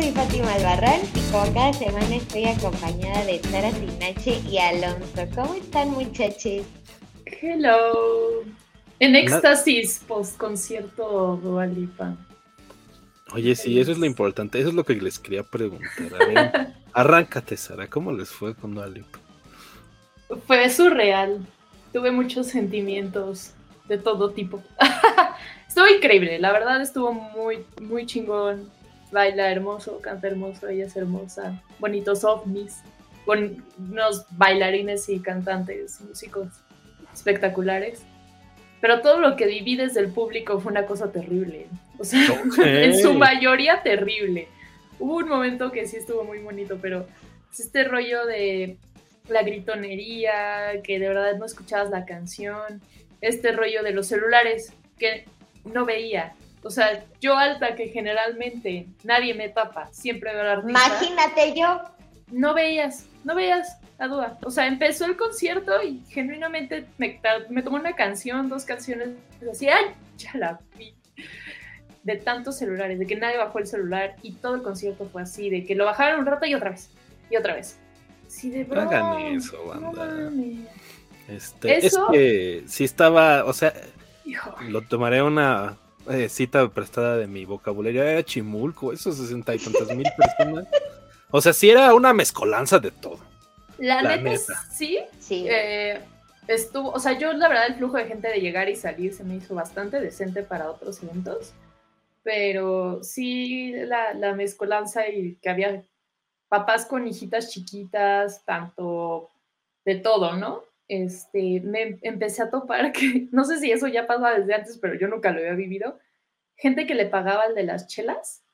soy Fátima Albarrán y como cada semana estoy acompañada de Sara Sinache y Alonso. ¿Cómo están muchachos? Hello. En éxtasis post concierto Dualipa. Oye, sí, eso es lo importante. Eso es lo que les quería preguntar. A ver, arráncate, Sara. ¿Cómo les fue con Dualipa? Fue surreal. Tuve muchos sentimientos de todo tipo. estuvo increíble, la verdad estuvo muy, muy chingón. Baila hermoso, canta hermoso, ella es hermosa. Bonitos ovnis, con unos bailarines y cantantes, músicos espectaculares. Pero todo lo que viví desde el público fue una cosa terrible. O sea, en su mayoría terrible. Hubo un momento que sí estuvo muy bonito, pero este rollo de la gritonería, que de verdad no escuchabas la canción, este rollo de los celulares, que no veía. O sea, yo alta, que generalmente nadie me tapa, siempre veo al Imagínate yo. No veías, no veías la duda. O sea, empezó el concierto y genuinamente me, me tomó una canción, dos canciones, así, ¡ay! Ya la vi. De tantos celulares, de que nadie bajó el celular y todo el concierto fue así, de que lo bajaron un rato y otra vez, y otra vez. Sí, de bro, Hagan eso, banda. este, Es que si estaba, o sea, lo tomaré una eh, cita prestada de mi vocabulario. Era Chimulco, esos sesenta y tantas mil personas. O sea, sí era una mezcolanza de todo. La, neta, sí. Sí. Eh, estuvo, o sea, yo la verdad el flujo de gente de llegar y salir se me hizo bastante decente para otros eventos. Pero sí, la, la mezcolanza y que había papás con hijitas chiquitas, tanto de todo, ¿no? Este, me empecé a topar que, no sé si eso ya pasaba desde antes, pero yo nunca lo había vivido, gente que le pagaba el de las chelas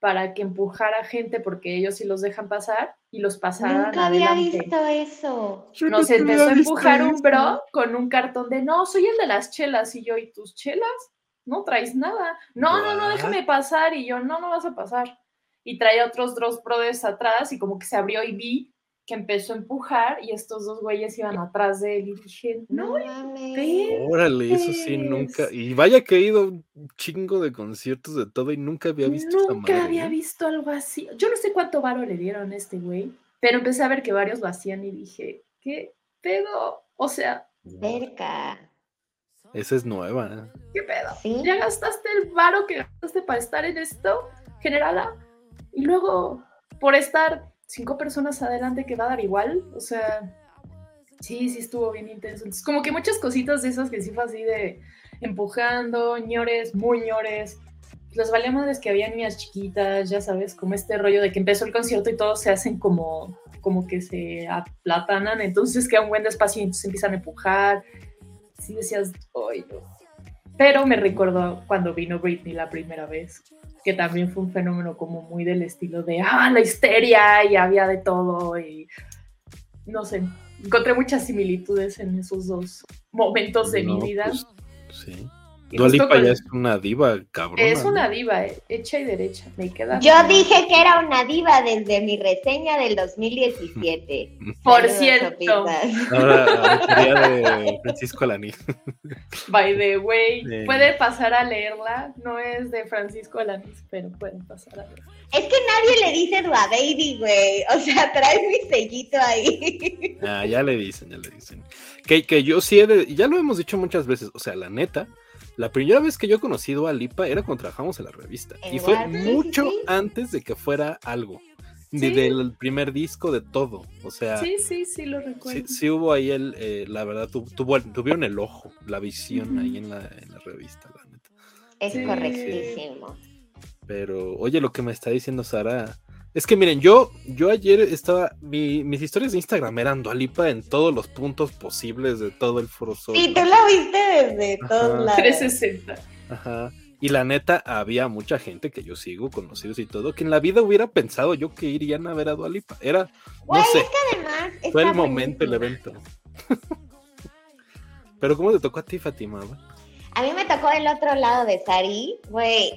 para que empujara gente porque ellos sí los dejan pasar y los pasaran Nunca había visto eso. Nos empezó a empujar un bro con un cartón de, no, soy el de las chelas y yo, ¿y tus chelas? No traes nada. No, no, no, déjame pasar y yo, no, no vas a pasar y traía otros dos brothers atrás y como que se abrió y vi que empezó a empujar y estos dos güeyes iban atrás de él y dije, no, Órale, eso sí, nunca. Y vaya que he ido un chingo de conciertos de todo y nunca había visto Nunca había ¿eh? visto algo así. Yo no sé cuánto varo le dieron a este güey, pero empecé a ver que varios lo hacían y dije, ¿qué pedo? O sea, cerca. Esa es nueva. ¿eh? ¿Qué pedo? ¿Ya gastaste el varo que gastaste para estar en esto? Generala y luego, por estar cinco personas adelante, que va a dar igual. O sea, sí, sí estuvo bien intenso. Entonces, como que muchas cositas de esas que sí fue así de empujando, ñores, muy ñores. Los valía madres que había niñas chiquitas, ya sabes, como este rollo de que empezó el concierto y todos se hacen como, como que se aplatanan, entonces queda un buen espacio y entonces empiezan a empujar. Sí decías, ¡ay, Pero me recordó cuando vino Britney la primera vez que también fue un fenómeno como muy del estilo de, ah, la histeria y había de todo y no sé, encontré muchas similitudes en esos dos momentos de mi vida. Pues, sí. Dualipa ya es una diva, cabrón. Es una diva, eh, hecha y derecha. Me queda. Yo dije que era una diva desde mi reseña del 2017. Por cierto. Ahora, la de Francisco Alaniz. By the way, puede pasar a leerla. No es de Francisco Alaniz, pero pueden pasar a leerla. Es que nadie le dice Dua Baby, güey. O sea, trae mi sellito ahí. Ah, ya le dicen, ya le dicen. Que, que yo sí he de, ya lo hemos dicho muchas veces. O sea, la neta la primera vez que yo he conocido a Lipa era cuando trabajamos en la revista. y fue mucho antes de que fuera algo. del primer disco, de todo. O sea. Sí, sí, sí, lo recuerdo. Sí, hubo ahí el. Eh, la verdad, tuvieron el ojo, la visión ahí en la, en la, revista, la neta. Es correctísimo. Pero, oye, lo que me está diciendo Sara es que miren, yo, yo ayer estaba, mis historias de Instagram eran Dualipa en todos los puntos posibles de todo el foro Sí, tú lo viste desde todos lados. 360. Ajá. Y la neta, había mucha gente que yo sigo, conocidos y todo, que en la vida hubiera pensado yo que irían a ver a Dualipa. Era, no sé. Es que además fue el momento, el evento. Pero ¿cómo te tocó a ti, Fatima? A mí me tocó el otro lado de Sari, güey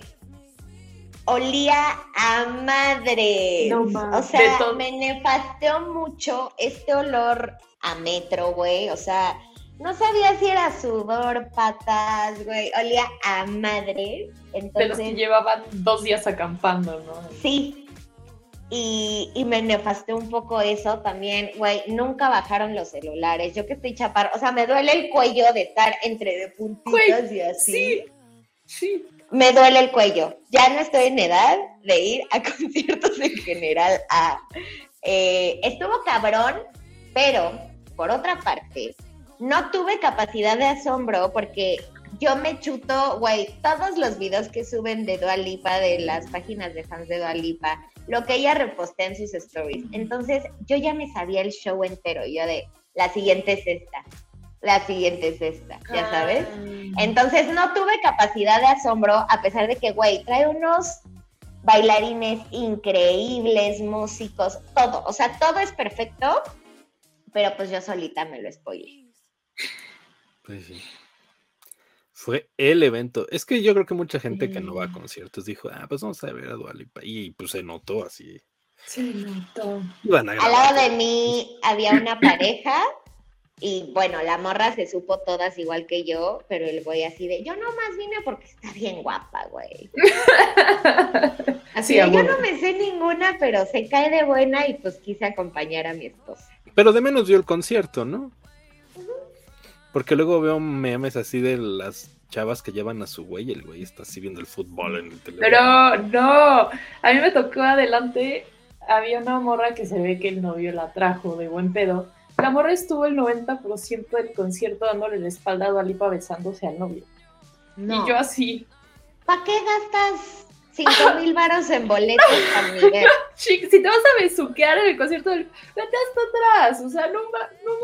olía a madre. o sea, me nefasteó mucho este olor a metro, güey. O sea, no sabía si era sudor, patas, güey. Olía a madre. Entonces... De los que llevaban dos días acampando, ¿no? Sí. y, y, me nefasté un poco eso también, güey, nunca bajaron los celulares, yo que estoy chaparro, o sea, me duele el cuello de estar entre de puntitos y así. Sí, sí. Me duele el cuello, ya no estoy en edad de ir a conciertos en general a... Eh, estuvo cabrón, pero por otra parte, no tuve capacidad de asombro porque yo me chuto, güey, todos los videos que suben de Dua Lipa, de las páginas de fans de Dua Lipa, lo que ella repostea en sus stories. Entonces, yo ya me sabía el show entero, yo de, la siguiente es esta, la siguiente es esta, ya sabes. Entonces, no tuve capacidad de asombro, a pesar de que, güey, trae unos bailarines increíbles, músicos, todo, o sea, todo es perfecto, pero pues yo solita me lo spoilé. Pues sí fue el evento. Es que yo creo que mucha gente que no va a conciertos dijo, ah, pues vamos a ver a Dualipa. Y pues se notó así. Se notó. Al lado de mí había una pareja y bueno, la morra se supo todas igual que yo, pero el güey así de, yo nomás vine porque está bien guapa, güey. así de, yo no me sé ninguna, pero se cae de buena y pues quise acompañar a mi esposa. Pero de menos dio el concierto, ¿no? Porque luego veo memes así de las chavas que llevan a su güey, el güey está así viendo el fútbol en el teléfono. Pero no, a mí me tocó adelante, había una morra que se ve que el novio la trajo de buen pedo. La morra estuvo el 90% del concierto dándole la espalda a Dualipa besándose al novio. Y yo así. ¿Para qué gastas 5 mil varos en boletos, amiga? si te vas a besuquear en el concierto, vete hasta atrás. O sea, no, no,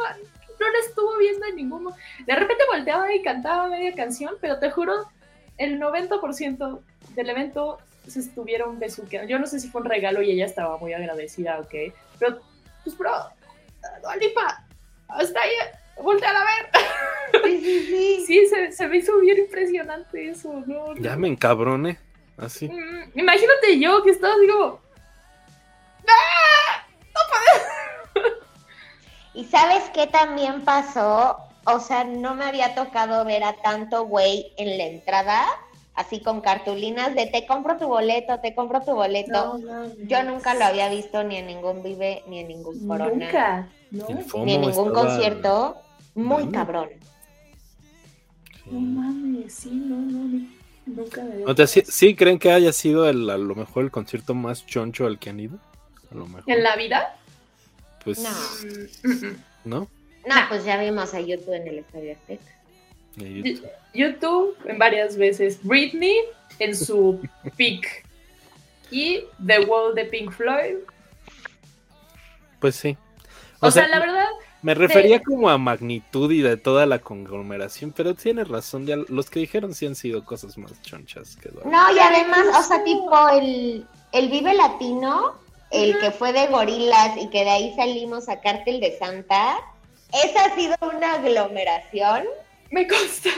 no la estuvo viendo en ningún De repente volteaba y cantaba media canción, pero te juro, el 90% del evento se estuvieron besuqueando. Yo no sé si fue un regalo y ella estaba muy agradecida o qué, pero pues, bro, Dualipa, hasta ahí, voltea a ver. Sí, sí, sí. sí se, se, me hizo bien impresionante eso, ¿no? Ya me encabroné, así. Mm, imagínate yo que estaba digo, ¡Ah! ¡No puedo! Y sabes qué también pasó, o sea, no me había tocado ver a tanto güey en la entrada, así con cartulinas de te compro tu boleto, te compro tu boleto. Yo nunca lo había visto ni en ningún Vive, ni en ningún Corona. Nunca, Ni en ningún concierto. Muy cabrón. No mames, sí, no, no, nunca O sea, ¿sí, creen que haya sido el, a lo mejor el concierto más choncho al que han ido? A lo mejor. ¿En la vida? Pues. No. ¿No? No, pues ya vimos a YouTube en el Estadio Azteca. YouTube. YouTube en varias veces. Britney en su peak. Y The Wall de Pink Floyd. Pues sí. O, sea, la verdad. Me refería como a magnitud y de toda la conglomeración, pero tienes razón, ya los que dijeron sí han sido cosas más chonchas que No, y además, o sea, tipo el, el Vive Latino el que fue de gorilas y que de ahí salimos a Cártel de Santa, esa ha sido una aglomeración. Me consta.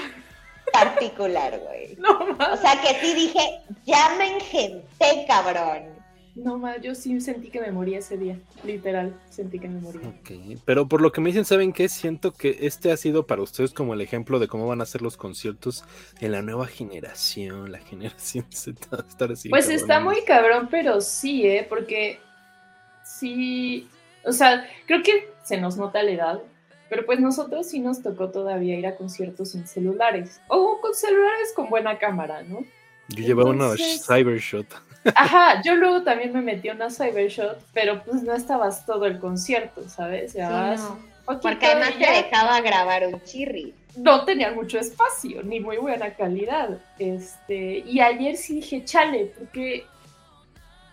Particular, güey. No O sea que sí dije, ya me engenté, cabrón. No más, yo sí sentí que me moría ese día, literal, sentí que me moría. Ok, pero por lo que me dicen, ¿saben qué? Siento que este ha sido para ustedes como el ejemplo de cómo van a ser los conciertos en la nueva generación, la generación Z. Estar así, pues está muy cabrón, pero sí, ¿eh? Porque sí, o sea, creo que se nos nota la edad, pero pues nosotros sí nos tocó todavía ir a conciertos sin celulares, o con celulares con buena cámara, ¿no? Yo llevaba una Cybershot. Ajá, yo luego también me metí una Cybershot, pero pues no estabas todo el concierto, ¿sabes? Porque además te dejaba grabar un chirri. No tenía mucho espacio, ni muy buena calidad. Este, y ayer sí dije, chale, porque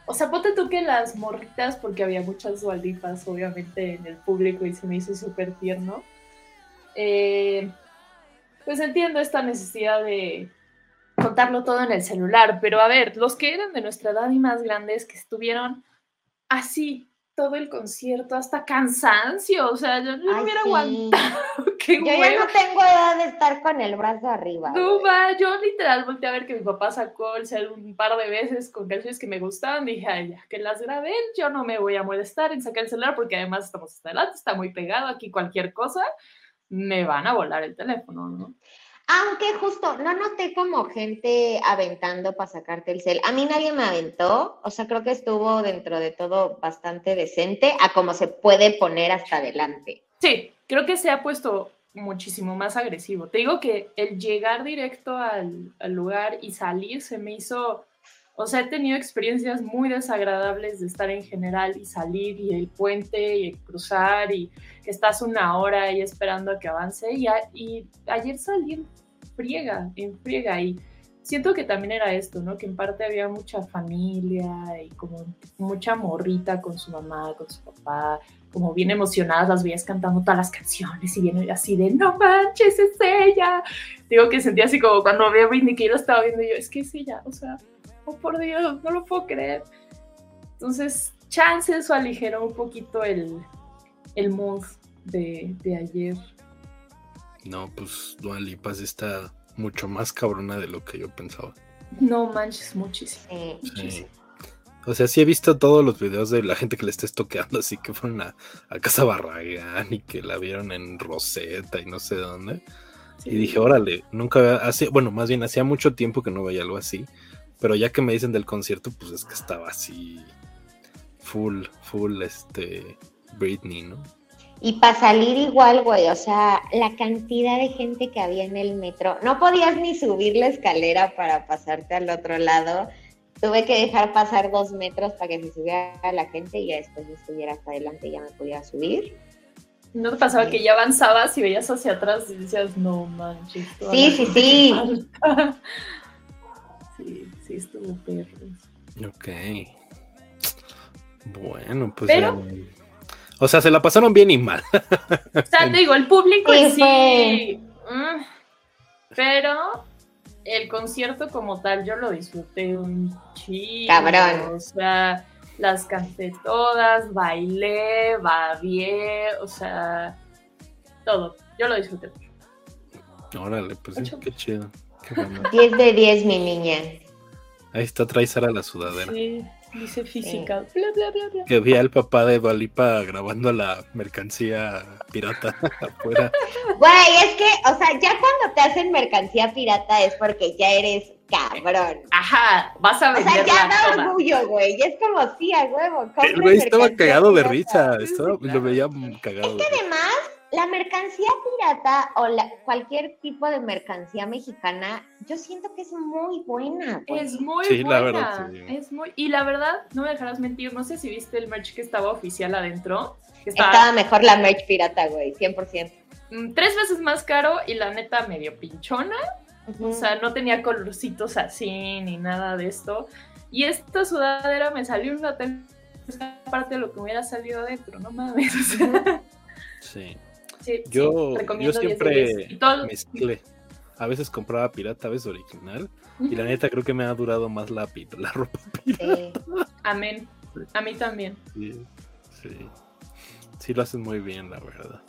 o sea, ponte tú que las morritas, porque había muchas dualipas, obviamente, en el público y se me hizo súper tierno. Eh, pues entiendo esta necesidad de contarlo todo en el celular, pero a ver, los que eran de nuestra edad y más grandes que estuvieron así todo el concierto hasta cansancio, o sea, yo no hubiera aguantado. Yo ya no tengo edad de estar con el brazo arriba. No, va, yo literal volteé a ver que mi papá sacó el cel un par de veces con canciones que me gustaban, dije, ay, ya, que las grabé, yo no me voy a molestar en sacar el celular porque además estamos hasta adelante, está muy pegado aquí cualquier cosa, me van a volar el teléfono, ¿no? Aunque justo no noté como gente aventando para sacarte el cel. A mí nadie me aventó, o sea, creo que estuvo dentro de todo bastante decente a como se puede poner hasta adelante. Sí, creo que se ha puesto muchísimo más agresivo. Te digo que el llegar directo al, al lugar y salir se me hizo o sea, he tenido experiencias muy desagradables de estar en general y salir y el puente y cruzar y estás una hora ahí esperando a que avance y, y ayer salí en friega, en friega y siento que también era esto, ¿no? Que en parte había mucha familia y como mucha morrita con su mamá, con su papá, como bien emocionadas, las veías cantando todas las canciones y viene así de, no manches, es ella. Digo que sentía así como cuando vi a Britney que yo lo estaba viendo y yo, es que es ella, o sea, oh por Dios, no lo puedo creer. Entonces, chance eso aligeró un poquito el, el mood de, ayer. No, pues Dua Lipa está mucho más cabrona de lo que yo pensaba. No manches, muchísimo. O sea, sí he visto todos los videos de la gente que le está estoqueando, así que fueron a, a Casa Barragán y que la vieron en Rosetta y no sé dónde. Y dije, órale, nunca hacía, bueno, más bien hacía mucho tiempo que no veía algo así. Pero ya que me dicen del concierto, pues es que estaba así full, full, este, Britney, ¿no? Y para salir igual, güey, o sea, la cantidad de gente que había en el metro, no podías ni subir la escalera para pasarte al otro lado. Tuve que dejar pasar dos metros para que se subiera la gente y ya después yo estuviera hasta adelante y ya me podía subir. ¿No te pasaba que ya avanzabas y veías hacia atrás y decías, no manches? Sí, sí, sí. sí sí estuvo perro. Ok. Bueno, pues. o sea, se la pasaron bien y mal. o sea, te digo, el público sí. Mm, pero el concierto como tal, yo lo disfruté un chido. Cabrón. O sea, las canté todas, bailé, babié, o sea, todo. Yo lo disfruté Órale, pues qué chido. 10 de 10, mi niña. Ahí está, trae Sara la sudadera. Sí, dice física. Que vi al papá de Balipa grabando la mercancía pirata afuera. Güey, es que, o sea, ya cuando te hacen mercancía pirata es porque ya eres cabrón. Ajá, vas a ver. O sea, ya da orgullo, güey. Y es como, sí, a huevo. El güey estaba cagado de risa. Estaba, lo veía cagado. Es que además la mercancía pirata o la, cualquier tipo de mercancía mexicana, yo siento que es muy buena. Es muy buena. La verdad, Es muy, y la verdad, no me dejarás mentir, no sé si viste el merch que estaba oficial adentro. estaba... mejor la merch pirata, güey, 100%. Mm, tres veces más caro y la neta medio pinchona. O sea, no tenía colorcitos así ni nada de esto. Y esta sudadera me salió una parte de lo que hubiera salido adentro, no mames. sí yo, yo siempre mezclé. A veces compraba pirata, a veces original. Y la neta creo que me ha durado más la, la ropa pirata. Amén. A mí también. Sí, sí. Sí lo hacen muy bien, la verdad.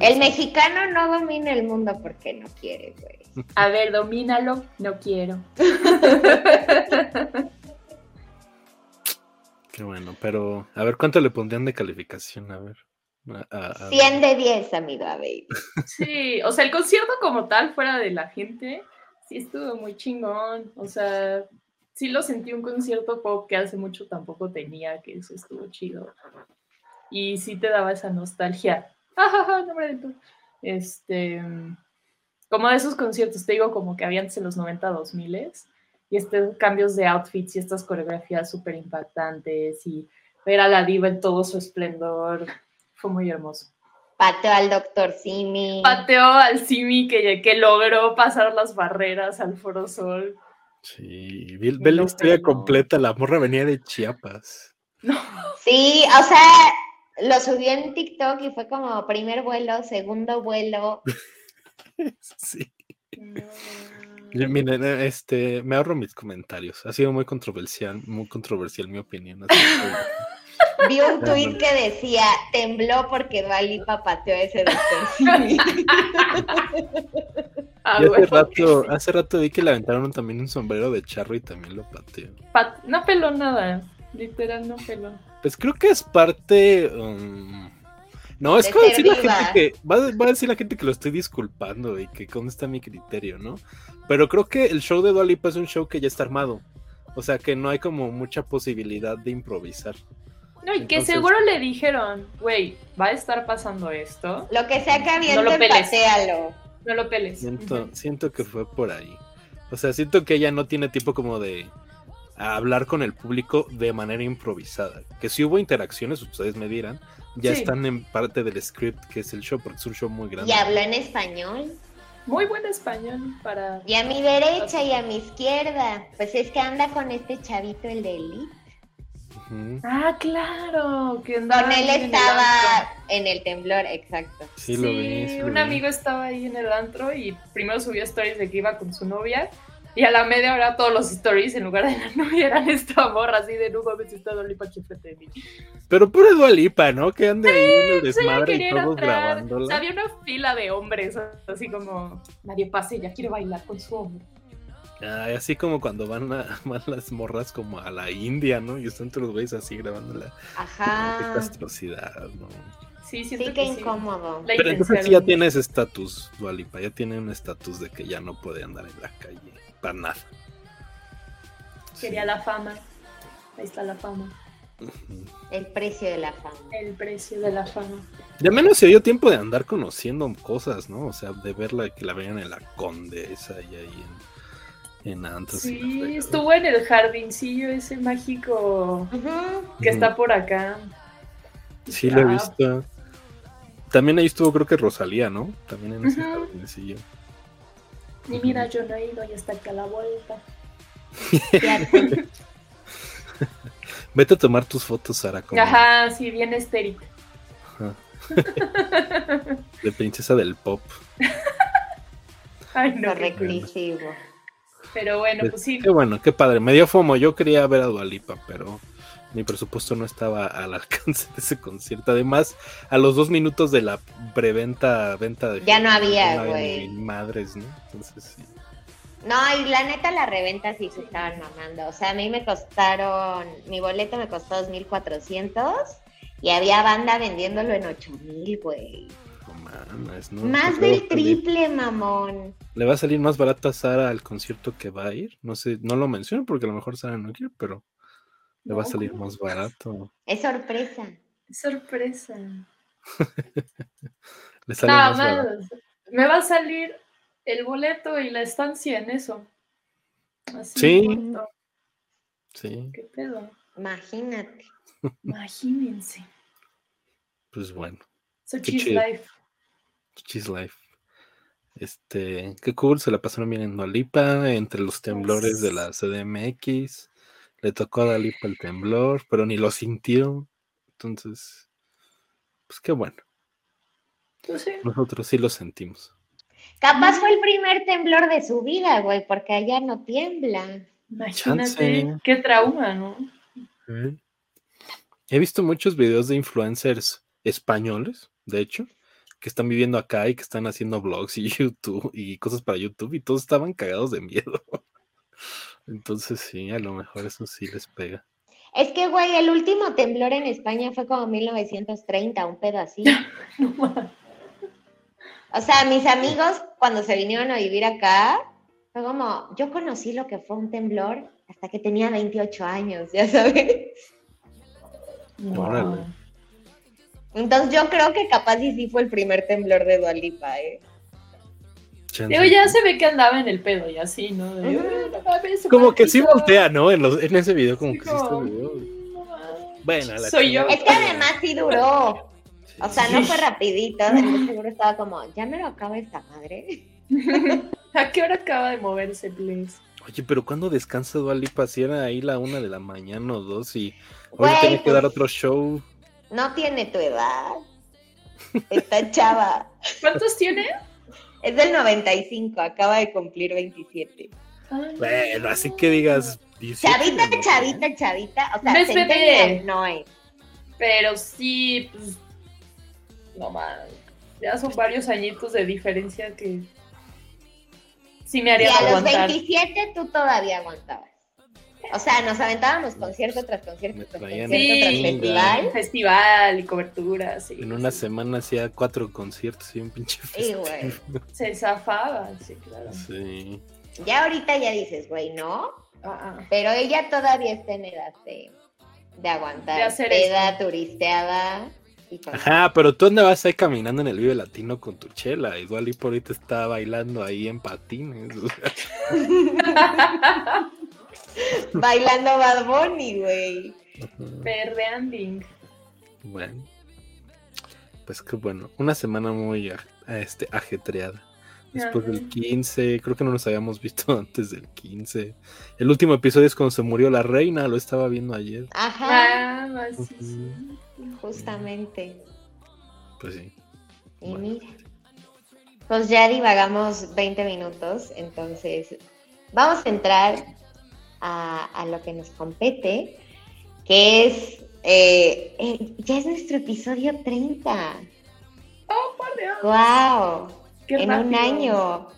el mexicano no domina el mundo porque no quiere, güey. A ver, domínalo, no quiero. Qué bueno, pero a ver, ¿cuánto le pondrían de calificación? A ver. 100 de 10, amigo, baby. Sí, o sea, el concierto como tal, fuera de la gente, sí estuvo muy chingón. O sea, sí lo sentí un concierto pop que hace mucho tampoco tenía, que eso estuvo chido. Y sí te daba esa nostalgia. nombre de Este, como de esos conciertos, te digo, como que había antes en los 90, 2000 y estos cambios de outfits y estas coreografías súper impactantes y ver a la diva en todo su esplendor fue muy hermoso. Pateó al doctor Simi. Pateó al Simi que, que logró pasar las barreras al Foro Sol. Sí, ve, la historia completa, la morra venía de Chiapas. Sí, o sea, lo subió en TikTok y fue como primer vuelo, segundo vuelo. sí. Miren, este, me ahorro mis comentarios. Ha sido muy controversial, muy controversial mi opinión. Vi un tuit que decía, tembló porque Dualipa pateó a ese doctor. Ah, hace, rato, hace rato vi que le aventaron también un sombrero de charro y también lo pateó. no peló nada, literal no peló. Pues creo que es parte... Um, No, es como decir la gente que. Va, a decir la gente que lo estoy disculpando y que con está mi criterio, ¿no? Pero creo que el show de Dualipa es un show que ya está armado. O sea que no hay como mucha posibilidad de improvisar. No, y que seguro le dijeron, güey, va a estar pasando esto. Lo que sea que aviente, no lo peles. No lo peles. Siento, siento que fue por ahí. O sea, siento que ella no tiene tipo como de hablar con el público de manera improvisada. Que si hubo interacciones, ustedes me dirán, ya están en parte del script que es el show, porque es un show muy grande. ¿Y habló en español? Muy buen español para... Y a mi derecha y a mi izquierda, pues es que anda con este chavito, el de Elite. Ah, claro. Que con él estaba en el, temblor, exacto. Sí, lo vi, un amigo estaba ahí en el antro y primero subió stories de que iba con su novia y a la media hora todos los stories en lugar de la novia eran esta morra así de no mames, está Dualipa chifrete de mí. Pero pura Dualipa, ¿no? Que ande ahí en el desmadre y todos grabándola. había una fila de hombres, así como nadie pase, ya quiere bailar con su hombre. Ay, así como cuando van, a, van las morras como a la India, ¿no? Y están todos los güeyes así grabándola. Ajá. Qué castrosidad, ¿no? Sí, sí, que, que incómodo. Pero entonces sí ya tiene ese estatus, Dualipa, ya tiene un estatus de que ya no puede andar en la calle para nada. Quería la fama. Ahí está la fama. El precio de la fama. El precio de la fama. Ya menos se dio tiempo de andar conociendo cosas, ¿no? O sea, de verla que la veían en la Condesa y ahí en, en Sí, estuvo en el jardincillo ese mágico que está por acá. Sí, lo he visto. También ahí estuvo, creo que Rosalía, ¿no? También en ese jardincillo. Y mira, yo no he ido y está acá a la vuelta. Vete a tomar tus fotos, Sara. Ajá, sí, bien estéril. De princesa del pop. Ay, no. Reclusivo. Pero bueno, pues, sí. Qué bueno, qué padre. Me dio fomo. Yo quería ver a Dualipa, pero mi presupuesto no estaba al alcance de ese concierto. Además, a los dos minutos de la preventa, venta de. Ya no había, güey. Madres, ¿no? Entonces sí. No, y la neta, la reventa sí se estaban mamando. O sea, a mí me costaron. Mi boleto me costó 2,400 y había banda vendiéndolo en 8,000, güey. No, más del triple, mamón. ¿Le va a salir más barato a Sara al concierto que va a ir? No sé, no lo menciono porque a lo mejor Sara no quiere, pero. Le va a salir más barato. Es sorpresa. Es sorpresa. Le sale más barato. Me va a salir el boleto y la estancia en eso. Así sí. Sí. ¿Qué pedo? Imagínate. Imagínense. Pues bueno. So cheese life. Cheese life. Este, qué cool, se la pasaron bien en Nolipa, entre los temblores de la CDMX. Le tocó a Dalí el temblor, pero ni lo sintió. Entonces, pues qué bueno. Pues Nosotros sí lo sentimos. Capaz fue el primer temblor de su vida, güey, porque allá no tiembla. Imagínate, qué trauma, ¿no? He visto muchos videos de influencers españoles, de hecho, que están viviendo acá y que están haciendo vlogs y YouTube y cosas para YouTube y todos estaban cagados de miedo. Entonces sí, a lo mejor eso sí les pega. Es que, güey, el último temblor en España fue como 1930, un pedo así. o sea, mis amigos cuando se vinieron a vivir acá, fue como, yo conocí lo que fue un temblor hasta que tenía 28 años, ya sabes. Entonces yo creo que capaz y sí fue el primer temblor de Dualipa, ¿eh? Digo, ya se ve que andaba en el pedo y así, ¿no? como que sí voltea, ¿no? En, los, en ese video, como que sí está Bueno, la Soy yo. Es que además sí duró. O sea, no fue rapidito. seguro estaba como, ya me lo acaba esta madre. ¿A qué hora acaba de moverse, please? Oye, pero ¿cuándo descansa Dualipa? Si era ahí la una de la mañana o dos y hoy tiene que dar pues, otro show. No tiene tu edad. Está chava. ¿Cuántos tiene? Es del 95, acaba de cumplir 27. Bueno, así que digas. chavita, chavita, chavita. O sea, no es bebé. No es. Pero sí, pues. No más. Ya son varios añitos de diferencia que. Sí me haría Y a los 27 tú todavía aguantabas. O sea, nos aventábamos concierto tras concierto tras concierto tras festival. Festival y cobertura, sí. En una semana hacía cuatro conciertos y un pinche festival. güey. Se zafaba, sí, claro. Sí. Ya ahorita ya dices, güey, ¿no? Ah, ah. Pero ella todavía está en edad de, de aguantar. De hacer peda, turisteada. Ajá, pero tú andabas ahí caminando en el Vive Latino con tu chela. Igual y por ahorita está bailando ahí en patines. bailando Bad Bunny, güey. Perreanding. Bueno. Pues que bueno, una semana muy este, ajetreada. Después del 15, creo que no nos habíamos visto antes del 15. El último episodio es cuando se murió la reina, lo estaba viendo ayer. Ajá. Ah, Justamente. Pues sí. Y mira. Pues ya divagamos 20 minutos, entonces vamos a entrar a, lo que nos compete, que es, eh, eh, ya es nuestro episodio 30. ¡Oh, por Dios! ¡Wow! en un año.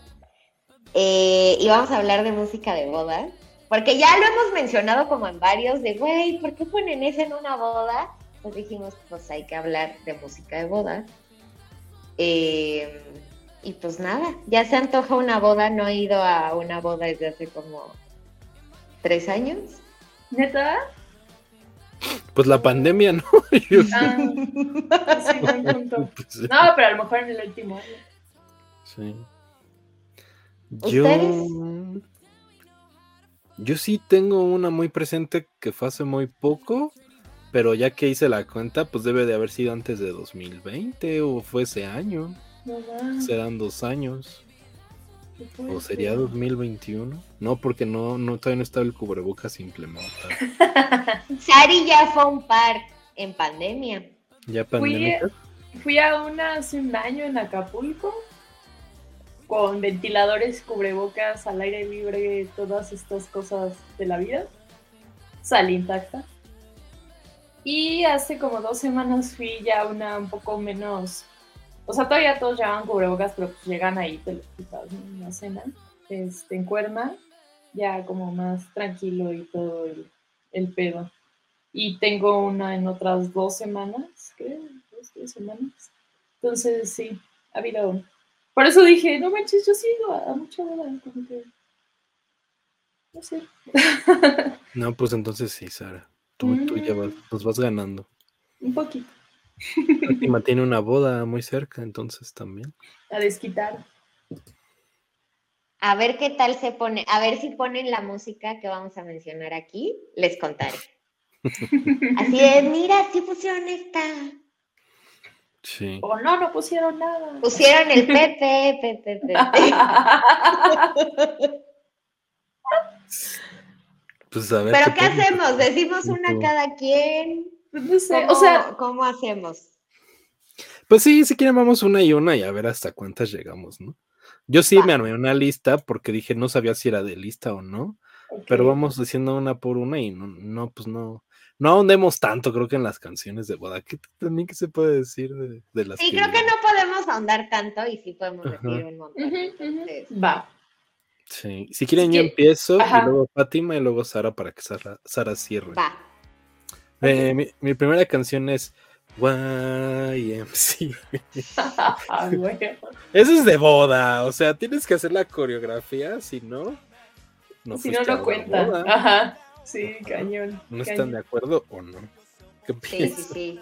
Eh, y vamos a hablar de música de boda, porque ya lo hemos mencionado como en varios, de, güey, ¿por qué ponen eso en una boda? Pues dijimos, pues hay que hablar de música de boda. Eh, y pues nada, ya se antoja una boda, no he ido a una boda desde hace como tres años. ¿Neta? Pues la pandemia, ¿no? Ah, pues no, pero a lo mejor en el último año. Sí. Yo. Yo sí tengo una muy presente que fue hace muy poco, pero ya que hice la cuenta, pues debe de haber sido antes de 2020 o fue ese año. Serán dos años. ¿O sería 2021? No, porque no, no todavía no estaba el cubrebocas implementado. Sari ya fue un par en pandemia. ¿Ya pandemia? Fui, fui a una hace un año en Acapulco con ventiladores, cubrebocas, al aire libre, todas estas cosas de la vida. Salí intacta. Y hace como dos semanas fui ya una un poco menos. O sea, todavía todos llevan cubrebocas, pero pues llegan ahí, te lo quitas en la cena. Este, en Cuerna, ya como más tranquilo y todo el, el pedo. Y tengo una en otras dos semanas, creo, dos, tres semanas. Entonces, sí, ha habido por eso dije, no manches, yo sigo a, mucha boda, como que. No sé. no, pues entonces sí, Sara. Tú, ya vas, nos vas ganando. Un poquito. Fátima tiene una boda muy cerca, entonces también. A desquitar. A ver qué tal se pone, a ver si ponen la música que vamos a mencionar aquí, les contaré. Así es, mira, sí pusieron esta. O no, no pusieron nada. Pusieron el Pepe, Pepe, Pepe. Pues a ver. ¿Pero qué hacemos? ¿Decimos una cada quien? No sé, o sea. ¿Cómo hacemos? Pues sí, si quieren vamos una y una y a ver hasta cuántas llegamos, ¿no? Yo sí me armé una lista porque dije no sabía si era de lista o no, pero vamos diciendo una por una y no, no pues no, no ahondemos tanto, creo que en las canciones de boda. ¿Qué también qué se puede decir de, las Sí, creo que no podemos ahondar tanto y sí podemos decir un montón. Va. Sí, si quieren yo empiezo y luego Fátima y luego Sara para que Sara, cierre. Va. Eh, mi, primera canción es YMC. Eso es de boda, o sea, tienes que hacer la coreografía, si no, no si no lo cuentan. Ajá. Sí, cañón. ¿No están de acuerdo o no? ¿Qué piensas? Sí, sí,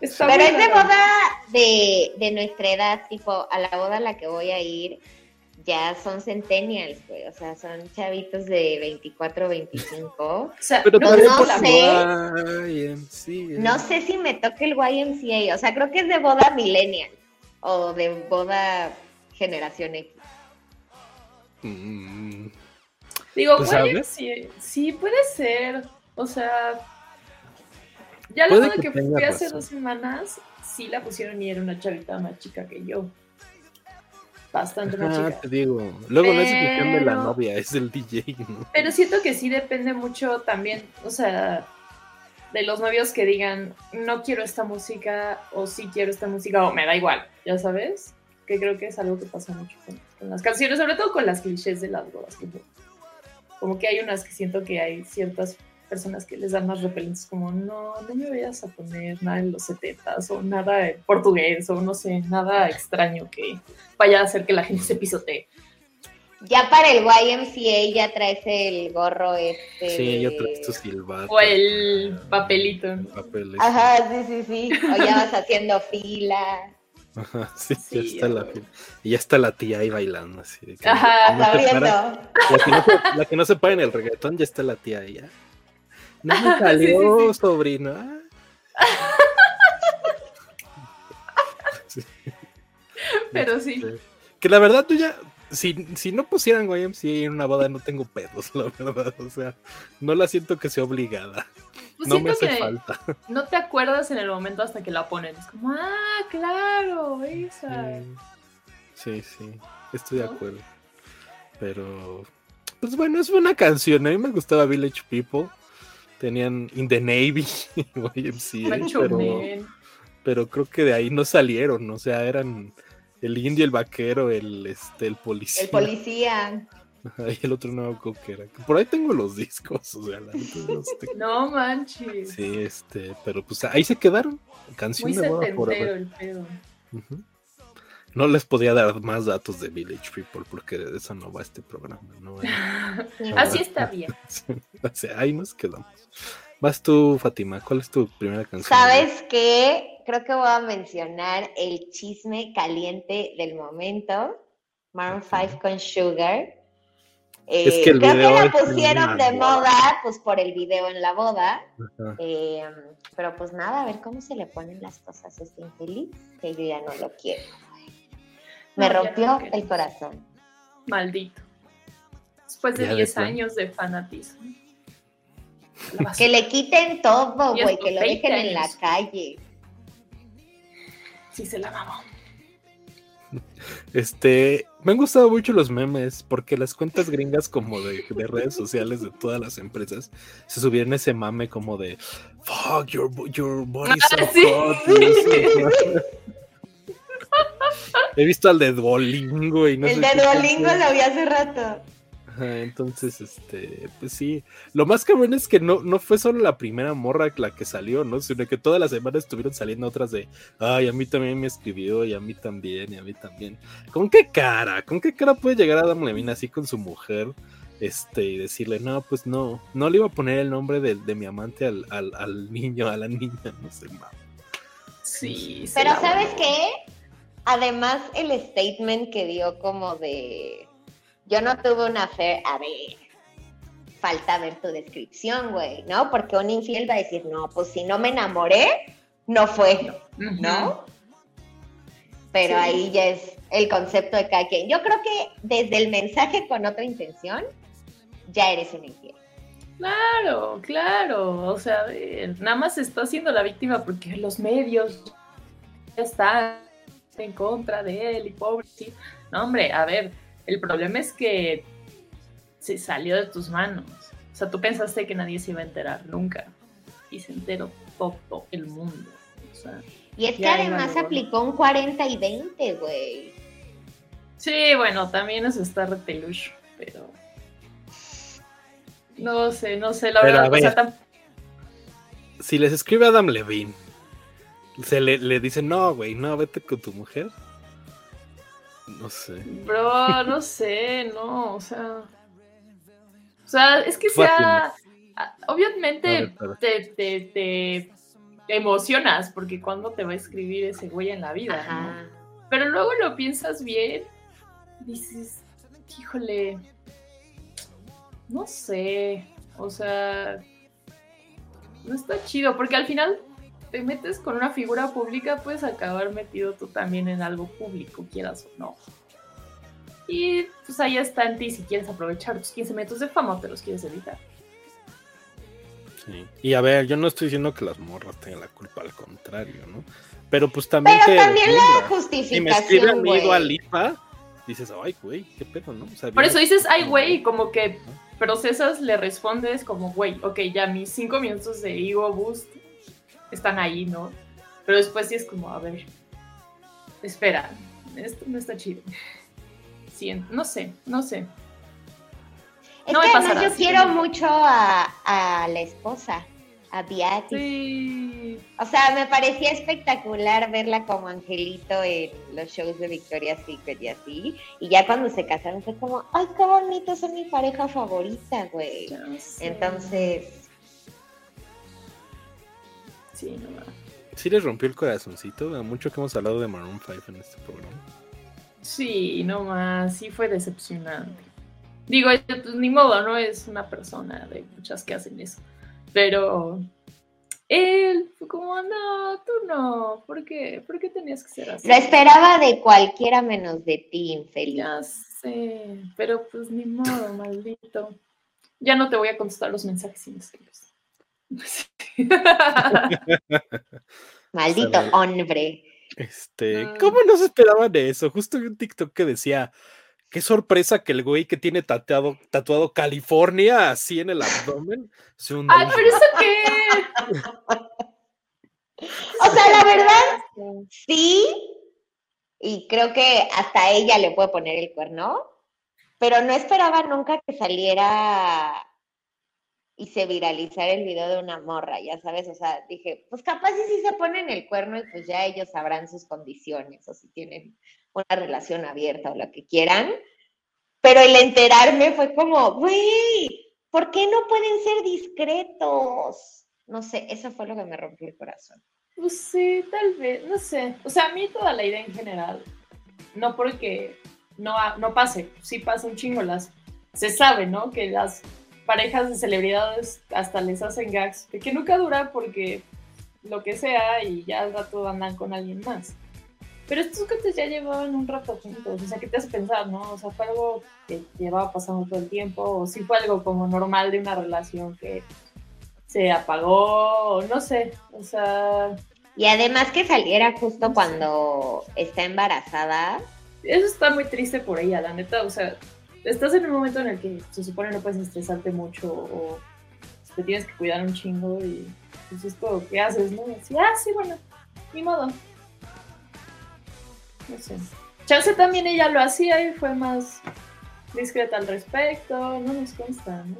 sí. Pero es de boda de, de, nuestra edad, tipo, a la boda a la que voy a ir, ya son centennials, güey. O sea, son chavitos de 24, 25. o sea, pero no, no sé. No sé si me toque el YMCA. O sea, creo que es de boda millennial o de boda generación X. Mm, Digo, pues, güey, sí, sí, puede ser. O sea, ya la boda que, fui hace dos semanas, sí la pusieron y era una chavita más chica que yo. Bastante más chica. te digo. Luego no es cuestión de la novia, es el DJ, ¿no? Pero siento que sí depende mucho también, o sea, de los novios que digan, no quiero esta música, o sí quiero esta música, o me da igual, ya sabes. Que creo que es algo que pasa mucho con, las canciones, sobre todo con las clichés de las bodas. Como que hay unas que siento que hay ciertas personas que les dan más repelentes, como no, no me vayas a poner nada en los setetas o nada en portugués o no sé, nada extraño que vaya a hacer que la gente se pisotee. Ya para el YMCA ya traes el gorro este. Sí, ya traes tu silbato. O el papelito. Ajá, sí, sí, sí. O ya vas haciendo fila. Ajá, sí, ya está la fila. Y ya está la tía ahí bailando así. Ajá. La que, no se, para en el reggaetón, ya está la tía ahí. ¿ya? No me salió, sobrino. Ah. Pero sí. Este, que la verdad tú ya, si, si no pusieran YMCA en una boda, no tengo pedos, la verdad. O sea, no la siento que sea obligada. Pues no me hace falta. No te acuerdas en el momento hasta que la ponen. Es como, ah, claro, esa. Sí, sí, estoy de acuerdo. Pero, pues bueno, es una canción. A mí me gustaba Village People. Tenían In the Navy, YMCA. Pero, pero creo que de ahí no salieron. O sea, eran el indio, el vaquero, el, este, el policía. El policía. Y el otro nuevo coquera. Por ahí tengo los discos, o sea, No manches. Sí, este, pero pues ahí se quedaron. Canción de boda por el pedo. No les podía dar más datos de Village People porque de eso no va este programa. Así está bien. o sea, ahí nos quedamos. Vas tú, Fátima, ¿cuál es tu primera canción? ¿Sabes qué? Creo que voy a mencionar el chisme caliente del momento. Maroon 5 con Sugar. es que el creo que la pusieron de moda, pues por el video en la boda. Eh, pero pues nada, a ver cómo se le ponen las cosas a este infeliz, que yo ya no lo quiero. Me rompió el corazón. Maldito. Después de 10 años de fanatismo. Que le quiten todo, güey, que lo dejen en la calle. Sí, se la mamó. Este, me han gustado mucho los memes porque las cuentas gringas como de, redes sociales de todas las empresas se subieron ese mame como de fuck your, your body's so ah, He visto al de Duolingo y no El de Duolingo lo vi hace rato entonces, este, pues sí. Lo más cabrón es que no, no fue solo la primera morra la que salió, ¿no? Sino que todas las semanas estuvieron saliendo otras de, ay, a mí también me escribió, y a mí también, y a mí también. ¿Con qué cara? ¿Con qué cara puede llegar Adam Levine así con su mujer? Este, y decirle, no, pues no, no le iba a poner el nombre de, mi amante al, al, niño, a la niña, no sé, más. Sí. Pero ¿sabes qué? Además, el statement que dio como de yo no tuve una fe, a ver, falta ver tu descripción, güey, ¿no? Porque un infiel va a decir, no, pues si no me enamoré, no fue, ¿no? Pero ahí ya es el concepto de cada quien. Yo creo que desde el mensaje con otra intención, ya eres un infiel. Claro, claro. O sea, nada más está haciendo la víctima porque los medios ya están en contra de él y pobre. No, hombre, a ver, el problema es que se salió de tus manos. O sea, tú pensaste que nadie se iba a enterar nunca. Y se enteró todo el mundo. y es que además aplicó un 40 y 20, güey. Sí, bueno, también es estar retelucho, pero. No sé, no sé, la verdad. Si les escribe Adam Levine, se le, le dice, no, güey, no, vete con tu mujer. No sé. Bro, no sé, no, o sea. O sea, es que sea. Obviamente te, te, emocionas porque cuando te va a escribir ese güey en la vida, ¿no? Pero luego lo piensas bien, dices, híjole, no sé, o sea, no está chido, porque al final te metes con una figura pública, puedes acabar metido tú también en algo público, quieras o no. Y pues ahí está en ti si quieres aprovechar tus 15 metros de fama o te los quieres evitar. Sí. Y a ver, yo no estoy diciendo que las morras tengan la culpa, al contrario, ¿no? Pero pues también. Pero también la justificación. Si me escriben ido a Lipa, dices, ay, güey, qué pedo, ¿no? Por eso dices, ay, güey, como que procesas, le respondes como, güey, ok, ya mis 5 minutos de ego boost están ahí, ¿no? Pero después sí es como, a ver, espera, esto no está chido. Sí, no sé, no sé. no yo quiero mucho a, la esposa, a Beatriz. O sea, me parecía espectacular verla como angelito en los shows de Victoria's Secret y así. Y ya cuando se casaron fue como, ay, qué bonito, son mi pareja favorita, güey. Entonces... Sí, no Sí les rompió el corazoncito, mucho que hemos hablado de Maroon 5 en este programa. Sí, no más, sí fue decepcionante. Digo, pues ni modo, no es una persona de muchas que hacen eso. Pero él fue como, no, tú no, ¿por qué? ¿Por qué tenías que ser así? Lo esperaba de cualquiera menos de ti, infeliz. Ya sé, pero pues ni modo, maldito. Ya no te voy a contestar los mensajes sin Maldito hombre. Este, ¿cómo no se esperaban de eso? Justo vi un TikTok que decía, Qué sorpresa que el güey que tiene tatuado, tatuado California así en el abdomen se ¡Ay, pero eso qué! o sea, la verdad, sí. Y creo que hasta ella le puede poner el cuerno. Pero no esperaba nunca que saliera y se viralizara el video de una morra, ya sabes, o sea, dije, pues capaz si sí se ponen el cuerno y pues ya ellos sabrán sus condiciones o si tienen una relación abierta o lo que quieran. Pero el enterarme fue como, güey, ¿por qué no pueden ser discretos? No sé, eso fue lo que me rompió el corazón. Pues sí, tal vez, no sé. O sea, a mí toda la idea en general, no porque no, no pase, sí pasa un chingo, las, se sabe, ¿no? Que las parejas de celebridades hasta les hacen gags, que nunca dura porque lo que sea y ya al rato andan con alguien más. Pero estos coches ya llevaban un rato juntos, o sea, ¿qué te hace pensar, no? O sea, fue algo que llevaba pasando todo el tiempo, o si fue algo como normal de una relación que se apagó, no sé, o sea... Y además que saliera justo cuando está embarazada. Eso está muy triste por ella, la neta, o sea, estás en un momento en el que se supone no puedes estresarte mucho o te tienes que cuidar un chingo y pues es todo, ¿qué haces, no? Así, ah, sí, bueno, ni modo, no sé. Chance también ella lo hacía y fue más discreta al respecto, no nos consta, ¿no?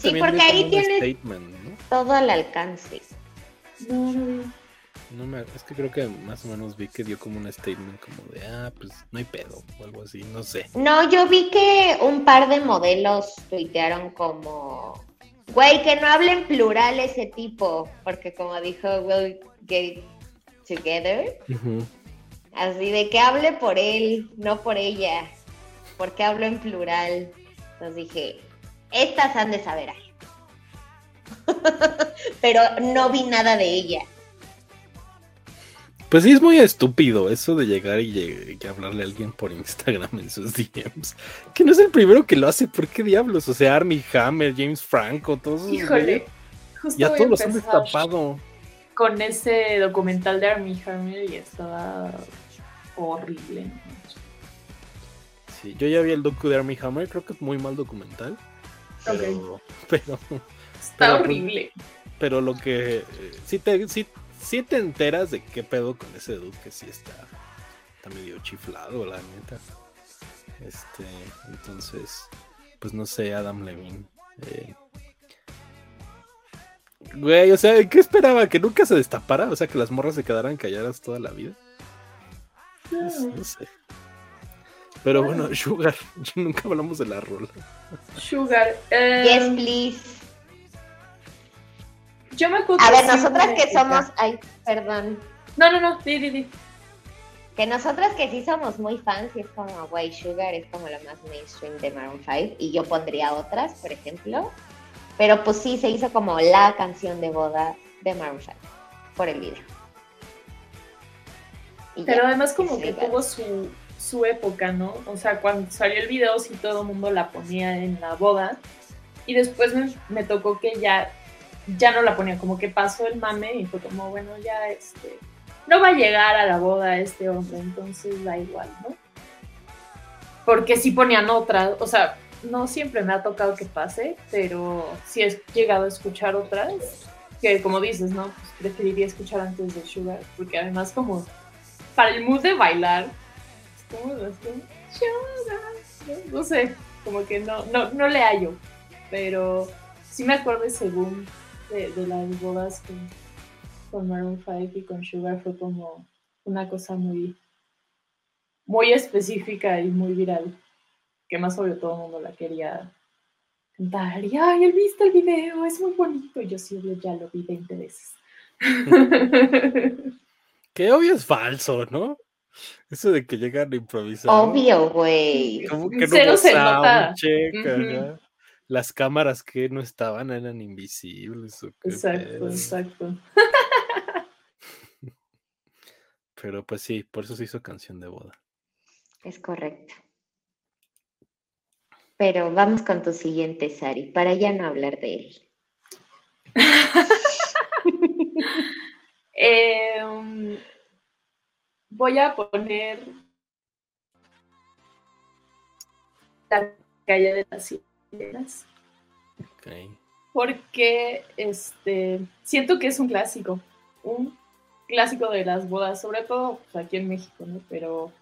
sí, porque ahí tiene todo al alcance. No, no, no me, es que creo que más o menos vi que dio como un statement como de, ah, pues no hay pedo o algo así, no sé. No, yo vi que un par de modelos tuitearon como, güey, que no hablen plural ese tipo, porque como dijo, we'll get together. Así de que hable por él, no por ella, porque hablo en plural. Entonces dije, estas han de saber algo. Pero no vi nada de ella. Pues sí, es muy estúpido eso de llegar y, hablarle a alguien por Instagram en sus DMs. Que no es el primero que lo hace, ¿por qué diablos? O sea, Army Hammer, James Franco, todos esos. Híjole, ya todos los han destapado. Con ese documental de Army Hammer y estaba horrible. Sí, yo ya vi el docu de Army Hammer, creo que es muy mal documental. Pero, pero está horrible. Pero lo que eh, sí te, sí, te enteras de qué pedo con ese dude que sí está, está medio chiflado, la neta. Este, entonces, pues no sé, Adam Levine. Eh, güey, o sea, ¿qué esperaba? ¿Que nunca se destapara? O sea, que las morras se quedaran calladas toda la vida. No sé. Pero bueno, Sugar, nunca hablamos de la rola. Sugar. Eh, yes, please. Yo me A ver, nosotras que somos. Ay, perdón. No, no, no, di, di, di. Que nosotras que sí somos muy fans y es como, güey, Sugar es como la más mainstream de Maroon 5 y yo pondría otras, por ejemplo. Pero pues sí, se hizo como la canción de boda de Maroon 5 por el video. Pero además como que tuvo su, su época, ¿no? O sea, cuando salió el video sí todo el mundo la ponía en la boda y después me, tocó que ya, ya no la ponía, como que pasó el mame y fue como, bueno, ya este, no va a llegar a la boda este hombre, entonces da igual, ¿no? Porque sí ponían otras, o sea, no siempre me ha tocado que pase, pero sí he llegado a escuchar otras que como dices, ¿no? Pues preferiría escuchar antes de Sugar, porque además como para el mood de bailar. No sé, como que no, no, no le hallo, pero sí me acuerdo según de, de las bodas con, con Maroon 5 y con Sugar fue como una cosa muy, muy específica y muy viral, que más obvio todo el mundo la quería cantar. Y, ay, ¿el viste el video? Es muy bonito. Y yo sí, ya lo vi 20 veces. que obvio es falso, ¿no? Eso de que llegan a improvisar. Obvio, güey. Como que no se nota. Las cámaras que no estaban eran invisibles. Exacto, exacto. Pero pues sí, por eso se hizo canción de boda. Es correcto. Pero vamos con tu siguiente, Sari, para ya no hablar de él. Em, voy a poner la calle de Porque este, siento que es un clásico, un clásico de las bodas, sobre todo pues, aquí en México, ¿no? Pero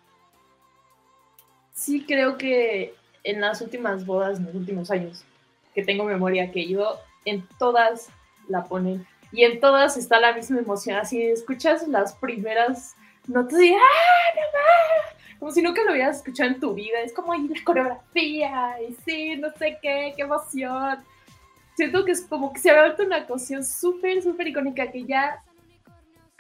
sí creo que en las últimas bodas, en los últimos años, que tengo memoria, que ido, en todas la ponen. Y en todas está la misma emoción. Así escuchas las primeras notas y ¡ah, no Como si nunca lo hubieras escuchado en tu vida. Es como ahí la coreografía y sí, no sé qué, qué emoción. Siento que es como que se ha vuelto una cuestión súper, súper icónica que ya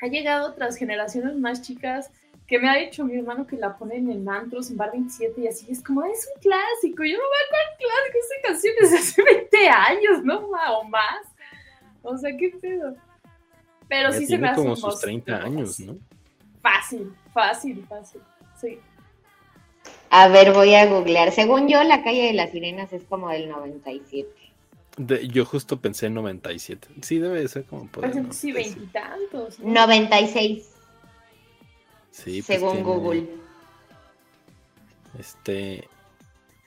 ha llegado a otras generaciones más chicas que me ha dicho mi hermano que la ponen en antros, en Bar 27 y así, es como, es un clásico, yo no me acuerdo clásico, esa canción es hace 20 años, ¿no? O más. O sea, qué pedo. Pero sí se me hace como sus 30 años, ¿no? Fácil, fácil, fácil, sí. A ver, voy a googlear. Según yo, la calle de las sirenas es como del 97. yo justo pensé en 97. Sí, debe ser como por. sí, veintitantos. 96. Sí, pues según Google. Este.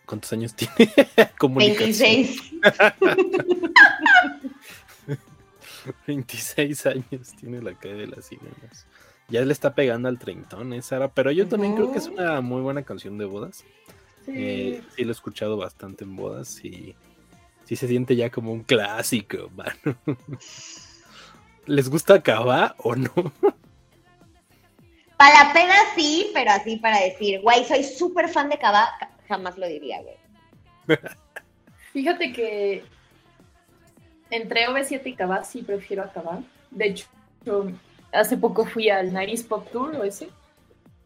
¿Cuántos años tiene? 26. 26 años tiene la calle de las sirenas. Ya le está pegando al treintón, ¿eh, Sara? Pero yo también creo que es una muy buena canción de bodas. Sí. Eh, sí, lo he escuchado bastante en bodas y sí se siente ya como un clásico, mano. ¿Les gusta Cava o no? Para la pena sí, pero así para decir, güey, soy súper fan de Cava, jamás lo diría, güey. Fíjate que entre OV7 y Cava sí prefiero a De hecho, hace poco fui al Nariz Pop Tour, o ese,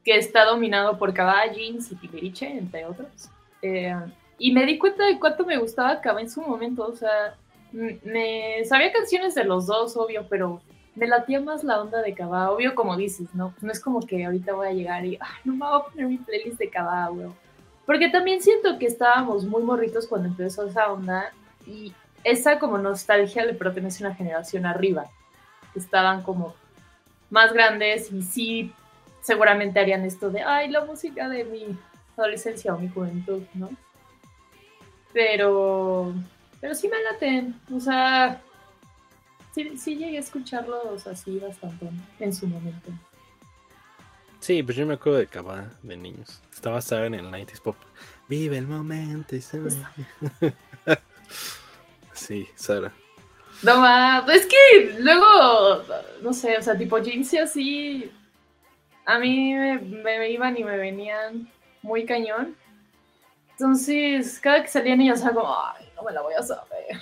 que está dominado por Cava, Jeans y Tiberiche, entre otros. Eh, y me di cuenta de cuánto me gustaba Cava en su momento. O sea, me sabía canciones de los dos, obvio, pero me latía más la onda de Cava. Obvio, como dices, ¿no? No es como que ahorita voy a llegar y, no me voy a poner mi playlist de Cava, güey. Porque también siento que estábamos muy morritos cuando empezó esa onda y esa como nostalgia le pertenece a una generación arriba. Estaban como más grandes y sí, seguramente harían esto de, ay, la música de mi adolescencia o mi juventud, ¿no? Pero, pero sí me laten, o sea, sí, sí llegué a escucharlos así bastante en su momento. Sí, pues yo me acuerdo de Cava de niños. Estaba en el 90s Pop. Vive el momento y se Sí, Sara. No más, es que luego, no sé, o sea, tipo jeans y así, a mí me, iban y me venían muy cañón. Entonces, cada que salían ellos, algo, ay, no me la voy a saber.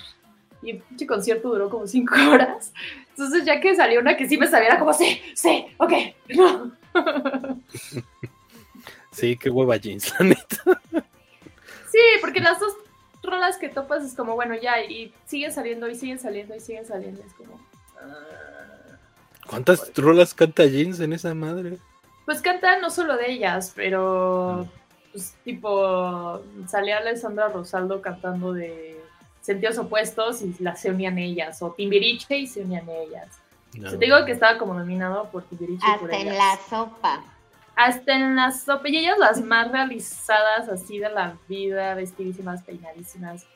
Y el concierto duró como cinco horas. Entonces, ya que salió una que sí me sabía, era como, sí, sí, ok, no. Sí, qué hueva jeans, la neta. Sí, porque las dos rolas que topas es como, bueno, ya, y siguen saliendo, y siguen saliendo, y siguen saliendo. Es como. Ah, ¿Cuántas rolas canta Jeans en esa madre? Pues canta no solo de ellas, pero. Pues, tipo, salía Alessandra Rosaldo cantando de sentidos opuestos y las se unían ellas, o Timbiriche y se unían ellas. te digo que estaba como nominado por Timbiriche. Hasta en la sopa hasta en las sopillas las más realizadas así de la vida, vestidísimas, peinadísimas.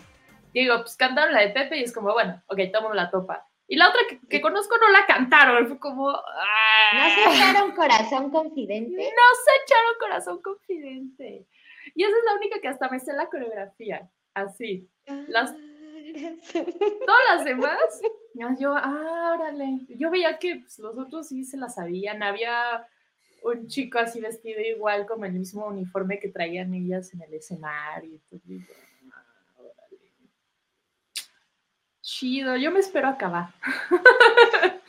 Digo, pues cantaron la de Pepe y es como, bueno, ok, tomo la topa. Y la otra que, conozco no la cantaron, fue como... Ah". ¿No se echaron corazón confidente? No se echaron corazón confidente. Y esa es la única que hasta me sé la coreografía, así. Las, todas las demás, yo, ah, órale. Yo veía que pues, los otros sí se la sabían. Había un chico así vestido igual como el mismo uniforme que traían ellas en el escenario. Ah, chido, yo me espero acabar.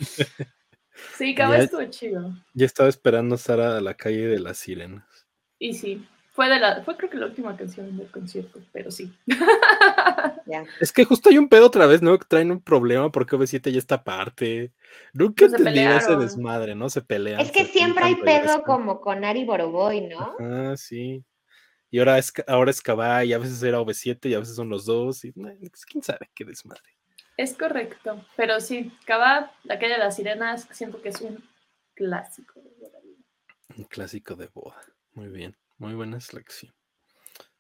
sí, acabar estuvo chido. Ya estaba esperando Sara a la calle de las sirenas. Y sí, fue, de la, fue creo que la última canción del concierto, pero sí. Es que justo hay un pedo otra vez, ¿no? Que traen un problema porque OV7 ya está aparte. Nunca he entendido ese desmadre, ¿no? Se pelean. Es que siempre hay pedo como con Ari Boroboy, ¿no? Ah, sí. Y ahora es, ahora es y a veces era OV7 y a veces son los dos. Y, pues, ¿Quién sabe qué desmadre? Es correcto, pero sí, Cabá, aquella de las sirenas, siento que es un clásico de boda. Un clásico de boda, muy bien. Muy buena selección.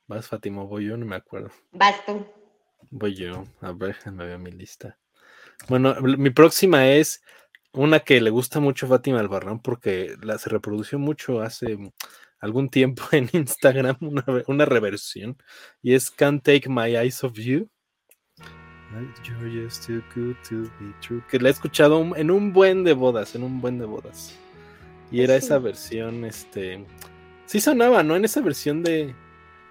¿Vas, Fátima? ¿Voy yo? No me acuerdo. Vas tú. Voy yo. A ver, me veo mi lista. Bueno, mi próxima es una que le gusta mucho a Fátima Albarrán porque la, se reprodució mucho hace algún tiempo en Instagram, una, una reversión, y es Can't Take My Eyes Off You. You're just too good to be true. Que la he escuchado en un buen de bodas, en un buen de bodas. Y era esa versión, este, Sí sonaba, ¿no? En esa versión de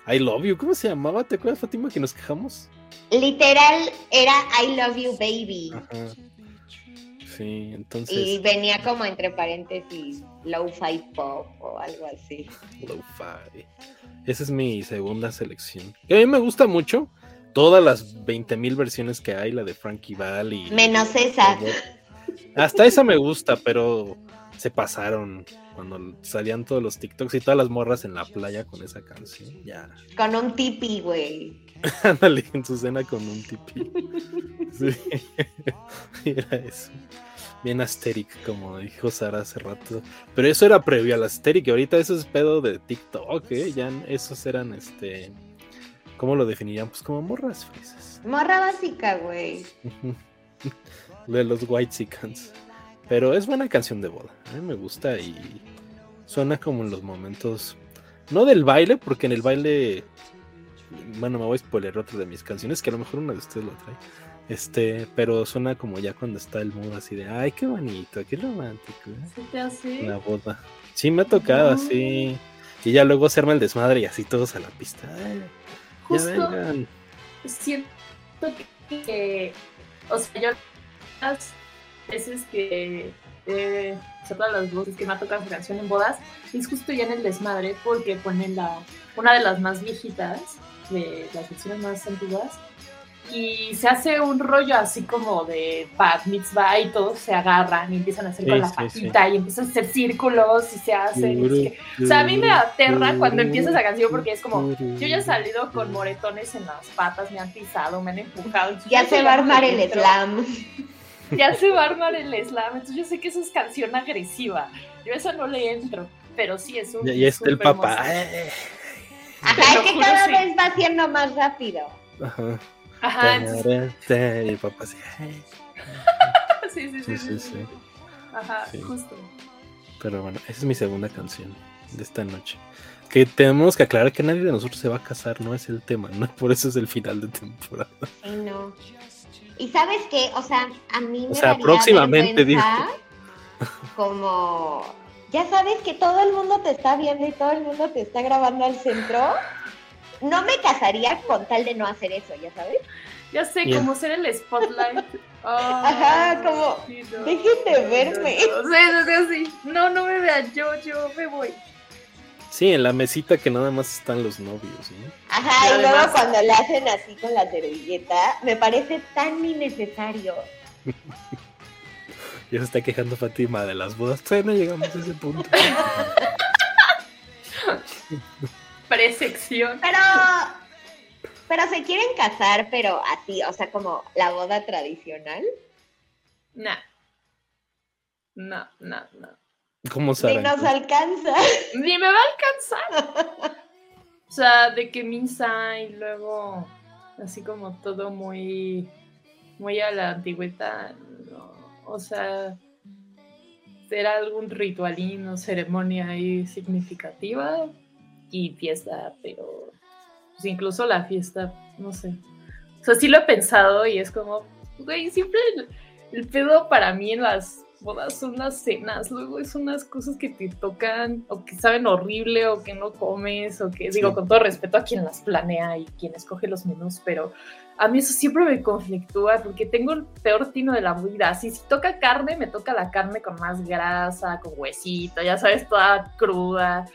I Love You. ¿Cómo se llamaba? ¿Te acuerdas, Fátima, que nos quejamos? Literal era I Love You Baby. Ajá. Sí, entonces. Y venía como entre paréntesis Lo-Fi Pop o algo así. Lo-Fi. Esa es mi segunda selección. a mí me gusta mucho. Todas las 20.000 versiones que hay, la de Frankie Valli. Menos esa. Hasta esa me gusta, pero se pasaron cuando salían todos los TikToks y todas las morras en la playa con esa canción. Ya. Con un tipi, güey. Ándale, en su cena con un tipi. sí. Era eso. Bien asteric, como dijo Sara hace rato. Pero eso era previo al asteric. Ahorita eso es pedo de TikTok, ¿eh? Ya esos eran, este. ¿Cómo lo definirían? Pues como morras fresas. Morra básica, güey. de los White Chickens. Pero es buena canción de boda. A mí me gusta y suena como en los momentos. No del baile, porque en el baile. Bueno, me voy a spoiler otra de mis canciones, que a lo mejor una de ustedes lo trae. Este, pero suena como ya cuando está el mood así de, ay, qué bonito, qué romántico. ¿Sí te hace? La boda. Sí, me ha tocado así. Y ya luego se arma el desmadre y así todos a la pista. Justo siento que, o sea, yo veces que eh, todas las voces que me ha tocado canción en bodas, es justo ya en el desmadre porque ponen la, una de las más viejitas, de las versiones más antiguas, y se hace un rollo así como de bat mitzvah y todos se agarran y empiezan a hacer con la patita y empiezan a hacer círculos y se hacen. o sea, a mí me aterra cuando empieza esa canción porque es como, yo ya he salido con moretones en las patas, me han pisado, me han empujado. Ya se va a armar el slam ya se va a armar el slam. Entonces yo sé que eso es canción agresiva. Yo eso no le entro, pero sí es un. Y está el papá. Ajá, es que cada vez va siendo más rápido. Ajá. Ajá. Y el papá sí. sí, sí, sí, sí, sí, Ajá, justo. Pero bueno, esa es mi segunda canción de esta noche. Que tenemos que aclarar que nadie de nosotros se va a casar, no es el tema, ¿no? Por eso es el final de temporada. Ay, no. Y sabes qué, o sea, a mí me o sea, próximamente digo. como ya sabes que todo el mundo te está viendo y todo el mundo te está grabando al centro. No me casaría con tal de no hacer eso, ya sabes. Ya sé, como ser el spotlight. Ajá, como, no, dejen de verme. No, sí, sí, no, no me vean, yo, yo me voy. Sí, en la mesita que nada más están los novios, ¿no? Ajá, y, luego cuando le hacen así con la servilleta, me parece tan innecesario. ya se está quejando Fátima de las bodas, todavía no llegamos a ese punto. Presección. Pero, pero se quieren casar, pero así, o sea, como la boda tradicional. No. No, no, no. ¿Cómo saben? Ni nos alcanza. Ni me va a alcanzar. O sea, de que misa y luego así como todo muy muy a la antigüedad. No, O sea, era algún ritualín o ceremonia ahí significativa y fiesta, pero pues incluso la fiesta, no sé. O sea, sí lo he pensado y es como, güey, siempre el pedo para mí en las bodas son las cenas, luego es unas cosas que te tocan o que saben horrible o que no comes o que digo con todo respeto a quien las planea y quien escoge los menús, pero a mí eso siempre me conflictúa porque tengo el peor tino de la vida. Si, si toca carne, me toca la carne con más grasa, con huesito, ya sabes, toda cruda.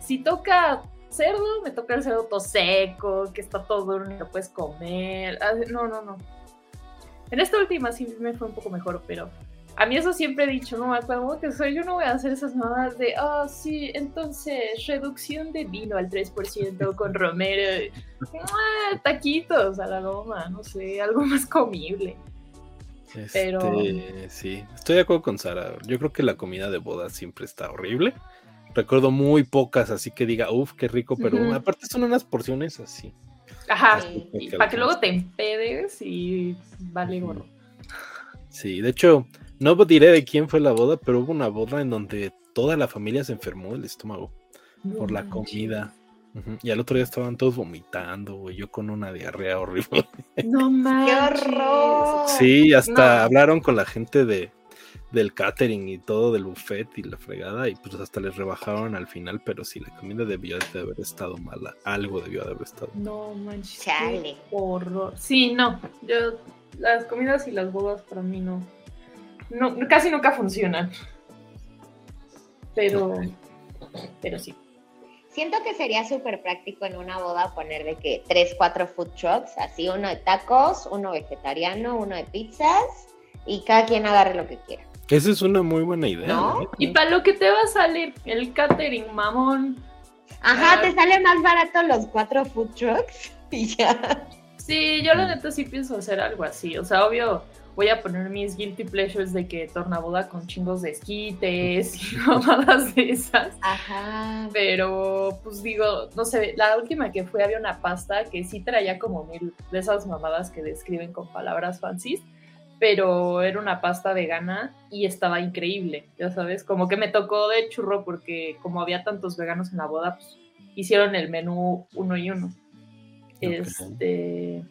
Si toca cerdo, me toca el cerdo todo seco, que está todo duro y no puedes comer. Ah, no, no, no. En esta última sí me fue un poco mejor, pero a mí eso siempre he dicho, no me acuerdo que soy, yo no voy a hacer esas mamadas de, ah, sí, entonces reducción de vino al 3% con romero, ah, taquitos a la goma, no sé, algo más comible. Este, Pero... Sí, estoy de acuerdo con Sara. Yo creo que la comida de boda siempre está horrible. Recuerdo muy pocas, así que diga, uff, qué rico, pero aparte son unas porciones así. Ajá, para que luego te empedes y vale gorro. Sí, de hecho, no diré de quién fue la boda, pero hubo una boda en donde toda la familia se enfermó del estómago por la comida. Y al otro día estaban todos vomitando, güey. Yo con una diarrea horrible. No mames. ¡Qué horror! Sí, hasta hablaron con la gente de, del catering y todo, del buffet y la fregada. Y pues hasta les rebajaron al final. Pero sí, la comida debió de haber estado mala. Algo debió de haber estado. No manches. Chale. horror. Sí, no. Yo, las comidas y las bodas para mí no no, casi nunca funcionan. Pero, pero sí. Siento que sería súper práctico en una boda poner de que tres, cuatro food trucks, así uno de tacos, uno vegetariano, uno de pizzas y cada quien agarre lo que quiera. Esa es una muy buena idea. ¿eh? Y para lo que te va a salir el catering, mamón. Ajá, te sale más barato los cuatro food trucks y ya. Sí, yo la neta sí pienso hacer algo así. O sea, obvio, voy a poner mis guilty pleasures de que boda con chingos de esquites y mamadas de esas. Ajá. Pero, pues digo, no sé, la última que fue había una pasta que sí traía como mil de esas mamadas que describen con palabras fancies, pero era una pasta vegana y estaba increíble, ya sabes, como que me tocó de churro porque como había tantos veganos en la boda, pues hicieron el menú uno y uno. Este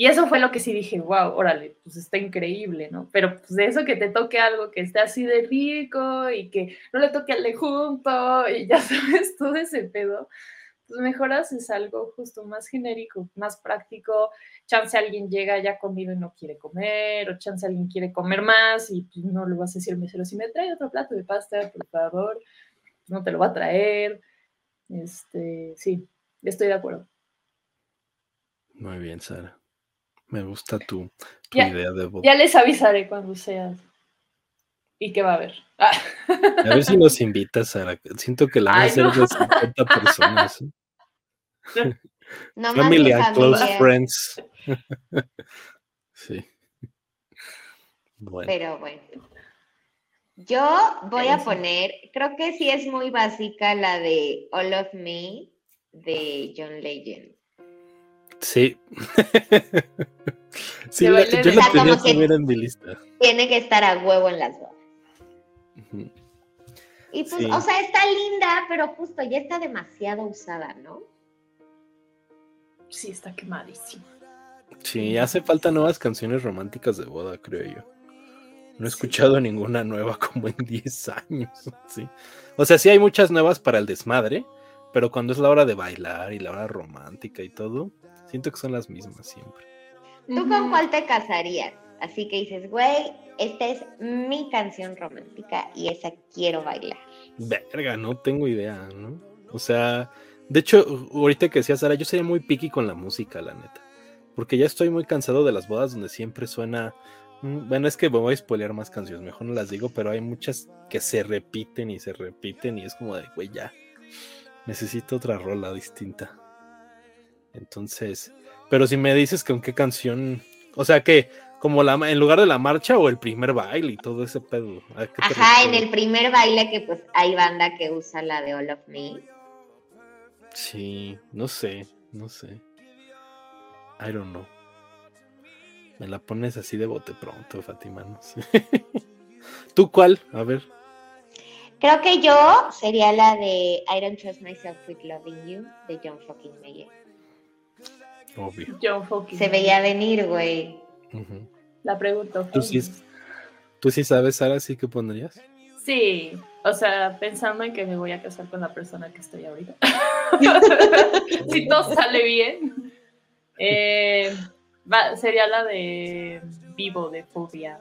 y eso fue lo que sí dije, wow, órale, pues está increíble, ¿no? Pero pues de eso que te toque algo que esté así de rico y que no le toque al de junto y ya sabes, todo ese pedo, pues mejor haces algo justo más genérico, más práctico. Chance alguien llega ya comido y no quiere comer, o chance alguien quiere comer más y pues no le vas a decir mesero, si me trae otro plato de pasta, por favor, no te lo va a traer. Este, sí, estoy de acuerdo. Muy bien, Sara. Me gusta tu, idea de Ya les avisaré cuando sea. ¿Y qué va a haber? A ver si nos invitas, a Siento que la van a hacer de 50 personas. ¿eh? No Family and close friends. sí. Bueno. Pero bueno. Yo voy a poner, creo que sí es muy básica la de All of Me de John Legend. Sí. sí, yo la tenía también en mi lista. Tiene que estar a huevo en las bodas. Y pues, o sea, está linda, pero justo ya está demasiado usada, ¿no? Sí, está quemadísima. Sí, hace falta nuevas canciones románticas de boda, creo yo. No he escuchado ninguna nueva como en 10 años. Sí. O sea, sí hay muchas nuevas para el desmadre, pero cuando es la hora de bailar y la hora romántica y todo, Siento que son las mismas siempre. ¿Tú con cuál te casarías? Así que dices, güey, esta es mi canción romántica y esa quiero bailar. Verga, no tengo idea, ¿no? O sea, de hecho, ahorita que decía Sara, yo sería muy picky con la música, la neta. Porque ya estoy muy cansado de las bodas donde siempre suena. Mm, bueno, es que voy a spoilear más canciones, mejor no las digo, pero hay muchas que se repiten y se repiten y es como de, güey, ya. Necesito otra rola distinta. Entonces, pero si me dices con qué canción, o sea que como la en lugar de la marcha o el primer baile y todo ese pedo. Ajá, en el primer baile que pues hay banda que usa la de All of Me. Sí, no sé, no sé. I don't know. Me la pones así de bote pronto, Fátima. No sé. ¿Tú cuál? A ver. Creo que yo sería la de I Don't Trust Myself with Loving You de John fucking Mayer. Obvio. John Se veía venir, güey. La pregunto. ¿Tú sí, ¿Tú sí sabes, Sara, sí que pondrías? Sí, o sea, pensando en que me voy a casar con la persona que estoy ahorita. si todo sale bien. Eh, sería la de Vivo de Fobia.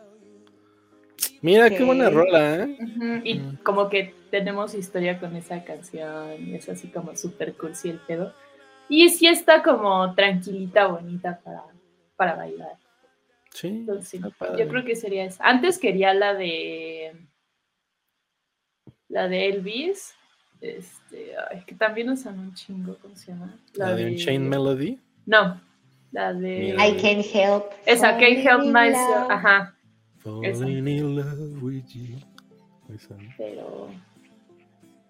Mira qué buena rola, ¿eh? Y como que tenemos historia con esa canción, es así como súper cursi el pedo. Y sí está como tranquilita, bonita para, para bailar. Sí. yo creo que sería esa. Antes quería la de la de Elvis. Este, es que también usan un chingo, ¿cómo se llama? La, de, Chain Melody. No, la de I Can't Help. Esa, Can't Help Myself. Ajá. Pero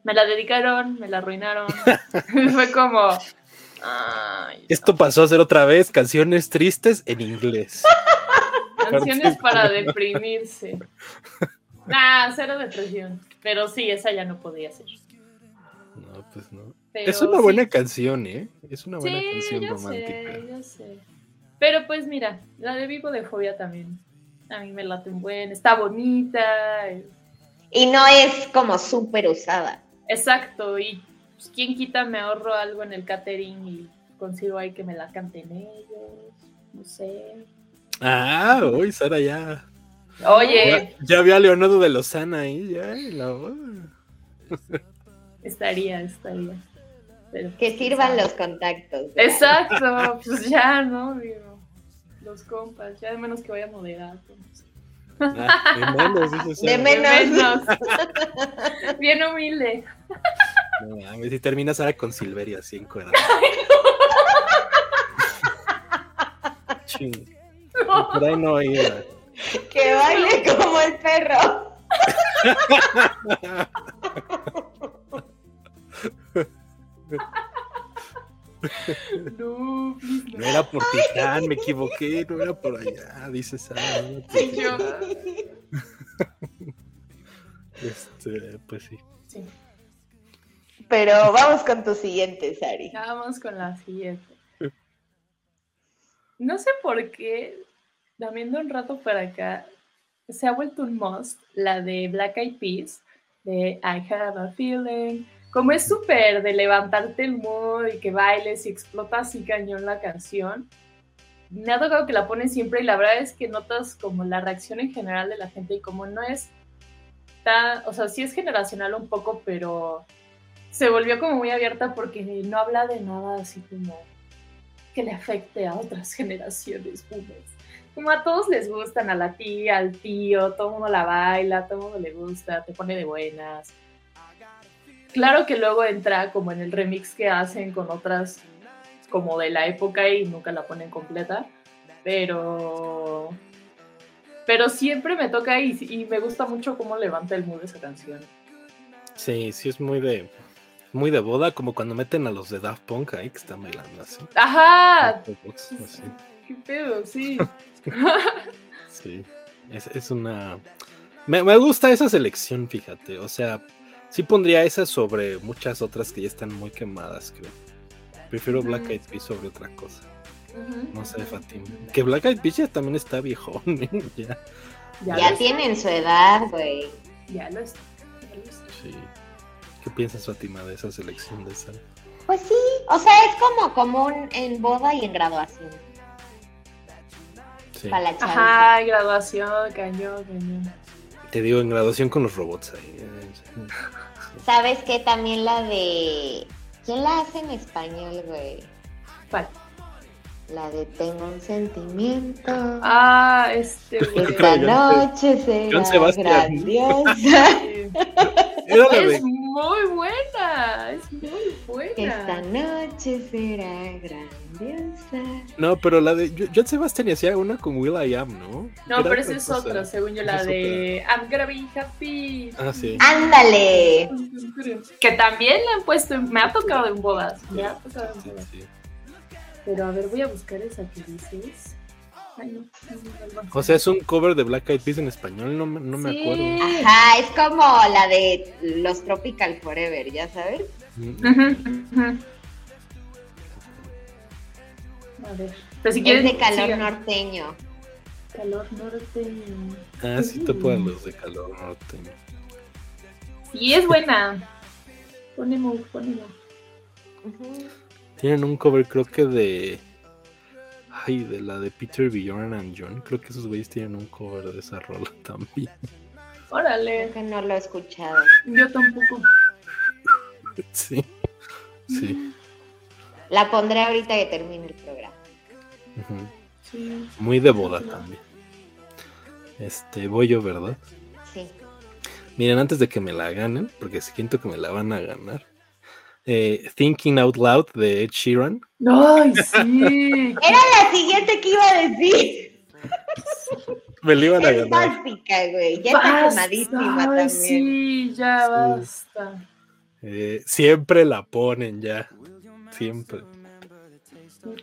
me la dedicaron, me la arruinaron. Fue como. Esto pasó a ser otra vez canciones tristes en inglés. canciones para deprimirse. Nah, cero depresión. Pero sí, esa ya no podía ser. No, pues no. es una buena canción, ¿eh? Es una buena canción romántica. Sé, yo sé. Pero pues mira, la de Vivo de Fobia también a mí me late un buen, está bonita. Y no es como súper usada. Exacto, y pues, quién quita me ahorro algo en el catering y consigo ahí que me la canten ellos, no sé. Ah, hoy Sara ya. Oye. Ya, vi a Leonardo de Lozana ahí, ya, la Estaría, estaría. que pues, sirvan los contactos. Exacto, pues ya, ¿no? Digo los compas, ya de menos que vaya a moderar. Ah, de menos, De menos. Bien humilde. No, si terminas ahora con Silveria, así encuadrado. Ching. Por ahí no iba. Que baile como el perro. No, no. era por Titán, me equivoqué, no era por allá, dice Sara. este, pues sí. sí. Pero vamos con tu siguiente, Sari. Vamos con la siguiente. No sé por qué, también de un rato para acá, se ha vuelto un must la de Black Eyed Peas, de I Have a Feeling como es súper de levantarte el mood y que bailes y explotas y cañón la canción, me ha tocado que la ponen siempre y la verdad es que notas como la reacción en general de la gente y como no es tan, o sea, sí es generacional un poco, pero se volvió como muy abierta porque no habla de nada así como que le afecte a otras generaciones Como a todos les gustan, a la tía, al tío, todo el mundo la baila, todo el mundo le gusta, te pone de buenas Claro que luego entra como en el remix que hacen con otras como de la época y nunca la ponen completa, pero pero siempre me toca y, y me gusta mucho cómo levanta el mood esa canción. Sí, sí es muy de muy de boda, como cuando meten a los de Daft Punk ahí que están bailando así. Ajá. Qué pedo, sí. sí. Es, es una me, me gusta esa selección, fíjate. O sea, Sí pondría esa sobre muchas otras que ya están muy quemadas, creo. Prefiero Black Eyed Peas sobre otra cosa. No sé, Fatima. Que Black Eyed Peas ya también está viejón, ¿eh? ya. Ya, tienen su edad, güey. Ya lo está. Sí. ¿Qué piensas, Fatima, de esa selección de sal? Pues sí, o sea, es como común en boda y en graduación. Sí. Para la Ajá, graduación, cañón, cañón. Te digo, en graduación con los robots ahí. ¿Sabes qué? También la de. ¿Quién la hace en español, güey? ¿Cuál? La de Tengo un sentimiento. Ah, este. Güey. Esta noche será grandiosa. es muy buena, es muy buena. Esta noche será grandiosa. No, pero la de John Sebastian hacía una con Will I Am, ¿no? No, pero esa es otra, según yo, la de I'm gonna be happy. Ah, sí. Ándale. Que también la han puesto, me ha tocado en bodas. Me ha tocado en bodas. Pero a ver, voy a buscar esa que dices. o sea, es un cover de Black Eyed Peas en español, no, no me acuerdo. Ajá, es como la de los Tropical Forever, ¿ya sabes? Mm. A ver. Pero si quieres, es de calor norteño. Calor norteño. Ah, sí, te pueden los de calor norteño. Sí, es buena. Ponemos, ponemos. Tienen un cover, creo que de. Ay, de la de Peter Bjorn and John. Creo que esos güeyes tienen un cover de esa rola también. Órale. que no lo he escuchado. Yo tampoco. Sí. Sí. La pondré ahorita que termine el programa. Muy de boda también. Este, voy yo, ¿verdad? Sí. Miren, antes de que me la ganen, porque siento que me la van a ganar. Eh, Thinking Out Loud de Ed Sheeran. ¡Ay, sí! Era la siguiente que iba a decir. me la iban a ganar. Básica, güey. Ya está quemadísima también. Sí, ya basta. Eh, siempre la ponen ya. Siempre.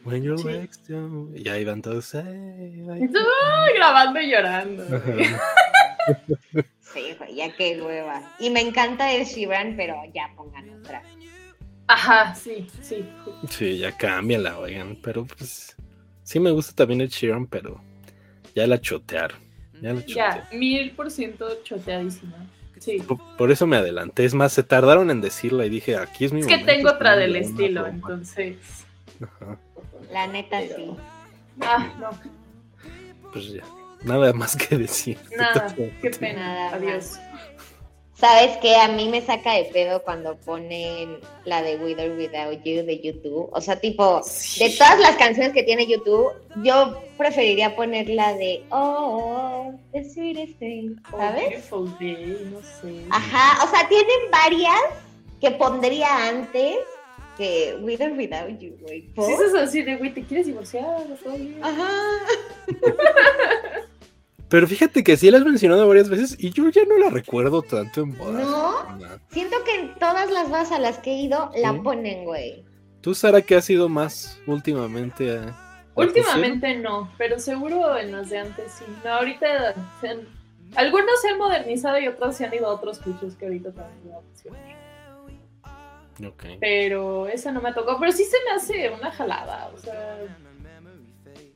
When you're sí. Y ahí van todos. grabando y llorando. sí, ya qué hueva. Y me encanta el Sheeran, pero ya pongan otra. Ajá, sí, sí. Sí, ya cámbiala, oigan. Pero pues. Sí me gusta también el Sheeran, pero ya la chotearon. Ya, la ya mil por ciento choteadísima. Sí. Por, eso me adelanté. Es más, se tardaron en decirla y dije, aquí es mi Es que tengo otra del estilo, entonces. Ajá. La neta sí. Ah, no. Pues ya. Nada más que decir. Nada, qué pena. Adiós. ¿Sabes qué? A mí me saca de pedo cuando ponen la de With or Without You de YouTube. O sea, tipo, de todas las canciones que tiene YouTube, yo preferiría poner la de Oh, the sweetest thing, ¿sabes? Oh, no sé. Ajá, o sea, tienen varias que pondría antes que With or Without You, güey. Sí, eso es así de, güey, ¿te quieres divorciar? Ajá. Pero fíjate que sí la has mencionado varias veces y yo ya no la recuerdo tanto en bodas. No, siento que en todas las bodas a las que he ido la ponen, güey. ¿Tú, Sara, qué has ido más últimamente? últimamente no, pero seguro en las de antes sí. No, ahorita algunos se han modernizado y otros se han ido a otros clichés que ahorita también a okay. Pero esa no me tocó, pero sí se me hace una jalada, o sea,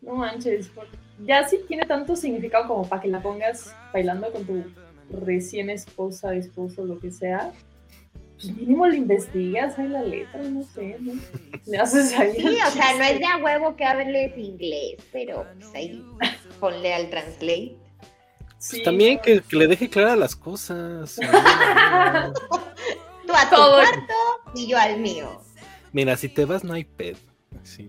no manches, porque ya sí tiene tanto significado como para que la pongas bailando con tu recién esposa, esposo, lo que sea. Pues mínimo lo investigas, hay la letra, no sé, ¿no? Le haces ahí. Sí, o sea, no es de a huevo que hables inglés, pero pues ahí ponle al translate. Pues también que, le deje claras las cosas. Tú a tu cuarto y yo al mío. Mira, si te vas no hay pedo.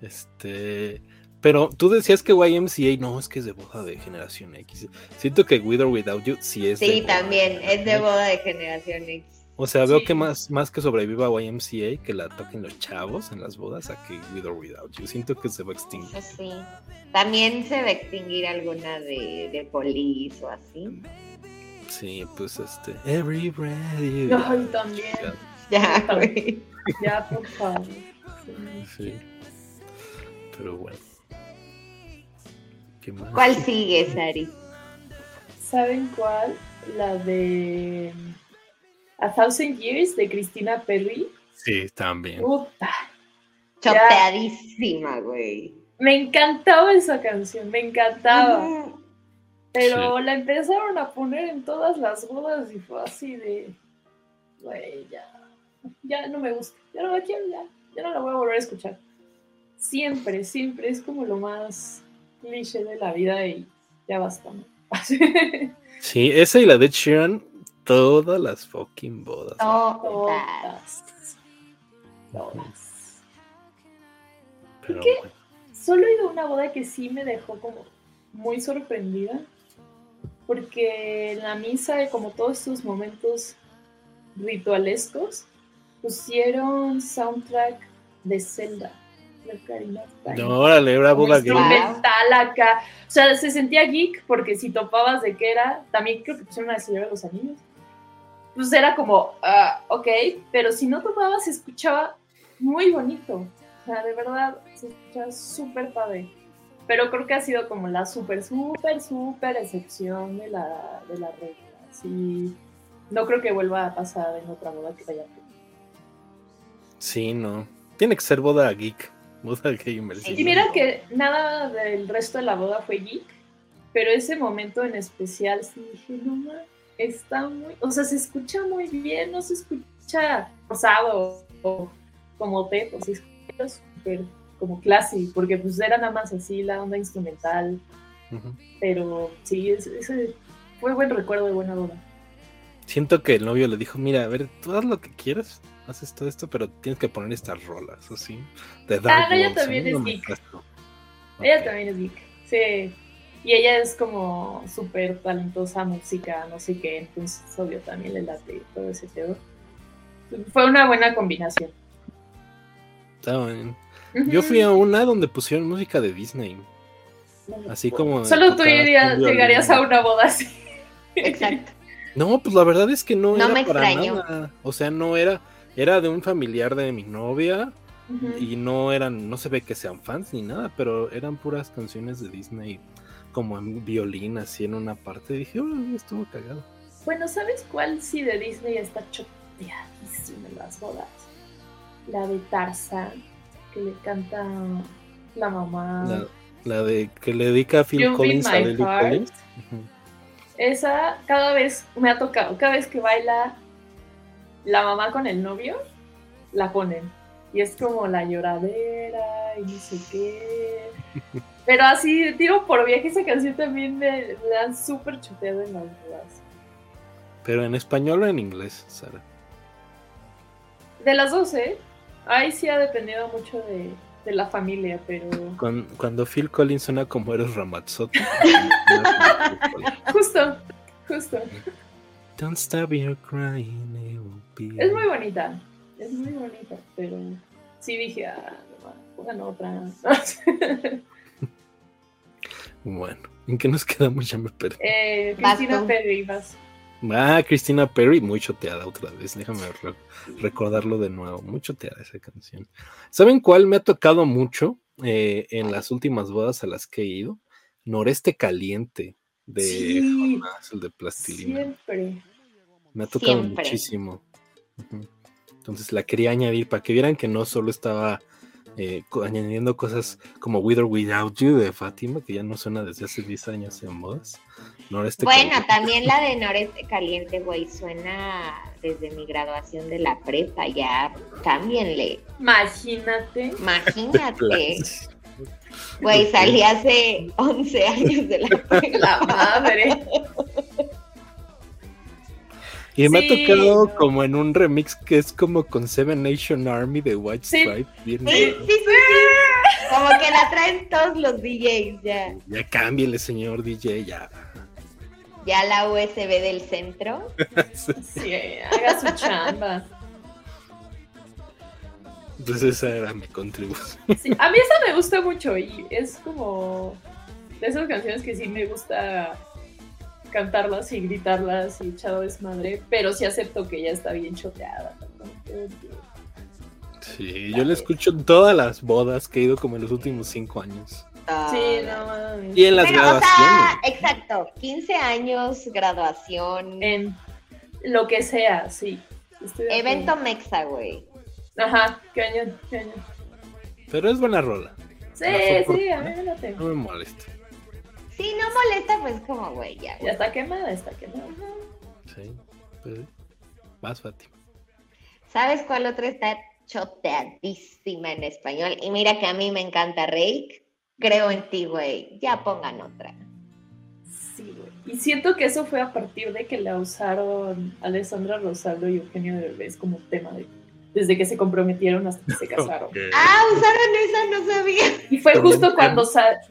este, pero tú decías que YMCA no, es que es de boda de generación X. Siento que With or Without You sí es. Sí, también, es de boda de generación X. O sea, veo que más, más que sobreviva YMCA, que la toquen los chavos en las bodas, a que With or Without You. Siento que se va a extinguir. Sí. También se va a extinguir alguna de, de Police o así. Sí, pues este. Everybody. Ay, también. Ya, güey. Ya, por favor. Sí. Pero bueno. ¿Cuál sigue, Sari? ¿Saben cuál? La de A Thousand Years de Cristina Perry. Sí, también. Puta. Chopeadísima, güey. Me encantaba esa canción, me encantaba. Pero la empezaron a poner en todas las bodas y fue así de. Güey, ya. Ya no me gusta. Ya no la quiero, ya. Ya no la voy a volver a escuchar. Siempre, siempre es como lo más cliché de la vida y ya basta. sí, esa y la de Sheeran, todas las fucking bodas. Todas. Todas. Pero solo he ido a una boda que sí me dejó como muy sorprendida. Porque en la misa, como todos estos momentos ritualescos, pusieron soundtrack de Zelda. No, órale, era boda instrumental acá. O sea, se sentía geek porque si topabas de qué era, también creo que pusieron a Señora de los Anillos. Pues era como, uh, ok, pero si no topabas, se escuchaba muy bonito. O sea, de verdad, se escuchaba súper padre. pero creo que ha sido como la súper, súper, súper excepción de la, de la regla. Sí, no creo que vuelva a pasar en otra boda que vaya. Sí, no. Tiene que ser boda geek, boda gamer. Y mira que nada del resto de la boda fue geek, pero ese momento en especial sí dije, no más, está muy, o sea, se escucha muy bien, no se escucha forzado o como te, pues se escucha súper como clase, porque pues era nada más así la onda instrumental. Pero sí, ese fue buen recuerdo de buena boda. Siento que el novio le dijo, mira, a ver, tú haz lo que quieras, haces todo esto, pero tienes que poner estas rolas, así. De ah, no, ella también es geek. Ella también es geek, sí. Y ella es como súper talentosa música, no sé qué, entonces obvio también le late todo ese pedo. Fue una buena combinación. Está bien. Yo fui a una donde pusieron música de Disney. Así como. Solo tú llegarías a una boda así. Exacto. No, pues la verdad es que no, era para nada. O sea, no era. Era de un familiar de mi novia. Y no eran. No se ve que sean fans ni nada, pero eran puras canciones de Disney. Como en violín, así en una parte. dije, oh, estuvo cagado. Bueno, ¿sabes cuál sí de Disney está choteadísima en las bodas? La de Tarzan que le canta la mamá. La, de que le dedica a Phil Collins a Lily Collins. Esa cada vez me ha tocado, cada vez que baila la mamá con el novio, la ponen. Y es como la lloradera y no sé qué. Pero así, tiro por viaje, esa canción también me, la han súper chuteado en las bodas. ¿Pero en español o en inglés, Sara? De las dos, ¿eh? Ahí sí ha dependido mucho de, la familia, pero. Cuando, Phil Collins suena como eres Ramazzotti. justo, justo. Don't stop your crying, Es muy bonita, es muy bonita, pero sí dije, ah, pongan otra. bueno, ¿en qué nos quedamos? Ya me perdí. Eh, Cristina Perry, vas. Ah, Cristina Perry, muy choteada otra vez. Déjame recordarlo de nuevo. Muy choteada esa canción. ¿Saben cuál me ha tocado mucho eh, en las últimas bodas a las que he ido? Noreste Caliente de Jonás, el de Plastilina. Siempre. Me ha tocado muchísimo. Entonces la quería añadir para que vieran que no solo estaba eh, añadiendo cosas como With or Without You de Fátima, que ya no suena desde hace 10 años en bodas. Noreste bueno, también la de Noreste Caliente, güey, suena desde mi graduación de la prepa, ya cámbienle. Imagínate. Imagínate. Güey, salí hace 11 años de la prepa. La madre. Y me ha tocado como en un remix que es como con Seven Nation Army de White Stripe. Sí, sí, sí, Como que la traen todos los DJs ya. Ya cámbiale, señor DJ, ya. Ya la USB del centro. sí, haga su chamba. Entonces esa era mi contribución. Sí, a mí esa me gusta mucho y es como de esas canciones que sí me gusta cantarlas y gritarlas y echado desmadre, pero sí acepto que ya está bien choteada. Sí, yo la escucho en todas las bodas que he ido como en los últimos cinco años. sí, no Y en las graduaciones. exacto, 15 años, graduación. En lo que sea, sí. Evento Mexa, güey. Ajá, qué año, qué año. Pero es buena rola. Sí, sí, a mí me No me molesta. Sí, no molesta, pues como, güey, ya. Ya está quemada, está quemada. Sí, pues más Fátima. ¿Sabes cuál otra está choteadísima en español? Y mira que a mí me encanta Rake. Creo en ti, güey. Ya pongan otra. Sí, güey. Y siento que eso fue a partir de que la usaron Alessandra Rosaldo y Eugenio Derbez como tema de desde que se comprometieron hasta que se casaron. Ah, usaron esa, no sabía. Y fue justo cuando,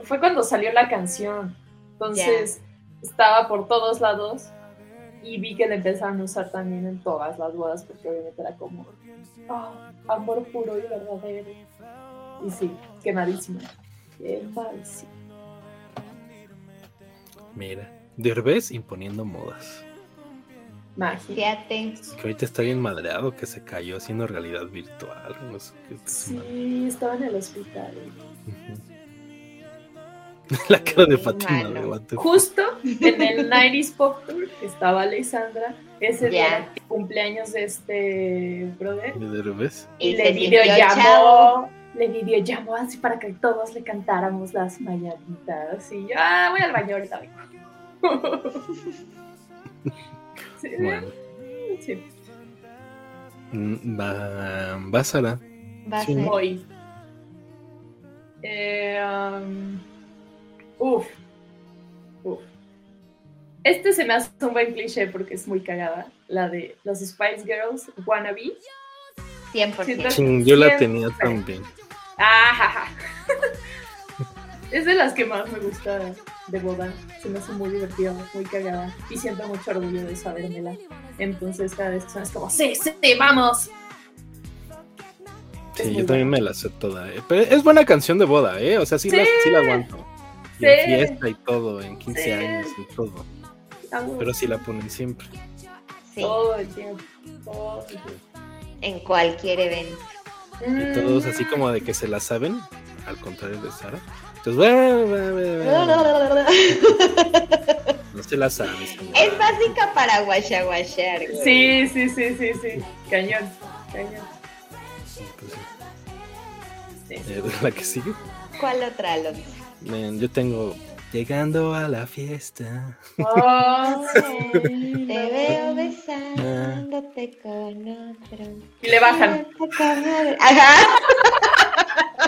fue cuando salió la canción. Entonces estaba por todos lados y vi que la empezaron a usar también en todas las bodas porque obviamente era como oh, amor puro y verdadero. Y sí, quemadísimo. Quemadísimo. Mira, Derbez imponiendo modas. Fíjate. Que ahorita está bien madreado que se cayó haciendo realidad virtual. sí, estaba en el hospital. la cara de Fatima de Justo en el 90s Pop Tour estaba Alessandra, ese día cumpleaños de este brother. Y, le videollamó, le videollamó así para que todos le cantáramos las mañanitas. Y yo, ah, voy al baño ahorita sí, bueno. sí. Mm, va, va Sara. Va sí. Voy. Eh, um, uf. Uf. Este se me hace un buen cliché porque es muy cagada. La de los Spice Girls, Wannabe. 100%. Yo la tenía también. Ah, es de las que más me gusta de boda. Se me hace muy divertida, muy cagada. Y siento mucho orgullo de sabérmela. Entonces cada vez que es como, sí, sí, vamos. Sí, yo también me la sé toda. ¿eh? Pero es buena canción de boda, ¿eh? O sea, sí, La, sí la aguanto. Y en fiesta y todo, en 15 años y todo. Pero sí la ponen siempre. Sí. Todo el tiempo. Todo el tiempo. En cualquier evento. Y todos así como de que se la saben, al contrario de Sara. Entonces, no se la saben. Es básica para guachaguachar. Sí, sí, sí, sí, sí. Cañón, cañón. Pues sí. Eh, ¿La que sigue? ¿Cuál otra, Alonso? Yo tengo Llegando a la fiesta. Oh, te veo besándote con otro. Y le bajan. Ajá.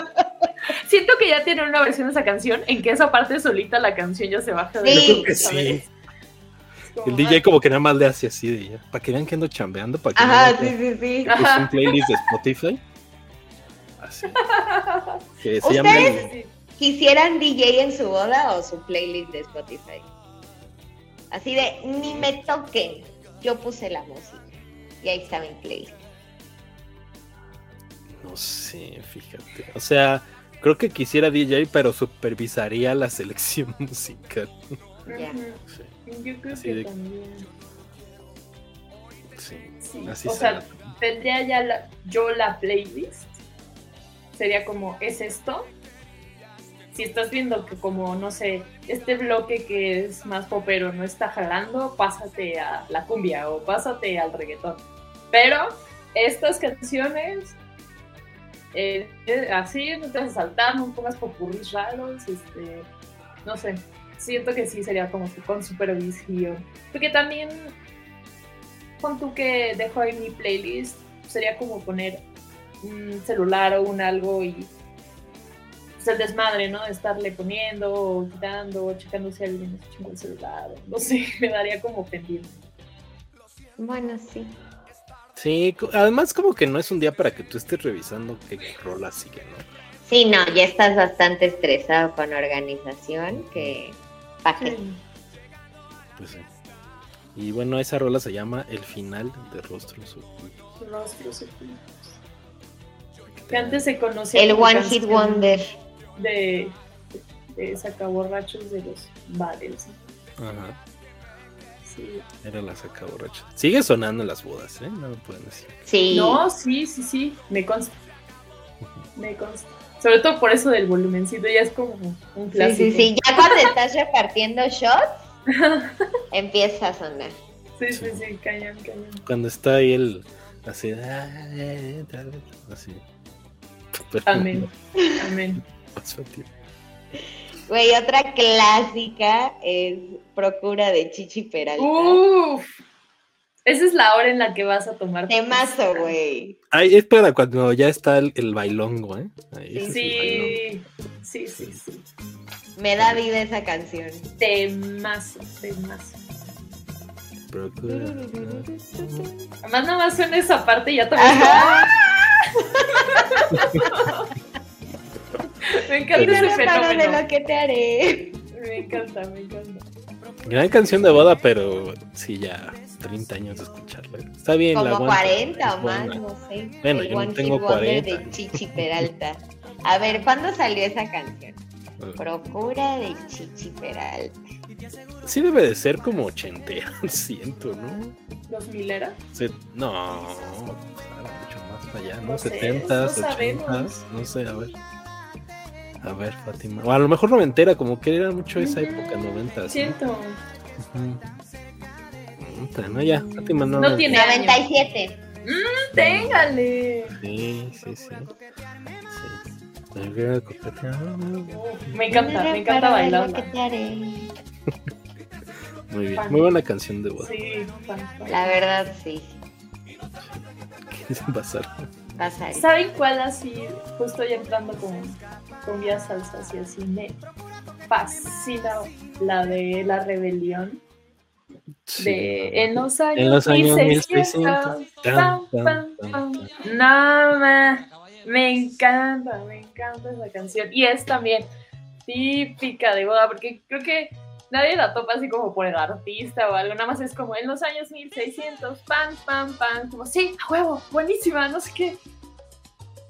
Siento que ya tienen una versión de esa canción en que esa parte solita la canción ya se baja de sí. que sí. El DJ como que nada más le hace así de ya, para que vean que ando chambeando, para que Ajá, sí, sí, sí. un playlist de Spotify. Así. Que se llama quisieran DJ en su boda o su playlist de Spotify. Así de, ni me toquen, yo puse la música y ahí está mi playlist. No sé, fíjate. O sea, creo que quisiera DJ, pero supervisaría la selección musical. Ya. Yo creo que también. Sí, Así o sea, tendría ya yo la playlist. Sería como, ¿es esto? si estás viendo que como, no sé, este bloque que es más popero no está jalando, pásate a la cumbia o pásate al reggaetón. Pero estas canciones, eh, así, a saltar, no pongas popurris raros, este, no sé, siento que sí sería como con supervisión. Porque también, con tú que dejo ahí mi playlist, sería como poner un celular o un algo y pues, el desmadre, ¿no? De estarle poniendo, quitando, checando si alguien echando el celular, no sé, me daría como pendiente. Bueno, sí. Sí, además como que no es un día para que tú estés revisando qué rola sigue, ¿no? Sí, no, ya estás bastante estresado con organización, que ¿para qué? Pues sí. Y bueno, esa rola se llama El final de Rostros Ocultos. Rostros Ocultos. Que antes se conocía. El One Hit Wonder de, de sacaborrachos de los bares. Ajá. Sí. Era la sacaborrachos. Sigue sonando en las bodas, ¿eh? No me pueden decir. Sí. No, sí, sí, sí. Me consta. Me consta. Sobre todo por eso del volumencito, ya es como un clásico. Sí, sí, sí. Ya cuando estás repartiendo shots, empieza a sonar. Sí, sí, sí, cañón, cañón. Cuando está ahí el. Así. Así. Amén. Amén. Güey, otra clásica es Procura de Chichi Peralta. Uf. Esa es la hora en la que vas a tomar. Temazo, güey. Ay, es para cuando ya está el, el bailongo, ¿eh? sí, sí, sí, sí. Me da vida esa canción. Temazo, temazo. Procura. Además, nada más suena esa parte y ya te Me encanta ese fenómeno. de lo que te haré. Me encanta, me encanta. Gran canción de boda, pero sí, ya 30 años de escucharla. Está bien, Como 40 o más, no sé. Bueno, yo no tengo 40. de Chichi Peralta. A ver, ¿cuándo salió esa canción? Procura de Chichi Peralta. Sí debe de ser como ochentera, siento, ¿no? ¿Dos milera? Sí, no, mucho más allá, ¿no? 70s, 80 no sé, a ver. A ver, Fátima. O a lo mejor noventera, como que era mucho esa época, 90. Siento. No, ya, Fátima no. No tiene 97. Mm, téngale. Sí, sí, sí. Me encanta, me encanta bailar. Muy bien, muy buena canción de boda. Sí, la verdad sí. ¿Qué dicen pasar? ¿Saben cuál así? Justo ya entrando con, con vías salsas y así me fascina la de la rebelión. De, en los años, en los años 1600. Nada me encanta, me encanta esa canción. Y es también típica de boda, porque creo que nadie la topa así como por el artista o algo, nada más es como en los años 1600, pam, pam, pam, como sí, a huevo, buenísima, no sé qué.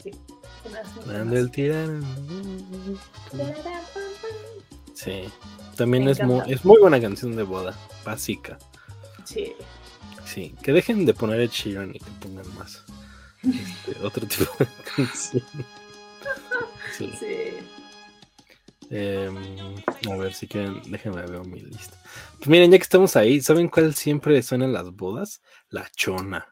Sí, el tirano. Sí, también es muy, es muy buena canción de boda, básica. Sí. Sí, que dejen de poner el Sheeran y que pongan más. Este, otro tipo de canción. Sí. Em, a ver si quieren, déjenme ver mi lista. Pues miren, ya que estamos ahí, ¿saben cuál siempre suena en las bodas? La chona.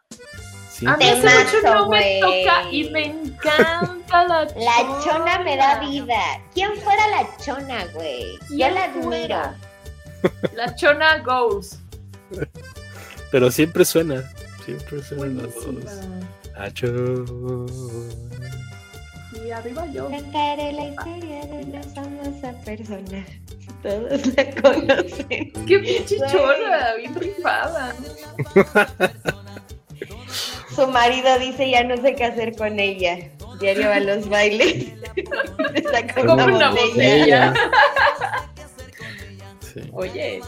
A mí ese mucho no me toca y me encanta la chona. La chona me da vida. ¿Quién fuera la chona, güey? Yo la admiro. La chona goes. Pero siempre suena. Siempre suena las dos. Y arriba yo. Cantaré la historia de una famosa persona. Todos la conocen. Qué pinche chora, bien rifada. Su marido dice ya no sé qué hacer con ella. Diario a los bailes. Como una botella. Oye,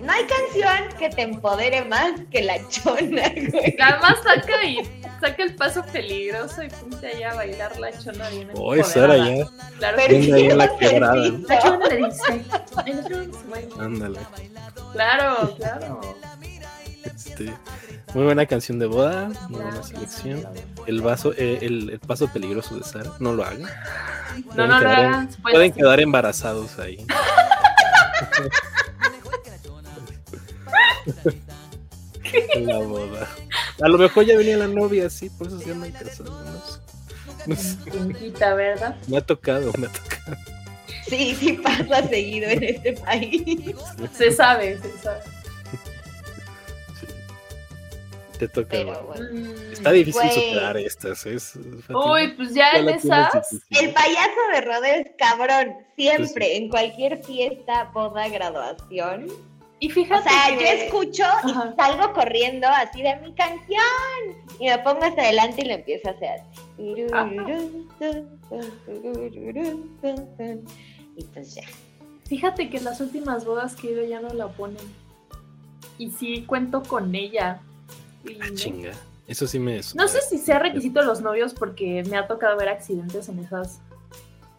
no hay canción que te empodere más que la chona, güey. Además saca y saca el paso peligroso y ponte allá a bailar la chona bien Oh, Sara ya. Claro que ahí en la quebrada. La chona le dice. Ándale. Claro, claro. Este, muy buena canción de boda, muy buena selección. El vaso, eh, el, el, paso peligroso de Sara, no lo hagan. No, no, no, Pueden quedar embarazados ahí. la boda. A lo mejor ya venía la novia, sí, por eso se llama casados. No sé. ¿verdad? Me ha tocado, me ha tocado. Sí, sí pasa seguido en este país. Se sabe, se sabe. Sí. Te toca. Está difícil superar estas. Es, Uy, pues ya, en esas. El payaso de rodeo es cabrón. Siempre, pues en cualquier fiesta, boda, graduación y fíjate. O sea, yo escucho y salgo corriendo así de mi canción. Y me pongo hasta adelante y lo empiezo a hacer Y pues ya. Fíjate que en las últimas bodas que he ido ya no la ponen. Y sí cuento con ella. Ah, chinga. Eso sí me. No sé si sea requisito de los novios porque me ha tocado ver accidentes en esas.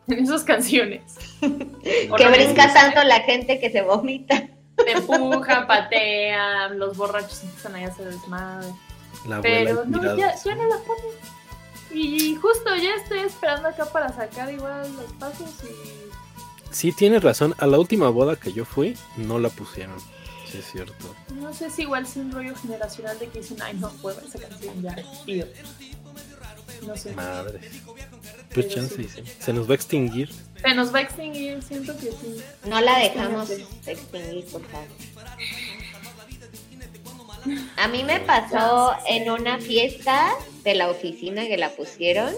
En esas canciones. que brinca tanto la gente que se vomita. Te empujan, patean, los borrachos empiezan a hacer desmadre. Pero no, ya, ya no la ponen. Y justo ya estoy esperando acá para sacar igual los pasos y. Sí, tienes razón. A la última boda que yo fui, no la pusieron. Sí, es cierto. No sé si igual es un rollo generacional de que dicen, ay, no puedo esa canción ya, tío. No sé. Madre. Pues chance, sí. Se nos va a extinguir. Se nos va a extinguir, siento que sí. No la dejamos extinguir, por favor. A mí me pasó en una fiesta de la oficina que la pusieron.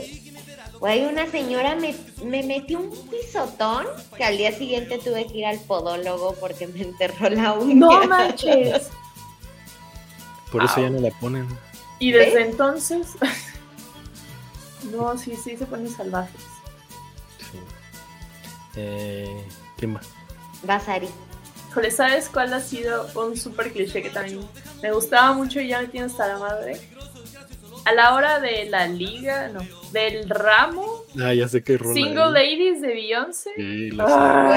Güey, una señora me, me metió un pisotón que al día siguiente tuve que ir al podólogo porque me enterró la uña. No manches. Por eso ya no la ponen. Y desde entonces. no, sí, sí se ponen salvajes. Eh, ¿Quién más? Basari. Jole, ¿sabes cuál ha sido un super cliché que también me gustaba mucho y ya me tiene hasta la madre? A la hora de la liga, no, del ramo. Ah, ya sé qué Single Ladies de Beyoncé. Sí, ah.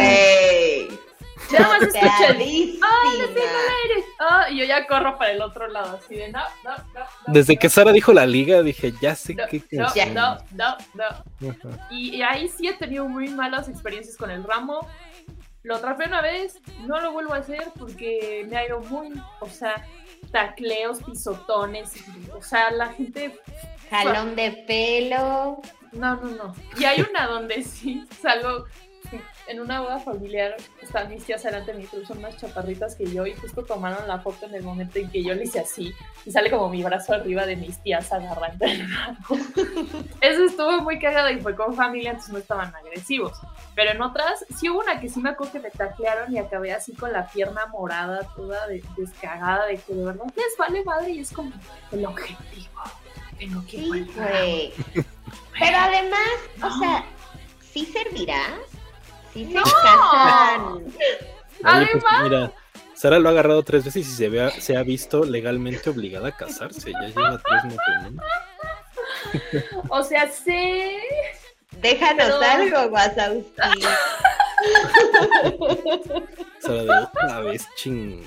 Nada más escuché ¡Ah, y yo ya corro para el otro lado, así de no, no, no. Desde que Sara dijo la liga, dije, ya sé qué no, no, no, no, y, y, ahí sí he tenido muy malas experiencias con el ramo. Lo atrapé una vez, no lo vuelvo a hacer porque me ha ido muy, o sea, tacleos, pisotones, o sea, la gente... Jalón de pelo. No, no, no. Y hay una donde sí salgo en una boda familiar, están mis tías delante de mí, son más chaparritas que yo, y justo tomaron la foto en el momento en que yo le hice así, y sale como mi brazo arriba de mis tías agarrando el Eso estuvo muy cagado y fue con familia, entonces no estaban agresivos. Pero en otras, sí hubo una que sí me acuerdo que me taclearon y acabé así con la pierna morada, toda descagada, de que de verdad les vale madre y es como el objetivo. Tengo que sí, Pero además, o sea, sí servirá no. Además. mira, Sara lo ha agarrado tres veces y se, vea, se ha visto legalmente obligada a casarse. Ya lleva tres matrimonios. O sea, sí. Déjanos algo, Wazowski. Sara de otra vez, ching.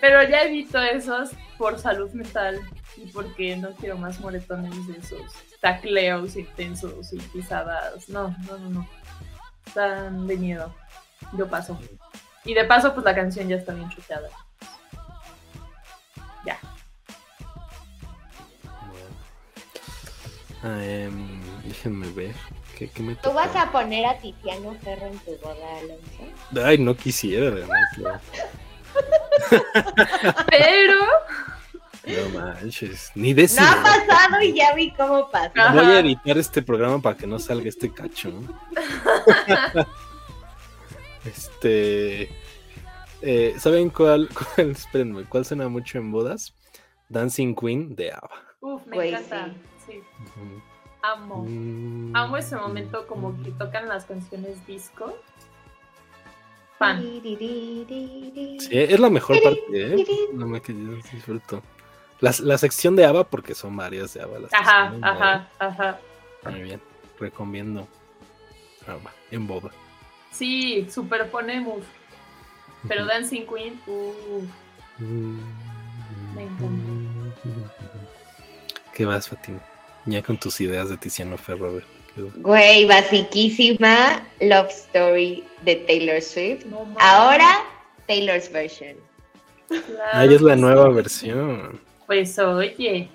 Pero ya evito esos por salud mental y porque no quiero más moretones de esos tacleos intensos y pisadas. No, no, no, no. Están de miedo. Yo paso. Y de paso, pues la canción ya está bien chuteada. Ya. Um, déjenme ver. ¿Qué, qué me ¿Tú vas a poner a Tiziano Ferro en tu boda, Alonso? Ay, no quisiera, realmente. Pero no manches, ni de No ha pasado y ya vi cómo pasa. Voy a editar este programa para que no salga este cacho. este. Eh, ¿Saben cuál, cuál, espérenme, cuál suena mucho en bodas? Dancing Queen de ABBA. Uf, me encanta. Sí. Amo. Mm. Amo ese momento como que tocan las canciones disco. Fan. Sí, es la mejor parte, ¿eh? No me que disfruto. La, la, sección de ABBA, porque son varias de ABBA. ajá, ajá, ajá. Muy bien, recomiendo ABBA en boda. Sí, superponemos. Pero Dancing Queen, uh, me encanta. ¿Qué vas, Fatima? Ya con tus ideas de Tiziano Ferro, Güey, basiquísima Love Story de Taylor Swift. Ahora, Taylor's version. Ahí es la nueva versión. Pues oye.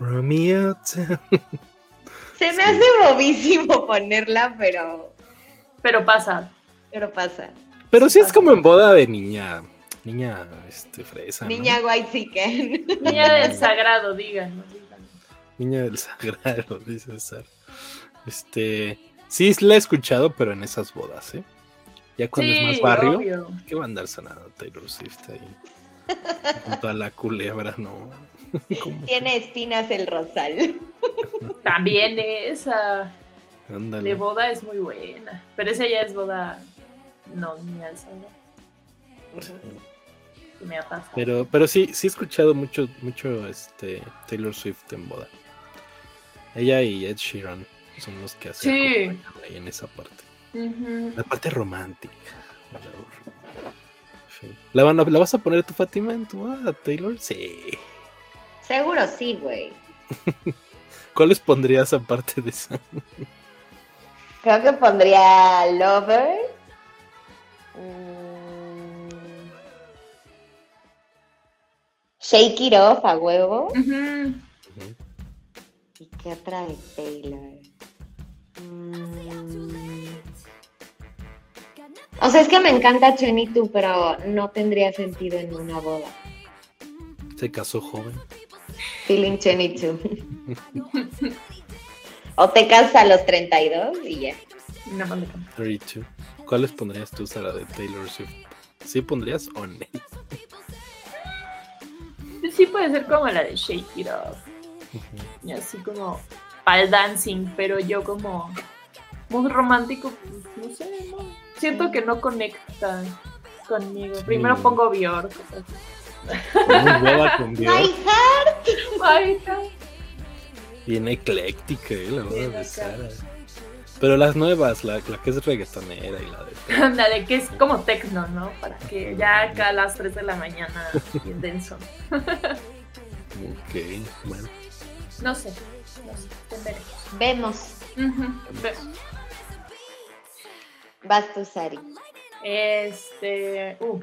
Romeo. Se me hace bobísimo ponerla, pero. Pero pasa. Pero pasa. Pero sí es como en boda de niña. Niña este, fresa. Niña white chicken. Niña del sagrado, digan. Niña del sagrado, dice César. Este. Sí, la he escuchado, pero en esas bodas, ¿eh? Ya cuando es más barrio, ¿qué va a andar sonando Taylor Swift ahí? Junto a la culebra, no. Tiene espinas el rosal. También esa de boda es muy buena. Pero esa ya es boda no ni alzada. Me ha pasado. Pero, pero sí, sí he escuchado mucho, mucho este Taylor Swift en boda. Ella y Ed Sheeran son los que hacen sí. en esa parte. La parte romántica. ¿La, ¿La vas a poner tu Fátima en tu a Taylor? Sí. Seguro sí, güey. ¿Cuáles pondrías aparte de esa? Creo que pondría Lover. Mm. Shake It Off a huevo. ¿Y qué otra de Taylor? Mm. O sea, es que me encanta 22, pero no tendría sentido en una boda. Se casó joven. Feeling 22. o te casas a los 32 y ya. No, 32. ¿Cuáles pondrías tú, Sara, de Taylor Swift? ¿Sí pondrías o no? Sí puede ser como la de Shake It Off. Y así como al dancing, pero yo como muy romántico, pues, no sé, no siento que no conecta conmigo. Primero pongo Bjork. Muy con Bjork. My heart. My heart. Bien ecléctica, ¿eh? La boda de Sara. Pero las nuevas, la, la que es reggaetonera y la de... la de que es como techno, ¿no? Para que ya acá a las 3 de la mañana, bien denso. ok, bueno. No sé, no sé, Vemos. Vemos. Vas tú, Sari. Este. Uh,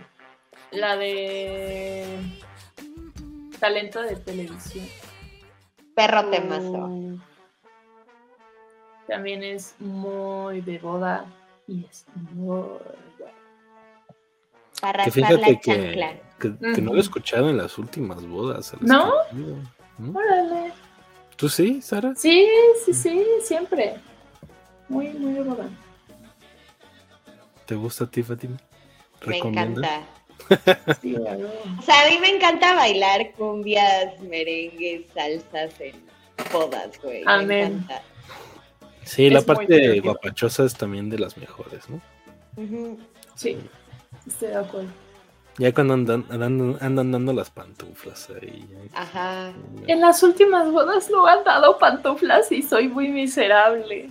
la de. Talento de televisión. Perro temazo. Uh, también es muy de boda y es muy Para que fíjate que, que, no lo he escuchado en las últimas bodas. ¿No? Órale. ¿Tú sí, Sara? Sí, sí, sí, siempre. Muy, muy de boda. ¿Te gusta a ti, Fatima? Me encanta. O sea, a mí me encanta bailar cumbias, merengues, salsas en bodas, güey. Amén. Sí, la parte guapachosa es también de las mejores, ¿no? Sí, estoy de acuerdo. Ya cuando andan, andan, dando las pantuflas ahí. Ajá. En las últimas bodas no han dado pantuflas y soy muy miserable.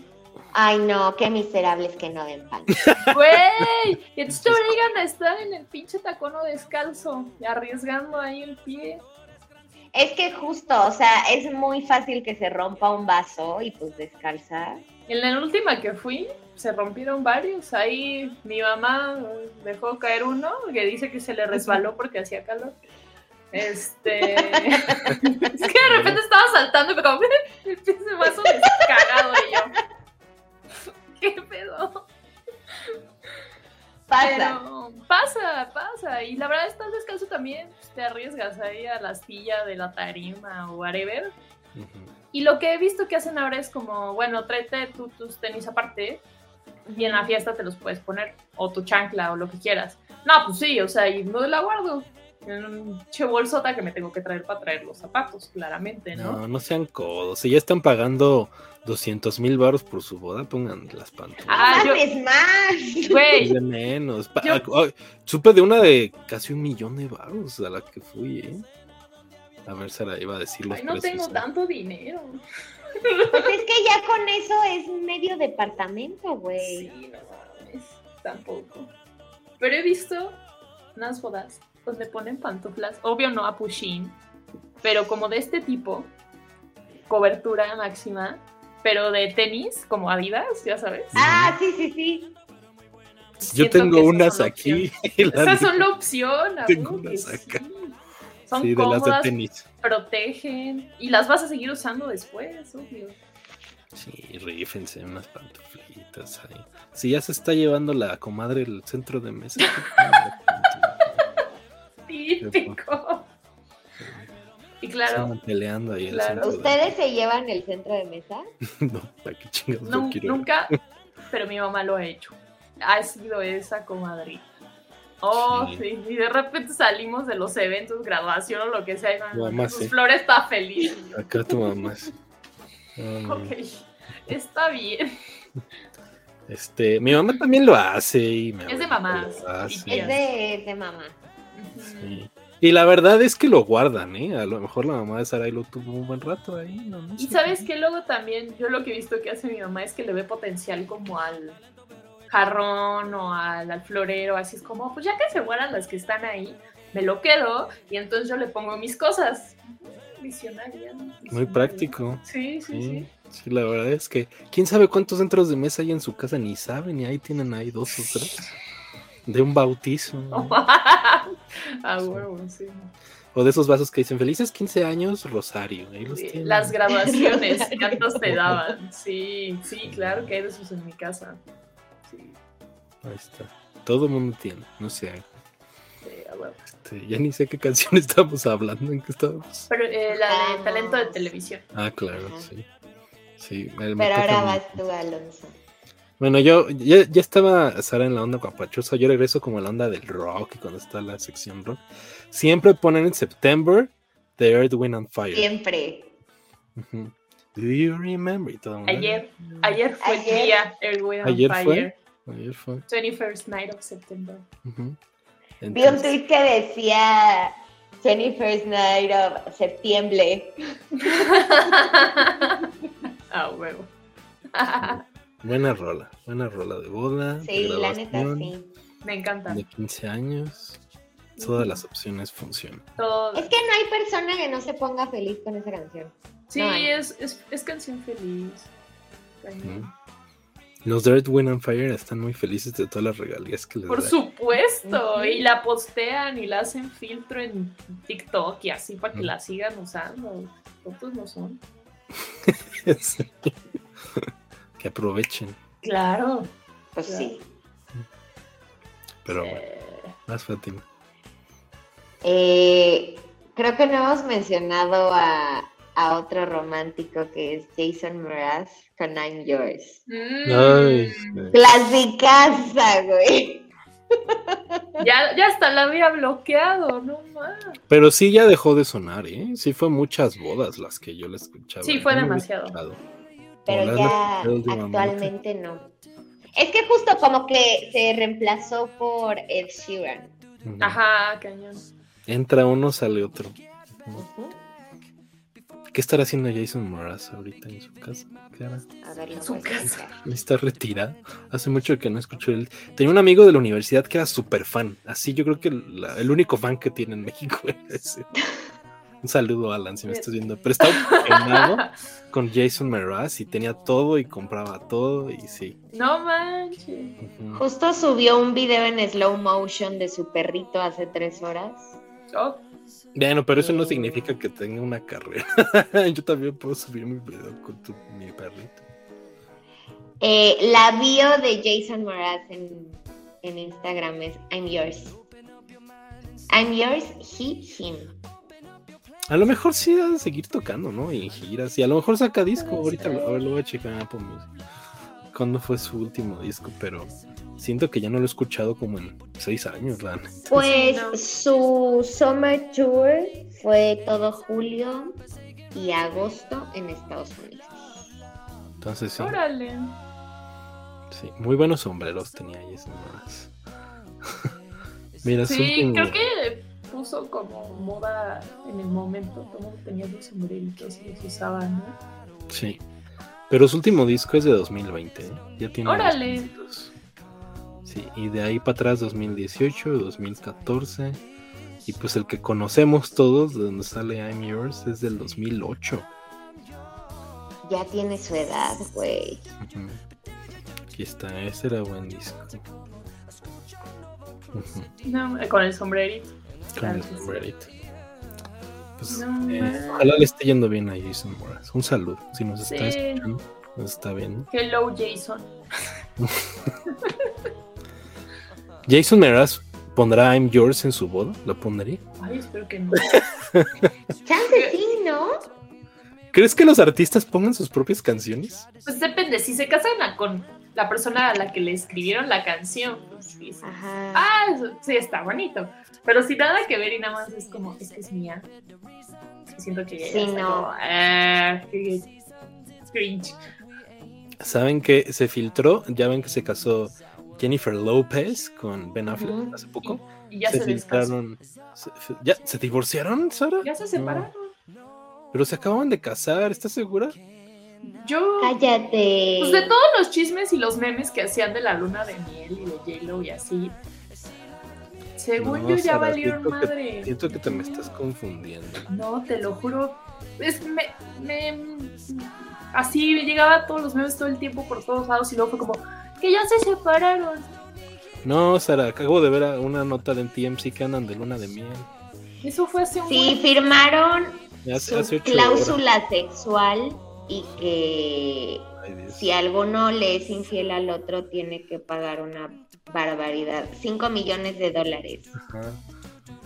Ay, no, qué miserables que no den pan. Güey, entonces te obligan a estar en el pinche tacono descalzo, arriesgando ahí el pie. Es que justo, o sea, es muy fácil que se rompa un vaso y pues descalza. En la última que fui, se rompieron varios. Ahí mi mamá dejó caer uno que dice que se le resbaló porque hacía calor. Este. es que de repente estaba saltando y como el pinche vaso descargado y yo. ¿Qué pedo? Pasa. pasa, pasa. Y la verdad, estás descalzo también. Pues, te arriesgas ahí a la astilla de la tarima o whatever. Y lo que he visto que hacen ahora es como, bueno, tráete tus tenis aparte y en la fiesta te los puedes poner. O tu chancla o lo que quieras. No, pues sí, o sea, y no la guardo en un che bolsota que me tengo que traer para traer los zapatos, claramente, ¿no? No, no sean codos. Si ya están pagando 200 mil baros por su boda, pongan las pantuflas. ¡Ah, es más! Güey. De menos. supe de una de casi un millón de baros a la que fui, ¿eh? A ver, Sara iba a decir Ay, no tengo ¿eh? tanto dinero. Pues es que ya con eso es medio departamento, güey. Sí, no tampoco. Pero he visto unas bodas donde ponen pantuflas, obvio no a Pushin, pero como de este tipo, cobertura máxima, pero de tenis, como Adidas, ya sabes. Ah, sí, sí, sí. Yo tengo unas aquí. Esas son la opción. Tengo unas acá. Son sí, cómodas, de las de tenis. protegen y las vas a seguir usando después, obvio. Sí, rífense unas pantuflitas ahí. Si ya se está llevando la comadre el centro de mesa. Típico. Y claro. peleando ahí ¿Ustedes se llevan el centro de mesa? no, ¿para qué chingados no, Nunca, pero mi mamá lo ha hecho. Ha sido esa comadre. Oh, sí. Y de repente salimos de los eventos, graduación o lo que sea. Y mamá, flores está feliz. Acá tu mamá. ok, está bien. Este, mi mamá también lo hace y Es de mamá. Es de, de mamá. Sí. Y la verdad es que lo guardan, ¿eh? A lo mejor la mamá de Sarai lo tuvo un buen rato ahí. No, y sabes que luego también, yo lo que he visto que hace mi mamá es que le ve potencial como al jarrón o al, florero, así es como, pues ya que se mueran las que están ahí, me lo quedo y entonces yo le pongo mis cosas. Visionaria. Muy práctico. Sí, sí, sí, sí. la verdad es que quién sabe cuántos centros de mesa hay en su casa, ni saben, y ahí tienen ahí dos o tres. De un bautizo. ah, huevo, sí. O de esos vasos que dicen felices 15 años, Rosario. las graduaciones, ¿cuántos te daban? Sí, sí, claro que hay de esos en mi casa. Ahí está. Todo el mundo tiene, no sé. Este, ya ni sé qué canción estamos hablando, en qué estábamos. Pero, eh, la de talento de televisión. Ah, claro, sí. sí Pero ahora vas tú, Alonso. Bueno, yo ya, estaba Sara en la onda capachosa. Yo regreso como a la onda del rock, cuando está la sección rock. Siempre ponen en September The Earth, Wind and Fire. Siempre. Do you remember? ayer, ayer fue el día Earth, Wind and Fire. Ayer fue. 21st night of September. Vi un tweet que decía 21st night of septiembre. Ah, huevo. Buena rola, buena rola de boda. Sí, la neta sí. Me encanta. De 15 años. Todas las opciones funcionan. Es que no hay persona que no se ponga feliz con esa canción. Sí, es, es, canción feliz. Los Dirt Wind and Fire están muy felices de todas las regalías que les Por supuesto, y la postean y la hacen filtro en TikTok y así para que la sigan usando. ¿Cuántos no son? que aprovechen. Claro. Pues sí. Pero bueno, más Fátima. Eh, creo que no hemos mencionado a, a otro romántico que es Jason Mraz con I'm Yours. Mm. Clasicaza, güey. Ya, ya hasta la había bloqueado, no más. Pero sí ya dejó de sonar, ¿eh? Sí fue muchas bodas las que yo le escuchaba. Sí, fue demasiado. Pero ya actualmente no. Es que justo como que se reemplazó por Ed Sheeran. Ajá, cañón. Entra uno, sale otro. ¿Qué estará haciendo Jason Mraz ahorita en su casa? ¿Qué hará? A ver, en su casa. Está retirado. Hace mucho que no escucho él. Tenía un amigo de la universidad que era súper fan. Así yo creo que el único fan que tiene en México es Un saludo, Alan, si me estás viendo. Pero estaba con Jason Mraz y tenía todo y compraba todo y sí. No manches. Justo subió un video en slow motion de su perrito hace tres horas. Oh. Bueno, pero eso no significa que tenga una carrera. Yo también puedo subir mi video con mi perrito. Eh, la bio de Jason Mraz en, en Instagram es I'm yours. I'm yours, he, him. A lo mejor sí va a seguir tocando, ¿no? Y en giras. Y a lo mejor saca disco. Ahorita lo, lo voy a checar en Apple Music. ¿Cuándo fue su último disco? Pero siento que ya no lo he escuchado como en seis años, ¿verdad? Pues su Summer Tour fue todo julio y agosto en Estados Unidos. Entonces sí. Órale. Sí, muy buenos sombreros tenía ahí más. Mira, sí, creo que puso como moda en el momento, como tenía los sombreritos y los usaban, ¿no? Sí. Pero su último disco es de 2020, ¿eh? Ya tiene. Órale. Sí, y de ahí para atrás 2018, 2014. Y pues el que conocemos todos, de donde sale I'm Yours, es del 2008. Ya tiene su edad, güey. Aquí está, ese era buen disco. no, con el sombrerito. Con el sombrerito. Pues, eh, ojalá le esté yendo bien a Jason Morales. Un saludo, si nos está escuchando, nos está viendo. Hello, Jason. Jason Meraz pondrá I'm Yours en su boda, ¿lo pondría? Ay, espero que no. Chance sí, ¿no? ¿Crees que los artistas pongan sus propias canciones? Pues depende, si se casan con la persona a la que le escribieron la canción, pues sí. Ah, sí, está bonito. Pero si nada que ver y nada más es como, es que es mía. siento que sí, no. ah, cringe. ¿Saben que se filtró? Ya ven que se casó Jennifer Lopez con Ben Affleck hace poco. Y ya se, filtraron. ¿Ya se divorciaron, Sara? Ya se separaron. Pero se acaban de casar, ¿estás segura? Yo. Cállate. Pues de todos los chismes y los memes que hacían de la luna de miel y de J-Lo y así. Según yo ya valieron madre. siento que te me estás confundiendo. No, te lo juro. Es, me, me, así llegaba todos los memes todo el tiempo por todos lados y luego fue como, que ya se separaron. No, Sara, acabo de ver una nota de TMC que andan de luna de miel. Eso fue hace un Sí, firmaron su cláusula sexual y que si alguno le es infiel al otro tiene que pagar una barbaridad, 5 millones de dólares. Ajá.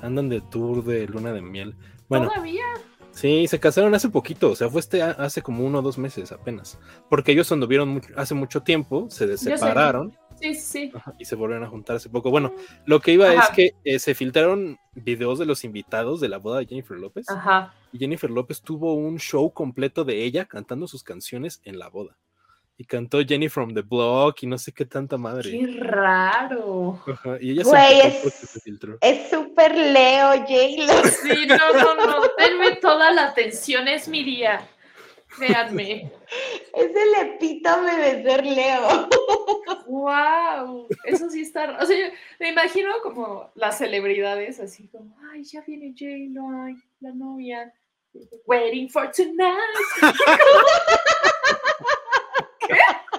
Andan de tour de luna de miel. Bueno, ¿Todavía? Sí, se casaron hace poquito, o sea, fue este hace como uno o dos meses apenas. Porque ellos anduvieron hace mucho tiempo, se separaron. Sí, sí. y se volvieron a juntar hace poco. Bueno, lo que iba es que eh, se filtraron videos de los invitados de la boda de Jennifer López. Ajá. Y Jennifer López tuvo un show completo de ella cantando sus canciones en la boda. Y cantó Jenny from the Block y no sé qué tanta madre. Qué raro. Y ella se, filtró. Es súper Leo, J-Lo. Sí, no, no, no. Denme toda la atención, es mi día. Véanme. Es el epítome de ser Leo. ¡Wow! Eso sí está. O sea, yo me imagino como las celebridades, así como, ay, ya viene J-Lo, ay, la novia. Waiting for tonight. ¿Qué?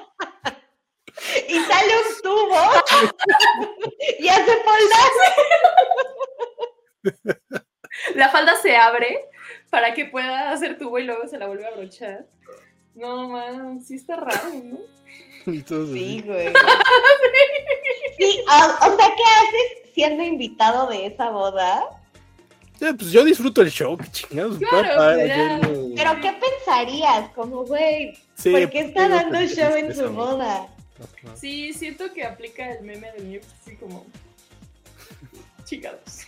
Y sale un tubo y hace falda. La falda se abre para que pueda hacer tubo y luego se la vuelve a abrochar. No, man, sí está raro, ¿no? Sí, güey. sí, o, sea, ¿qué haces siendo invitado de esa boda? Pues yo disfruto el show, chingados. Pero ¿qué pensarías? Como, güey, ¿por qué está dando show en su boda? Sí, siento que aplica el meme de mí, así como chingados.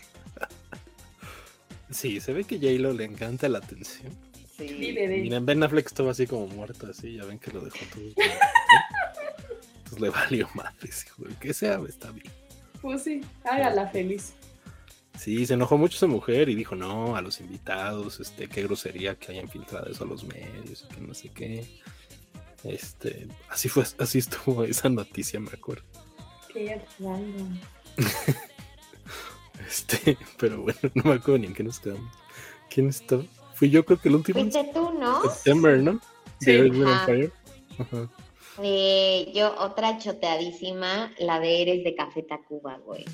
Sí, se ve que J-Lo le encanta la atención. Sí. Miren, Ben Affleck estaba así como muerto, así, ya ven que lo dejó todo. pues le valió más, hijo, que sea, está bien. Pues sí, hágala feliz. Sí, se enojó mucho esa mujer y dijo, no, a los invitados, este, qué grosería que hayan filtrado eso a los medios, que no sé qué. Este, así fue, así estuvo esa noticia, me acuerdo. Qué random. este, pero bueno, no me acuerdo ni en qué nos quedamos. ¿Quién estaba? Fui yo creo que el último. Fuiste tú, ¿no? September, ¿no? Sí. Eh, yo otra choteadísima, la de Eres de Café Tacuba, güey.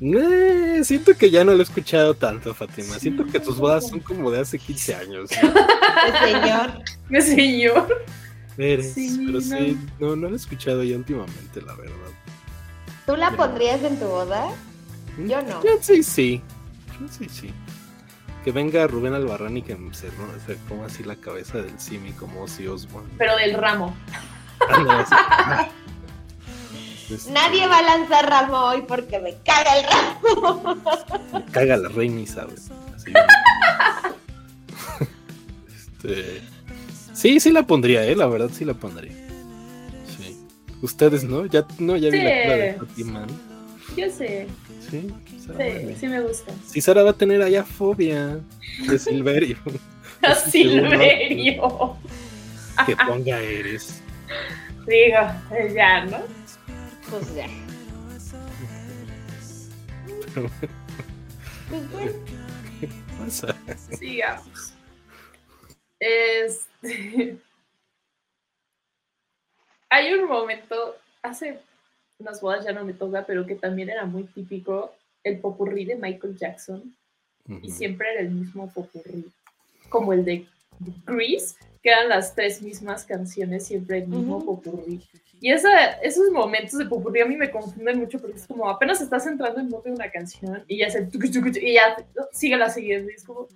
Eh, siento que ya no lo he escuchado tanto, Fátima. Siento que tus bodas son como de hace 15 años. ¿no? señor. Mi señor. Eres, pero sí, no, no lo he escuchado ya últimamente, la verdad. ¿Tú la pondrías en tu boda? ¿Mm? Yo no. Yo sí, sí. Yo sí, sí que venga Rubén Albarrán y que se, ¿no? se ponga así la cabeza del Simi como si Osborne. Pero del ramo. Este, Nadie va a lanzar ramo hoy porque me caga el ramo. Me caga la reina ¿sabes? este, sí, sí la pondría, eh, la verdad sí la pondría. Sí. Ustedes no, ya no, ya vi la cara de Fátima. Yo sé. Sí, sí, sí me gusta. Si Sara va a tener allá fobia de Silverio. A Silverio. Que ponga eres. Digo, ya, ¿no? Pues ya. ¿Qué pasa? Sigamos. Este... Hay un momento, hace unas bodas ya no me toca, pero que también era muy típico, el popurrí de Michael Jackson. Y siempre era el mismo popurrí, como el de Grease, que eran las tres mismas canciones, siempre el mismo popurrí. Y esa, esos momentos de popurrí a mí me confunden mucho porque es como apenas estás entrando en modo de una canción y ya se y ya sigue la siguiente. es como.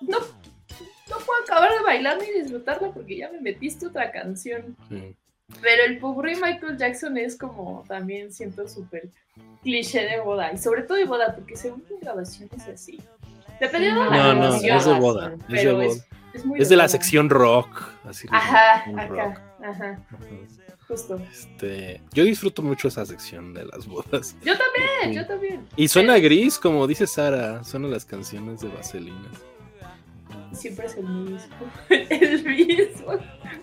No, no puedo acabar de bailar ni disfrutarla porque ya me metiste otra canción. Pero el pobre Michael Jackson es como también siento súper cliché de boda. Y sobre todo de boda, porque según mi grabación es así. Dependiendo de la No, no, es de boda. Es de boda. Es, de, la sección rock. Así ajá, acá. Ajá. Justo. Este, yo disfruto mucho esa sección de las bodas. Yo también, yo también. Y suena gris, como dice Sara, suenan las canciones de Vaselina siempre es el mismo. el mismo.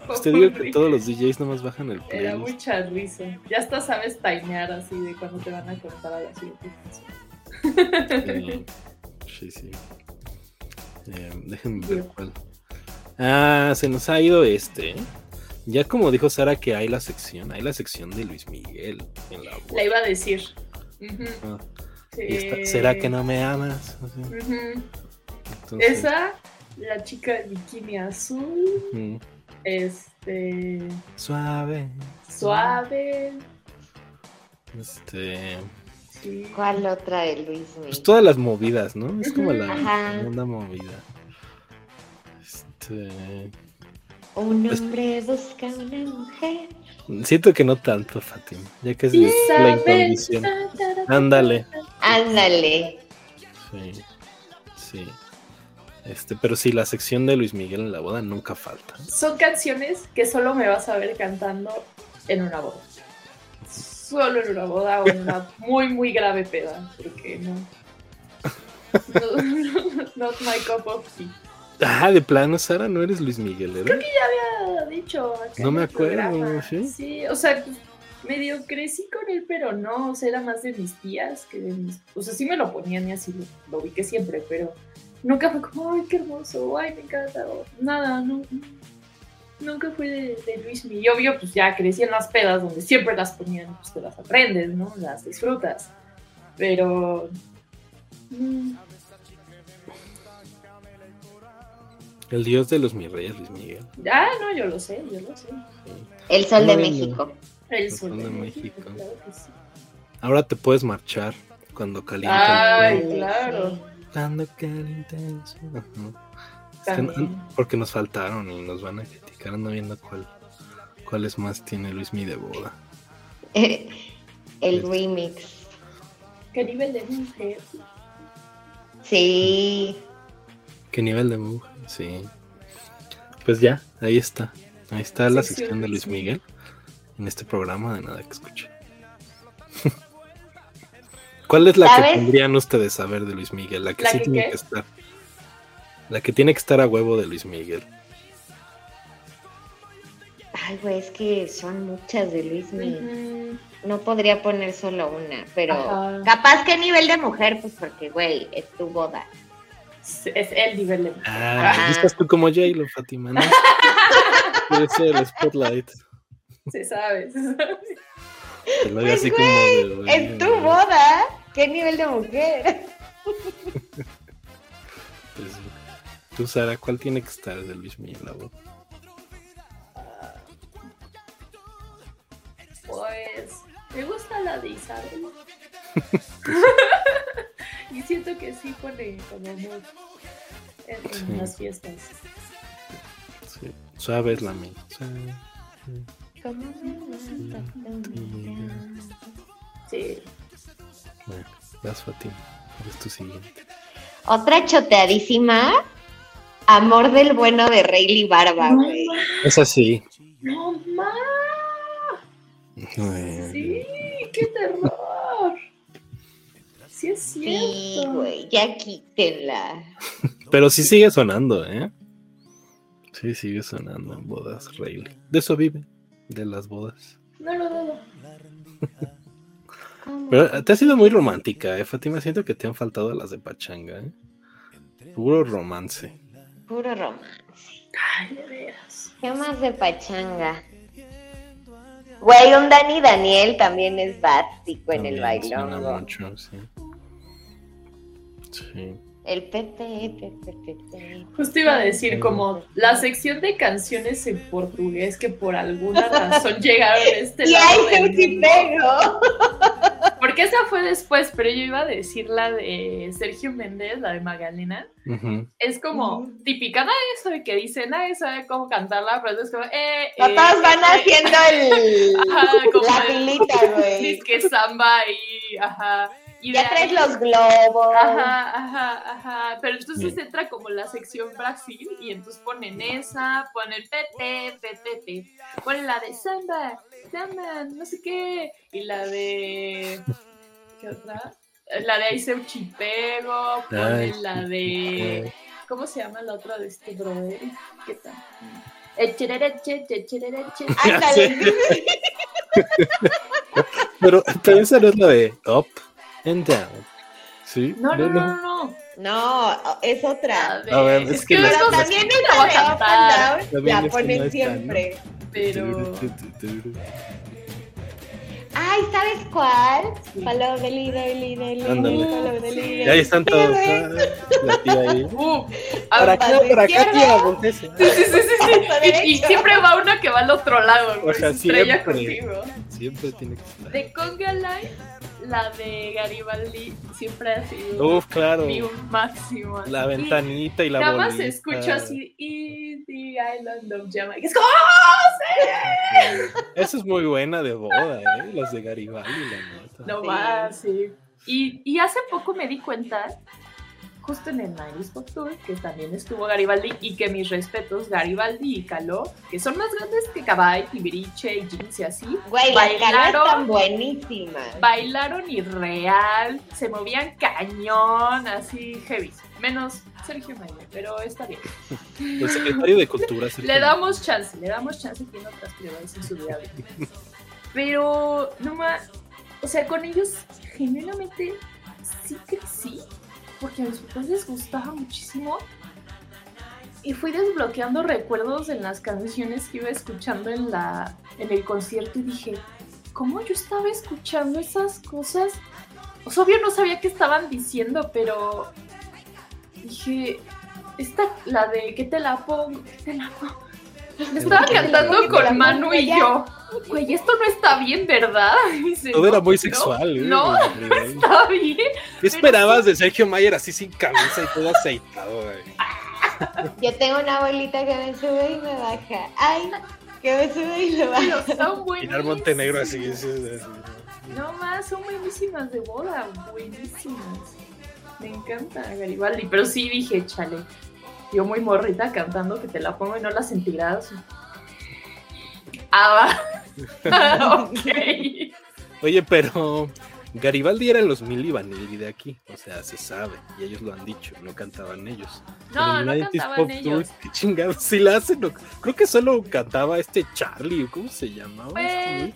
Usted digo que todos los DJs nomás bajan el playlist. Era mucha risa. Ya hasta sabes timear así de cuando te van a cortar a la siguiente Sí, sí. Eh, déjenme ver cuál. Ah, se nos ha ido este. Ya como dijo Sara que hay la sección, hay la sección de Luis Miguel en la La iba a decir. Ah, ¿Será que no me amas? Esa la chica de bikini azul. Este. Suave. Suave. Este. ¿Cuál otra de Luis Pues todas las movidas, ¿no? Es como la segunda movida. Este. Un pues hombre busca una mujer. Siento que no tanto, Fátima, ya que es la incondición. Ándale. Ándale. Sí, sí. Este, pero sí, la sección de Luis Miguel en la boda nunca falta. Son canciones que solo me vas a ver cantando en una boda. Solo en una boda o en una muy, muy grave peda, porque no. no not my cup of tea. Ah, de plano, Sara, no eres Luis Miguel, ¿verdad? Creo que ya había dicho. no me acuerdo, ¿sí? Sí, o sea, medio crecí con él, pero no, o sea, era más de mis tías que de mis. O sea, sí me lo ponían y así lo, vi que siempre, pero nunca fue como, ay, qué hermoso, ay, me encanta. nada, no, nunca fue de, Luis Miguel. Obvio, pues ya crecí en las pedas donde siempre las ponían, pues te las aprendes, ¿no? Las disfrutas. Pero. Mm. El dios de los mis reyes, Luis Miguel. Ah, no, yo lo sé, yo lo sé. El sol de México. El sol de, México. Ahora te puedes marchar cuando calienta. Ay, claro. Cuando calienta porque nos faltaron y nos van a criticar. Ando viendo cuál, cuáles más tiene Luis Mi de boda. el este. remix. ¿Qué nivel de mujer? Sí. ¿Qué nivel de mujer? Sí. Pues ya, ahí está. Ahí está la sección de Luis Miguel en este programa de nada que escuche. ¿Cuál es la que tendrían ustedes saber de Luis Miguel? La que sí tiene que estar. La que tiene que estar a huevo de Luis Miguel. Ay, güey, es que son muchas de Luis Miguel. No podría poner solo una, pero capaz que nivel de mujer, pues porque, güey, es tu boda. Es el nivel de mujer. Ah, estás tú como J-Lo, Fatima, ¿no? Puede ser el spotlight. Se sabe, se sabe. Pues, así como es tu boda. ¿Qué nivel de mujer? Pues, tú, Sara, ¿cuál tiene que estar de Luis Miguel la boda? Pues me gusta la de Isabel. y siento que sí pone como amor en, las fiestas. Sí, suave es la mía. Sí. Bueno, vas Fatima. Es tu siguiente. Otra choteadísima. Amor del bueno de Rayleigh Barba, güey. es así. No más. Sí, qué terror. Sí es cierto. Sí, güey, ya quítenla. Pero sí sigue sonando, ¿eh? Sí, sigue sonando en bodas, Rayleigh. De eso vive de las bodas. No lo dudo. Pero te has sido muy romántica, ¿eh, Fátima? Siento que te han faltado las de Pachanga, ¿eh? Puro romance. Puro romance. Ay, de veras. ¿Qué más de Pachanga? Güey, un Dani Daniel también es básico en el bailón. mucho, sí. Sí. El Pepe, Pepe, Pepe. Justo iba a decir, como la sección de canciones en portugués que por alguna razón llegaron a este y lado. Y pego. Porque esa fue después, pero yo iba a decir la de Sergio Méndez, la de Magdalena. Es como típica, nadie sabe qué dice, nadie sabe cómo cantarla, pero es como, eh. eh van eh, haciendo el. Ajá, como la pilita, güey. que samba y. Ajá y ya traes los globos. Ajá, ajá, ajá. Pero entonces entra como la sección Brasil y entonces ponen esa, ponen PT, PT, ponen la de samba, samba, no sé qué, y la de. ¿Qué otra? La de Aiseu Chipego, ponen la de. ¿Cómo se llama la otra de este brother? ¿Qué tal? Echerereche, echerereche. Pero, pero esa no es la de Up and down. ¿Sí? No, no, no, no. No, es otra. A ver, es que, pero también es la de up and down. La ponen siempre. Pero. Ay, ¿sabes cuál? Follow the leader, leader, the leader. ahí están todos. La tía ahí. Uh, para acá, para acá, tía, Sí, sí, sí, sí. sí. Y, siempre va una que va al otro lado. O sea, siempre. Contigo. Siempre tiene que estar. De Conga Line la de Garibaldi siempre ha sido Uf, claro. mi máximo. La ventanita y, la Nada más escucho así, y the Island of Jamaica. Es como, ¡Oh, Esa es muy buena de boda, ¿eh? Las de Garibaldi, la nota. No más, sí. Y, y hace poco me di cuenta justo en el 90 Pop Tour, que también estuvo Garibaldi, y que mis respetos, Garibaldi y Caló, que son más grandes que Cabay, Tibiriche y Jeans y así. Güey, bailaron están buenísimas. Bailaron irreal, se movían cañón, así heavy. Menos Sergio Mayer, pero está bien. El secretario de Cultura. le damos chance, le damos chance, tiene otras prioridades en su vida. Pero, no más, o sea, con ellos genuinamente sí crecí, porque a mis papás les gustaba muchísimo. Y fui desbloqueando recuerdos en las canciones que iba escuchando en, la, en el concierto y dije, ¿cómo yo estaba escuchando esas cosas? O sea, obvio no sabía qué estaban diciendo, pero dije, esta, la de ¿qué te la pongo? ¿Qué te la pongo? estaba cantando con Manu y yo. Güey, esto no está bien, ¿verdad? Todo era muy sexual. ¿eh? No, no, está bien. ¿Qué esperabas de Sergio Mayer así sin camisa y todo aceitado, güey? Yo tengo una bolita que me sube y me baja. Ay, que me sube y me baja. Son buenísimas. Montenegro así, así. No más, son buenísimas de boda, buenísimas. Me encanta Garibaldi, pero sí dije, chale, yo muy morrita cantando que te la pongo y no la sentirás. Ah, ok. Oye, pero Garibaldi era los Milli Vanilli de aquí, o sea, se sabe, y ellos lo han dicho, no cantaban ellos. No, no cantaban ellos. qué chingados, si la hacen, creo que solo cantaba este Charlie, ¿cómo se llamaba? Pues,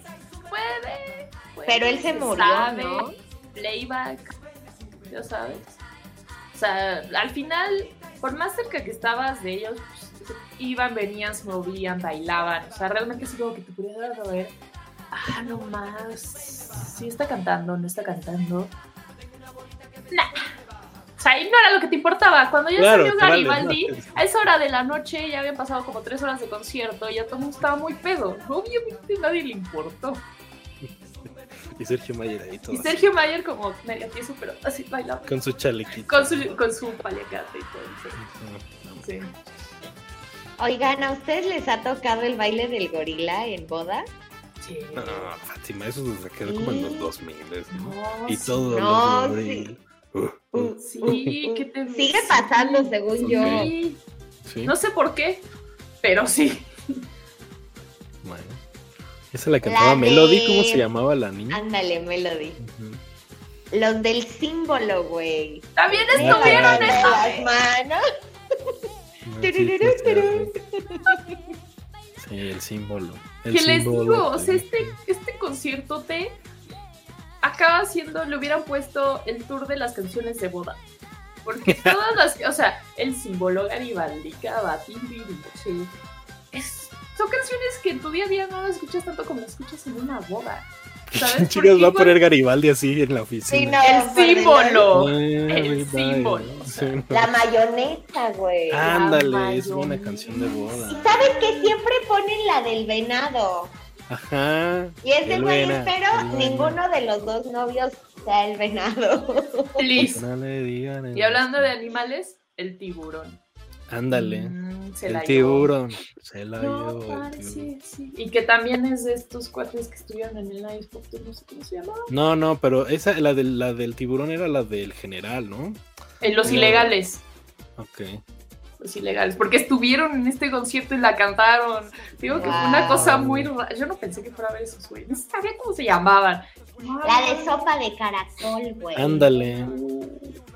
puede, Pero él se murió, ¿no? Playback, ya sabes. O sea, al final por más cerca que estabas de ellos, pues, iban, venían, se movían, bailaban. O sea, realmente sí como que te pudieras ver, ah, no más, sí está cantando, no está cantando. Nah. O sea, ahí no era lo que te importaba. Cuando ya salió Garibaldi, a esa hora de la noche ya habían pasado como tres horas de concierto y ya todo el mundo estaba muy pedo. Obviamente a nadie le importó. Y Sergio Mayer ahí todo. Y Sergio Mayer como medio tieso, pero así bailaba. Con su chalequito. Con su, con su paliacate y todo. Sí. Oigan, ¿a ustedes les ha tocado el baile del gorila en boda? Sí. No, Fátima, eso se quedó como en los 2000. ¿no? y todo no, los sí. Uh, uh, sí, ¿qué te Sigue pasando, según yo. Sí. No sé por qué, pero sí. Esa la cantaba Melody, ¿cómo se llamaba la niña? Ándale, Melody. Los del símbolo, güey. También estuvieron en las manos. Sí, el símbolo. ¿Qué les digo, o sea, este, este concierto te acaba siendo, le hubieran puesto el tour de las canciones de boda. Porque todas las, o sea, el símbolo Garibaldi, es son canciones que en tu día a día no las escuchas tanto como las escuchas en una boda. ¿Sabes? Chicas, va a poner Garibaldi así en la oficina. Sí, el símbolo. el símbolo. La mayonesa, güey. Ándale, es una canción de boda. ¿Y sabes que siempre ponen la del venado? Ajá. Y es de güey, pero ninguno de los dos novios sea el venado. Liz. y hablando de animales, el tiburón. Ándale. Mm, el tiburón. Se la llevó. Sí, sí. Y que también es de estos cuates que estuvieron en el Ice Pop, no sé cómo se llamaba. No, no, pero esa, la, del, la del tiburón era la del general, ¿no? En los ilegales. Ok. Los ilegales, porque estuvieron en este concierto y la cantaron. Digo que fue una cosa muy rara. Yo no pensé que fuera a ver esos güeyes. No sabía cómo se llamaban. La de sopa de caracol, güey. Ándale. Uh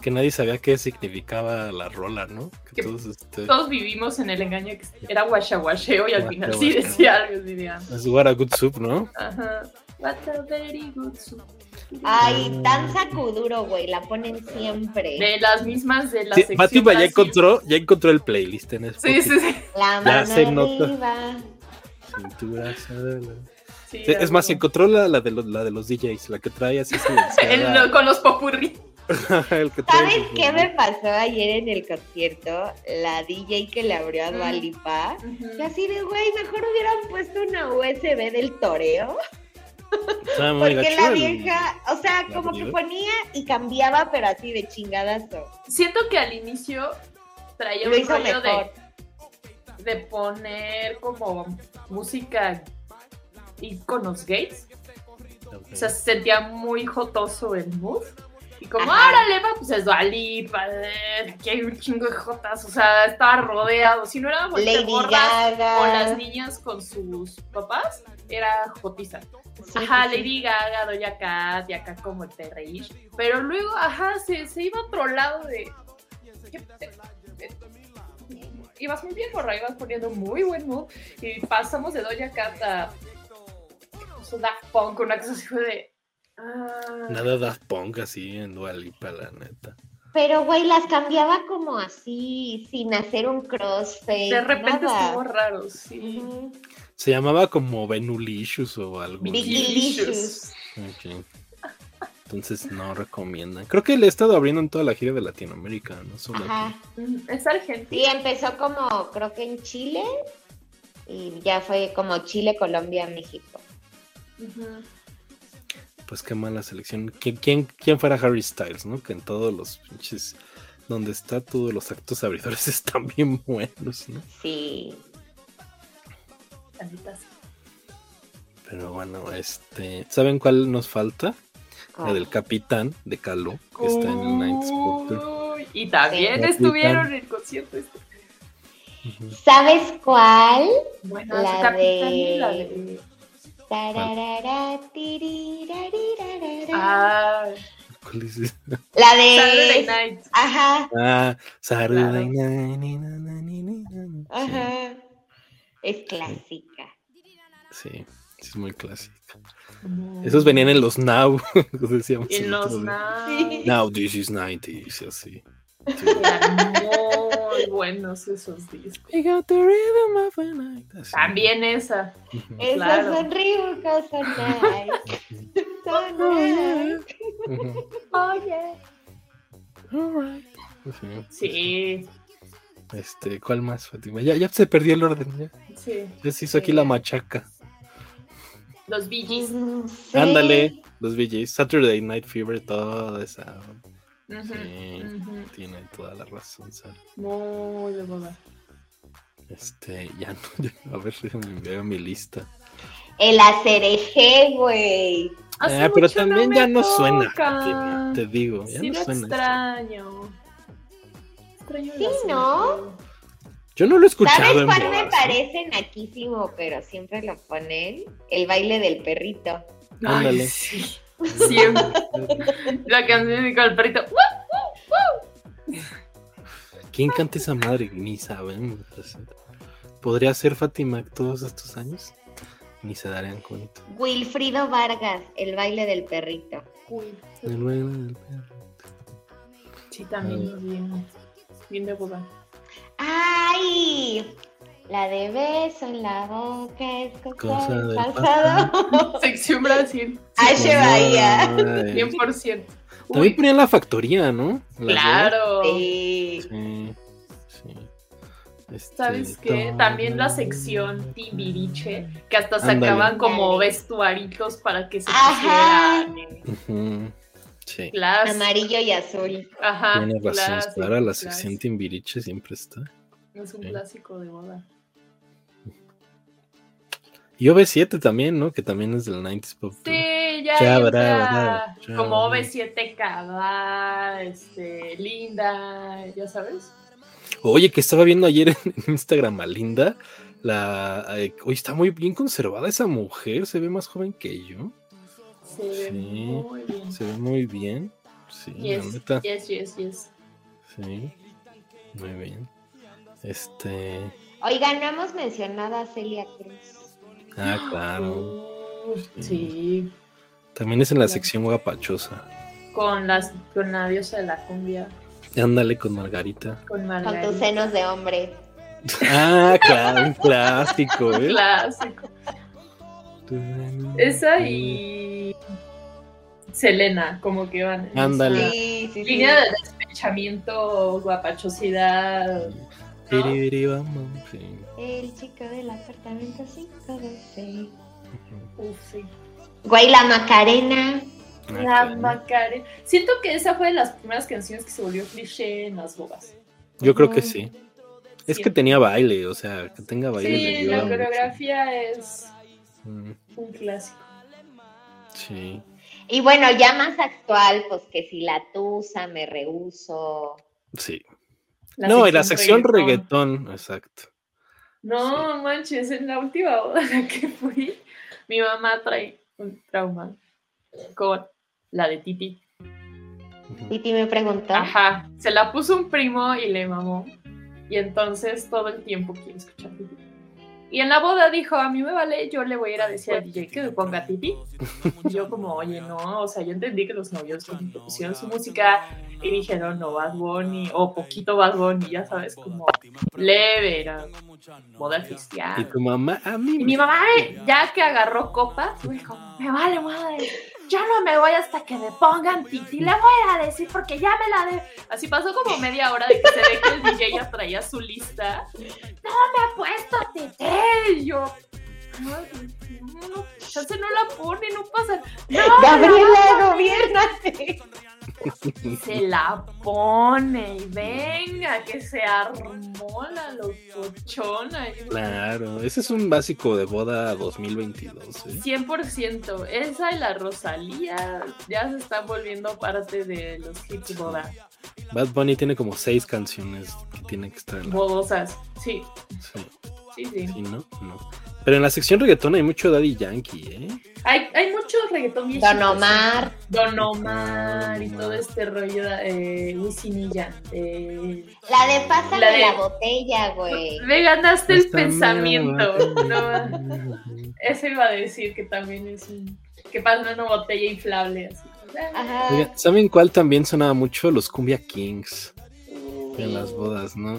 que nadie sabía qué significaba la rola, ¿no? Que este, todos, vivimos en el engaño que era guachaguacheo y al final sí decía algo, dirían. Es what a good soup, ¿no? Ajá. What a very good soup. Ay, danza kuduro, güey, la ponen siempre. De las mismas de la sí, Fátima ya encontró, ya encontró el playlist en Spotify. Sí, sí, sí. La ya se nota. Cintura sí, es más, encontró la, la, de los, la de los DJs, la que trae así con los popurrí. ¿Sabes qué me pasó ayer en el concierto? La DJ que le abrió a Dualipa. Y así de, güey, mejor hubieran puesto una USB del toreo. Porque la vieja, o sea, como que ponía y cambiaba, pero así de chingadazo. Siento que al inicio traía un rollo de, de poner como música iconos gays. O sea, se sentía muy jotoso el mood. Y como, órale, va, pues es Dualipa, aquí hay un chingo de jotas, o sea, estaba rodeado. Si no era Lady Gaga. o las niñas con sus papás, era jotiza. ajá, Lady Gaga, Doña Cat, y acá como el Terrish. Pero luego, ajá, se, se iba a otro lado de, ibas muy bien, morra, ibas poniendo muy buen mood. Y pasamos de Doña Cat a Daft Punk, una cosa así fue de. Ah. Nada Daft Punk así en Dualipa, la neta. Pero, güey, las cambiaba como así, sin hacer un crossfade. De repente estuvo raro, sí. Se llamaba como Benulicious o algo. Bigilicious. Okay. Entonces no recomiendan. Creo que le he estado abriendo en toda la gira de Latinoamérica, no solo Ajá. Mm, es argentino. Sí, empezó como, creo que en Chile. Y ya fue como Chile, Colombia, México. Pues qué mala selección. ¿Quién, quién, fuera Harry Styles, no? Que en todos los pinches. Donde está todos los actos abridores están bien buenos, ¿no? Sí. Pero bueno, este. ¿Saben cuál nos falta? La del capitán de Calo, que está en el Night Sport. Y también estuvieron en el concierto este. ¿Sabes cuál? la, de... la de... Ah. ¿Cuál es La de Saturday Night. Ajá. Ah, Saturday Night. Ajá. Es clásica. Sí, es muy clásica. Esos venían en los Now, decíamos. En los Now. Now this is 90s, así. muy buenos esos discos. También esa. Esas claro. son Ryuko, son nice. Son nice. Oye. Alright. Sí. Este, ¿cuál más, Fatima? Ya, ya se perdió el orden. Ya, sí. ya se hizo aquí la machaca. Los VGs. Ándale, los VGs. Saturday Night Fever, toda esa sí, tiene toda la razón, Sara. Muy de moda. Este, ya no, a ver si me veo mi lista. El acereje, güey. Ah, pero también ya no suena, te, digo, ya no suena. extraño. extraño sí, ¿no? Yo no lo he escuchado. ¿Sabes cuál me parece naquísimo, pero siempre lo ponen? El baile del perrito. Ándale. Sí. Siempre. la canción con el perrito. ¿Quién canta esa madre? Ni saben. ¿Podría ser Fátima todos estos años? Ni se darían cuenta. Wilfrido Vargas, el baile del perrito. El baile del perrito. Sí, también bien, bien de boda. ¡Ay! La de beso en la boca es cosa, del pasado. Sección Brasil. H Bahía. 100%. También ponían la factoría, ¿no? claro. Sí. Sí. Este, ¿Sabes qué? También la sección Timbiriche, que hasta sacaban como vestuaritos para que se pusieran. Sí. Amarillo y azul. Ajá. Tiene razón, claro, la sección Timbiriche siempre está. Es un clásico de boda. Y OV7 también, ¿no? Que también es del 90s Pop. Sí, ya. ya, como OV7 Cabal, este, Linda, ya sabes. Oye, que estaba viendo ayer en Instagram a Linda. La, eh, oye, está muy bien conservada esa mujer, se ve más joven que yo. Se ve muy bien. Se ve muy bien. Sí, yes, la neta. Yes, yes, yes. Sí, muy bien. Este. Oigan, no hemos mencionado a Celia Cruz. Ah, claro. sí. También es en la sección guapachosa. Con las con la diosa de la cumbia. Ándale con Margarita. Con Margarita. Con tus senos de hombre. Ah, claro, un clásico, ¿eh? Clásico. Esa y Selena, como que van. Ándale. Sí, sí, Línea de despechamiento, guapachosidad. El chico del apartamento 512. Uf, sí. Güey, la Macarena. La Macarena. Siento que esa fue de las primeras canciones que se volvió cliché en las bodas. Yo creo que sí. Es que tenía baile, o sea, que tenga baile. Sí, la coreografía es mm. un clásico. Sí. Y bueno, ya más actual, pues que si la tusa, me rehuso. Sí. no, y la sección reggaetón exacto. No, manches, en la última boda la que fui, mi mamá trae un trauma con la de Titi. Titi me preguntó. Ajá, se la puso un primo y le mamó. Y entonces todo el tiempo quiere escuchar Titi. Y en la boda dijo, a mí me vale, yo le voy a ir a decir al DJ que me ponga Titi. Y yo como, oye, no, o sea, yo entendí que los novios pusieron su música y dijeron, no, Bad Bunny, o poquito Bad Bunny, ya sabes, como leve, era boda cristiana. Y tu mamá, a mí. Y mi mamá, ya que agarró copas, dijo, me vale madre yo no me voy hasta que me pongan Titi, le voy a decir porque ya me la de... Así pasó como media hora de que se ve que el DJ ya traía su lista. No me ha puesto Titi. Y yo, no, no, no, no la pone, no pasa. No, Gabriela, gobiernate. Se la pone y venga, que se armó la locochona. Claro, ese es un básico de boda 2022. ¿eh? 100%. Esa y la Rosalía ya se están volviendo parte de los hits boda. Bad Bunny tiene como seis canciones que tienen que estar. Bodosas, sí. Sí. Sí, sí. sí ¿no? No. Pero en la sección reggaetón hay mucho Daddy Yankee, ¿eh? Hay, hay mucho reggaetón viejito. Don Omar. Don Omar y todo este rollo de eh, La de pasa la de la botella, güey. Me ganaste el pensamiento. No, eso iba a decir que también es un... Que pasa una botella inflable así. Ajá. ¿Saben cuál también sonaba mucho? Los Cumbia Kings. En las bodas, ¿no?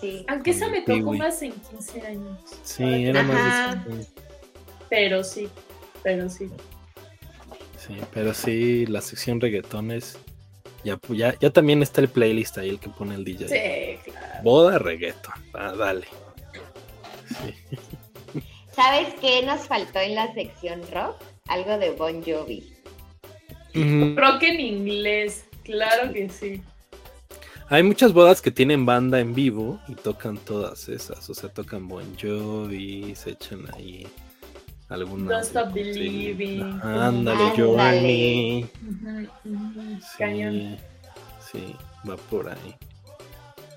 Sí. Aunque esa me tocó más en 15 años. Sí, era más Pero sí, pero sí. Sí, pero sí, la sección reggaetones. Ya, ya, ya también está el playlist ahí, el que pone el DJ. Sí, claro. Boda reggaeton. Ah, dale. ¿Sabes qué nos faltó en la sección rock? Algo de Bon Jovi. Rock en inglés, claro que sí. Hay muchas bodas que tienen banda en vivo y tocan todas esas. O sea, tocan Bon Jovi, se echan ahí algunas. Don't Stop Believing. Ándale. Sí, sí, va por ahí.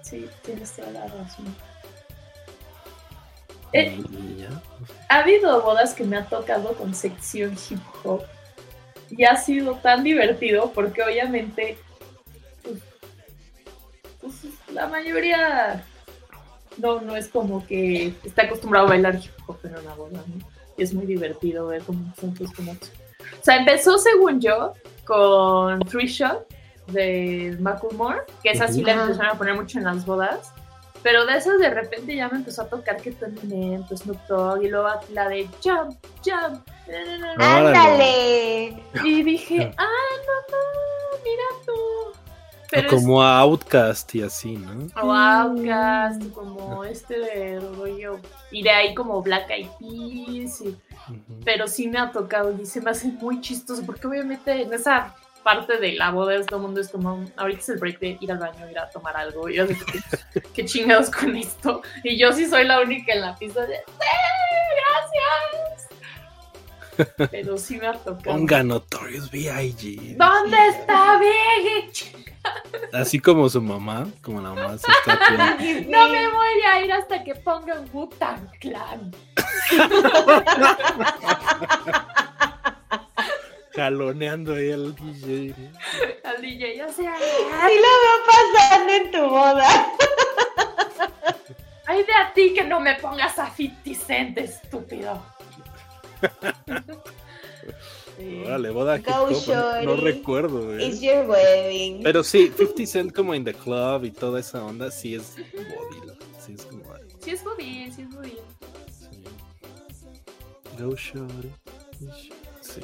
Sí, tienes toda la razón. Eh, ha habido bodas que me ha tocado con sección hip hop y ha sido tan divertido porque obviamente pues, la mayoría no, no es como que está acostumbrado a bailar hip hop en una boda, ¿no? Y es muy divertido ver cómo son tus como... O sea, empezó, según yo, con Three Shot de Macklemore, que esa sí la empezaron a poner mucho en las bodas. Pero de esas de repente ya me empezó a tocar que tu Eminem, tu Snoop Dogg y luego la de Jump, Jump. ¡Ándale! Y dije, ¡ah, no, no! ¡Mira tú! Como Outcast y así, ¿no? O Outcast, como este de rollo. Y de ahí como Black Eyed Peas. Pero sí me ha tocado y se me hace muy chistoso porque obviamente en esa parte de la boda todo el mundo es como, ahorita es el break de ir al baño, ir a tomar algo. Y yo sé qué chingados con esto. Y yo sí soy la única en la pista de, ¡Gracias! Pero sí me ha tocado. Ponga Notorious B.I.G. ¿Dónde está Biggie? Así como su mamá, como la mamá se está No me voy a ir hasta que pongan Wu-Tang Clan. Jaloneando ahí al DJ. Al DJ, o sea. Así lo veo pasando en tu boda. Ay de a ti que no me pongas a 50 Cent, estúpido. Boda no, recuerdo. It's your wedding. Pero sí, 50 Cent como en The Club y toda esa onda, sí es bodil. Sí es como. Sí es bodil, sí es bodil. Go Shorty. Sí.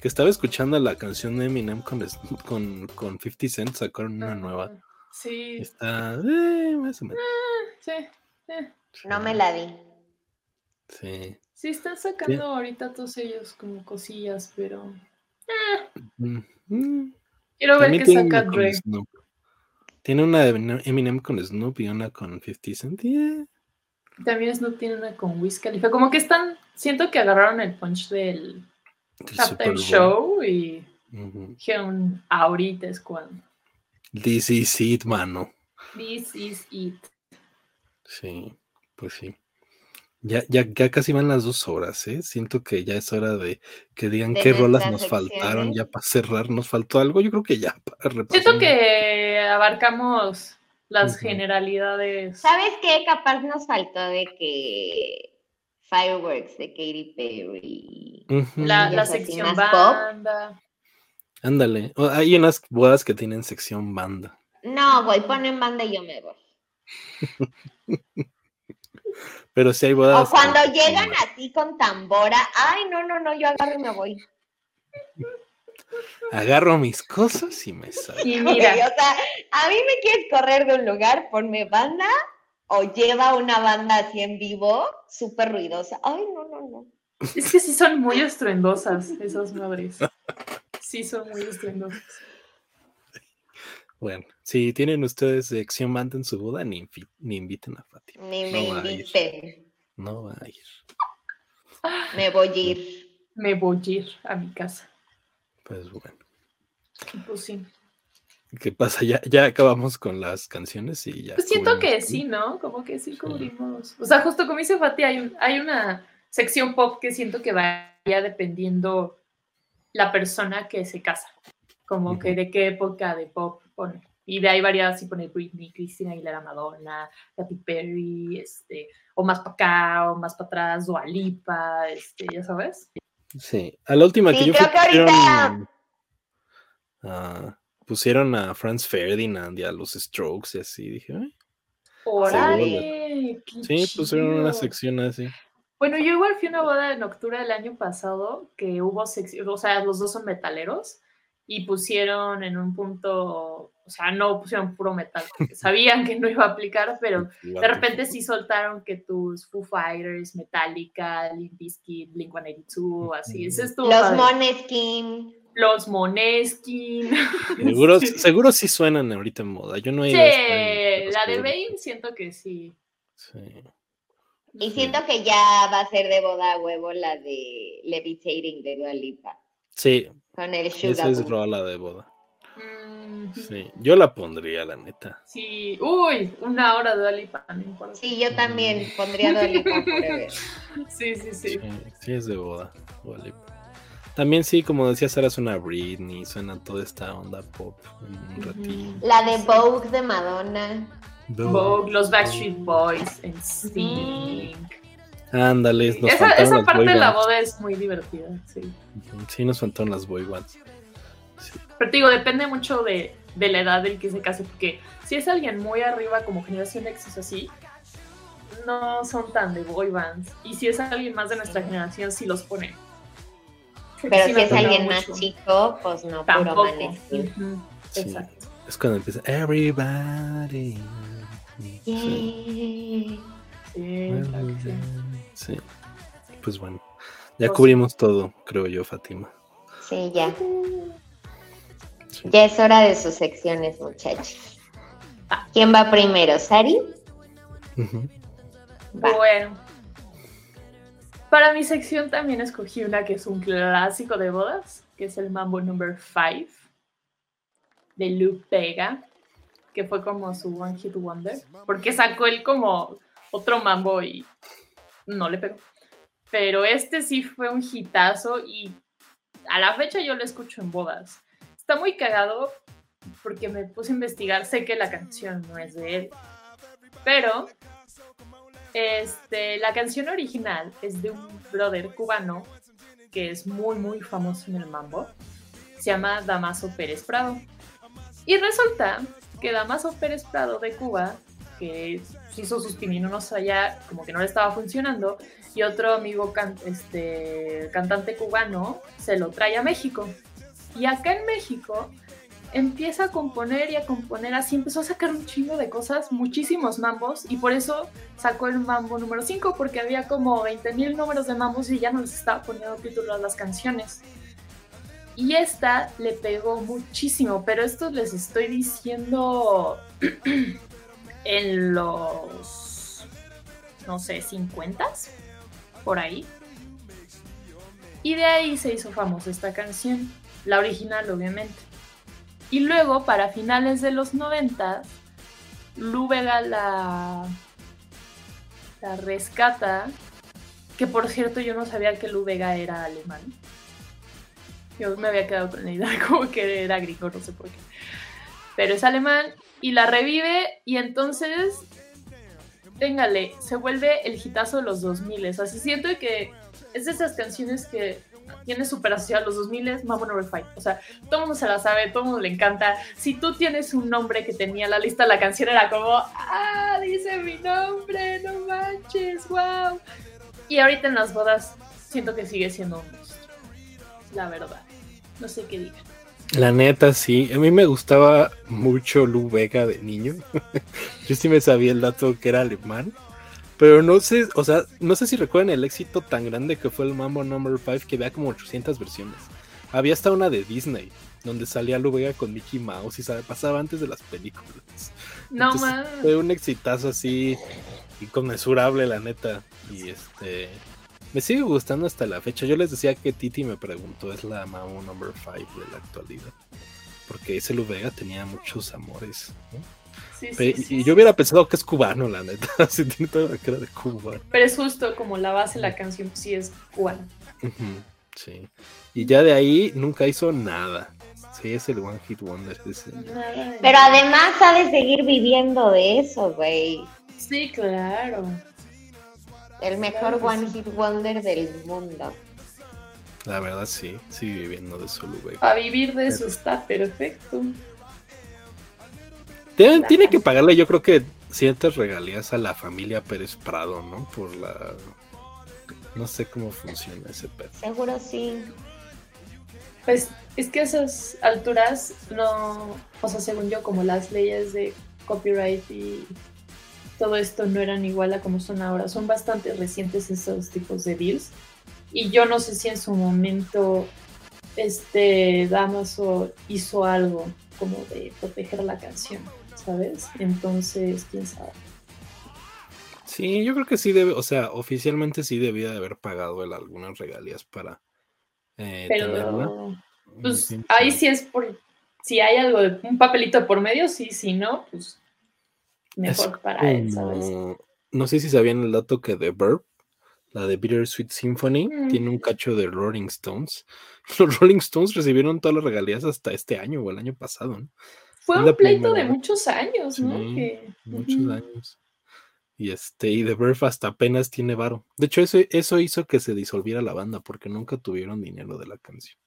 Que estaba escuchando la canción de Eminem con, con, con 50 Cent, sacaron una nueva. Sí. Está. Eh, más o menos. Ah, sí. Eh. No me la di. Sí. Sí, están sacando ahorita todos ellos como cosillas, pero. Eh. Quiero ver qué saca Dre. Tiene una de Eminem con Snoop y una con 50 Cent. También Snoop tiene una con Wiz Khalifa. Como que están. Siento que agarraron el punch del Captain Show y dijeron ahorita es cuando. This is it, mano. This is it. Sí, pues sí. Ya, ya, ya casi van las dos horas, ¿eh? Siento que ya es hora de que digan qué rolas nos faltaron ya para cerrar. ¿Nos faltó algo? Yo creo que ya. Siento que abarcamos las generalidades. ¿Sabes qué? Capaz nos faltó de que Fireworks de Katy Perry. La, sección banda. Ándale. Hay unas bodas que tienen sección banda. No, voy, ponen banda y yo me voy. Pero si hay bodas. O cuando llegan así con tambora, ay, no, no, no, yo agarro y me voy. Agarro mis cosas y me salgo. Y mira, o sea, a mí me quieres correr de un lugar, ponme banda o lleva una banda así en vivo, súper ruidosa. Ay, no, no, no. Es que sí son muy estruendosas esas madres. Sí son muy estruendosas. Bueno, si tienen ustedes sección banda en su boda, ni, ni inviten a Fátima. Ni me inviten. No va a ir. Me voy a ir. Me voy a ir a mi casa. Pues bueno. Pues sí. ¿Qué pasa? Ya, ya acabamos con las canciones y ya. Pues siento que sí, ¿no? Como que sí cubrimos. O sea, justo como dice Fati, hay, hay una sección pop que siento que vaya dependiendo la persona que se casa. Como que de qué época de pop pone. Y de ahí varias, si pone Britney, Christina Aguilera, Madonna, Katy Perry, este, o más para acá, o más para atrás, o Alipa, este, ya sabes. Sí, a la última que yo fui, pusieron, uh, pusieron a Franz Ferdinand y a los Strokes y así, dije, ay. ¡Órale! Sí, pusieron una sección así. Bueno, yo igual fui a una boda en octubre del año pasado que hubo sección, o sea, los dos son metaleros y pusieron en un punto, o sea, no pusieron puro metal, porque sabían que no iba a aplicar, pero de repente sí soltaron que tus Foo Fighters, Metallica, Limp Bizkit, Blink-182, así, eso estuvo Los Moneskin. Los Moneskin. Seguro, seguro sí suenan ahorita en moda, yo no he Sí, la de Bane siento que sí. Sí. Y siento que ya va a ser de boda a huevo la de Levitating de Dua Lipa. Sí. Con el Sugar Esa es rola de boda. Sí, yo la pondría, la neta. Sí, uy, una hora de Dua no importa. Sí, yo también pondría Dua Lipa Sí, sí, sí, sí. es de boda, También sí, como decía Sara, suena Britney, suena toda esta onda pop un ratito. La de Vogue de Madonna. Vogue, los Backstreet Boys, en Sting. Ándale, nos esa, esa parte de la boda es muy divertida, sí. Sí, nos faltaron las boy bands. Pero te digo, depende mucho de, de, la edad del que se case, porque si es alguien muy arriba como generación X así, no son tan de boy bands. Y si es alguien más de nuestra generación, sí los pone. Pero si es alguien más chico, pues no, Tampoco. Exacto. Es cuando empieza Everybody. Sí. Sí, Pues bueno, ya pues cubrimos todo, creo yo, Fátima. Sí, ya. Ya es hora de sus secciones, muchachos. ¿Quién va primero? ¿Sari? Bueno. Para mi sección también escogí una que es un clásico de bodas, que es el Mambo Number 5 de Luke Vega, que fue como su One Hit Wonder, porque sacó él como otro mambo y no le pegó. Pero este sí fue un hitazo y a la fecha yo lo escucho en bodas. Está muy cagado porque me puse a investigar, sé que la canción no es de él, pero este, la canción original es de un brother cubano que es muy muy famoso en el mambo. Se llama Damaso Pérez Prado. Y resulta que Damaso Pérez Prado de Cuba que hizo sus pininos allá, como que no le estaba funcionando, y otro amigo este, cantante cubano se lo trae a México. Y acá en México empieza a componer y a componer así, empezó a sacar un chingo de cosas, muchísimos mambos, y por eso sacó el mambo número 5, porque había como 20 mil números de mambos y ya no les estaba poniendo títulos a las canciones. Y esta le pegó muchísimo, pero esto les estoy diciendo en los, no sé, 50 por ahí. Y de ahí se hizo famosa esta canción, la original obviamente. Y luego, para finales de los 90, Lu Vega la, la rescata que por cierto yo no sabía que Lu Vega era alemán. Yo me había quedado con la idea como que era gringo, no sé por qué. Pero es alemán y la revive y entonces, téngale, se vuelve el hitazo de los 2000. O sea, siento que es de esas canciones que tiene súper asociado a los 2000, Mambo Number 5. O sea, todo mundo se la sabe, todo mundo le encanta. Si tú tienes un nombre que tenía la lista, la canción era como, ah, dice mi nombre, no manches, wow. Y ahorita en las bodas siento que sigue siendo un monstruo. La verdad. No sé qué diga. La neta, sí. A mí me gustaba mucho Lu Vega de niño. Yo sí me sabía el dato que era alemán. Pero no sé, o sea, no sé si recuerdan el éxito tan grande que fue el Mambo Number 5 que había como 800 versiones. Había hasta una de Disney, donde salía Lu Vega con Mickey Mouse y sabe, pasaba antes de las películas. No más. Fue un exitazo así inconmensurable, la neta. Y este. Me sigue gustando hasta la fecha. Yo les decía que Titi me preguntó, es la Mambo Number 5 de la actualidad. Porque ese Lu Vega tenía muchos amores. y yo hubiera pensado que es cubano, la neta. tiene toda la cara de Cuba. Pero es justo como la base de la canción, sí es cubana. sí. Y ya de ahí nunca hizo nada. Sí, es el One Hit Wonder. Pero además ha de seguir viviendo de eso, güey. Sí, claro. El mejor One Hit Wonder del mundo. La verdad sí, sigue viviendo de solo, güey. A vivir de eso está perfecto. Tiene, que pagarle, yo creo que ciertas regalías a la familia Pérez Prado, ¿no? Por la. No sé cómo funciona ese pedo. Seguro sí. Pues es que a esas alturas no. O sea, según yo, como las leyes de copyright y todo esto no eran igual a como son ahora. Son bastante recientes esos tipos de deals. Y yo no sé si en su momento este Damaso hizo algo como de proteger la canción, ¿sabes? Entonces, quién sabe. Sí, yo creo que sí debe, o sea, oficialmente sí debía de haber pagado él algunas regalías para eh, Pero, Pues ahí sí es por, si hay algo de un papelito por medio, sí, si no, pues mejor para él, ¿sabes? No sé si sabían el dato que The Verb, la de Bittersweet Symphony, mm. tiene un cacho de Rolling Stones. Los Rolling Stones recibieron todas las regalías hasta este año o el año pasado, ¿no? Fue un pleito de muchos años, ¿no? Muchos años. Y este, y The Verb hasta apenas tiene varo. De hecho, eso, eso hizo que se disolviera la banda, porque nunca tuvieron dinero de la canción.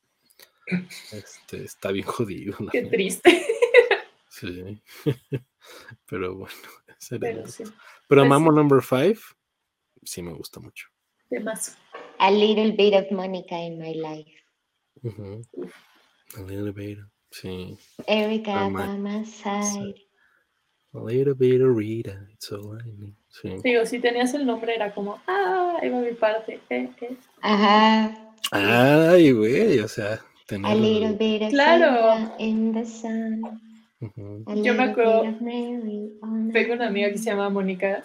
Este, está bien jodido. Qué triste. Sí. Pero bueno, Pero, pues Mamo Number 5 sí me gusta mucho. De más. A little bit of Monica in my life. A little bit, sí. Erika by my side. A little bit of Rita, it's all I need. Sí. Digo, si tenías el nombre era como, ah, ahí va mi parte. Eh, eh. Ajá. Ay, güey, o sea, tener... A little bit of claro. in the sun. Yo me acuerdo, tengo una amiga que se llama Mónica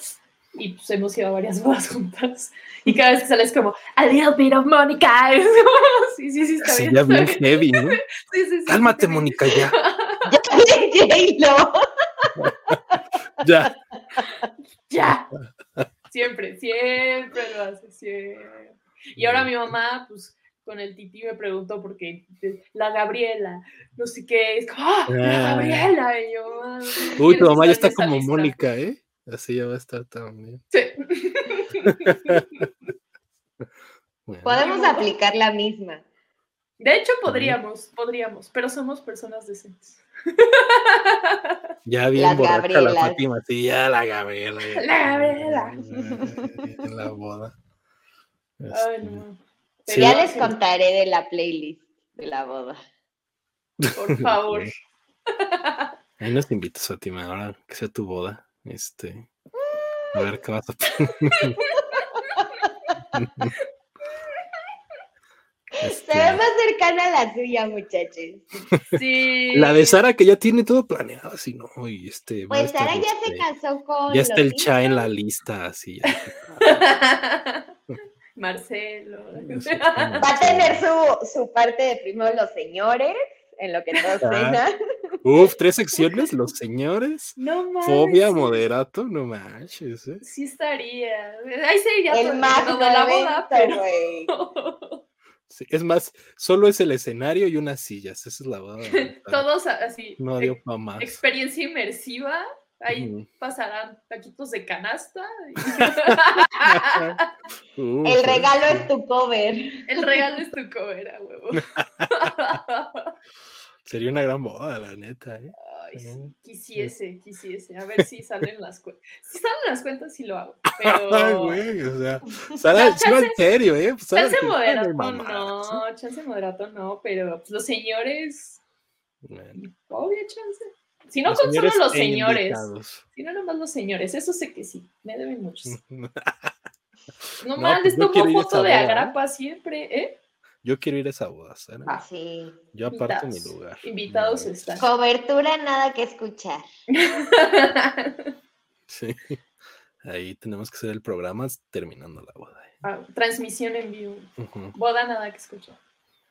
y pues hemos ido a varias bodas juntas y cada vez que sales como a little bit of Mónica sí, sí, sí, está bien. Ya bien heavy, ¿no? Sí, sí, sí. Cálmate, Mónica, ya. ya. Ya. Siempre, siempre lo hace, siempre. Y ahora mi mamá, pues con el tití me preguntó porque la Gabriela, no sé qué, es como, ¡ah! La ah. Gabriela, y yo, ah, Uy, tu mamá ya está como Mónica, ¿eh? Así ya va a estar también. Sí. Podemos aplicar la misma. De hecho, podríamos, podríamos, pero somos personas decentes. Ya bien borracha la Fátima, sí, ya la Gabriela. la Gabriela. En la boda. Ay, no. Ya les contaré de la playlist de la boda. Por favor. Ahí nos invitas, Fátima, ahora que sea tu boda. Este. A ver qué vas a Se ve más cercana a la tuya, muchachos. Sí. La de Sara que ya tiene todo planeado, así, ¿no? Y este, pues Sara ya se este, casó con. Ya está el cha en la lista, así. Marcelo. Va a tener su, su parte de primero los señores, en lo que todos cenan. Uf, tres secciones, los señores. No manches. Fobia, moderato, no manches. ¿eh? Sí estaría. Ahí sería el más de la boda, pero. Sí, es más, solo es el escenario y unas sillas. Esa es la boda. Todos así. No dio para más. Experiencia inmersiva. Ahí pasarán taquitos de canasta. el regalo es tu cover. El regalo es tu cover, a huevo. Sería una gran boda, la neta. ¿eh? Ay, quisiese, quisiese. A ver si salen las cuentas. Si salen las cuentas, sí lo hago. Pero... Ay, güey, o sea, sale, en serio, ¿eh? Pues, chance moderato no, chance moderato no, pero pues, los señores. Obvio, chance. Si no con solo los señores. Si no nomás los señores, eso sé que sí, me deben muchos. no, mal, pues les tomo foto de ¿eh? agrapa siempre, ¿eh? Yo quiero ir a esa boda, ¿sabes? Ah, sí. Yo aparto mi lugar. Invitados están. Cobertura, nada que escuchar. sí. Ahí tenemos que hacer el programa terminando la boda. ¿eh? Ah, transmisión en vivo. Boda, nada que escuchar.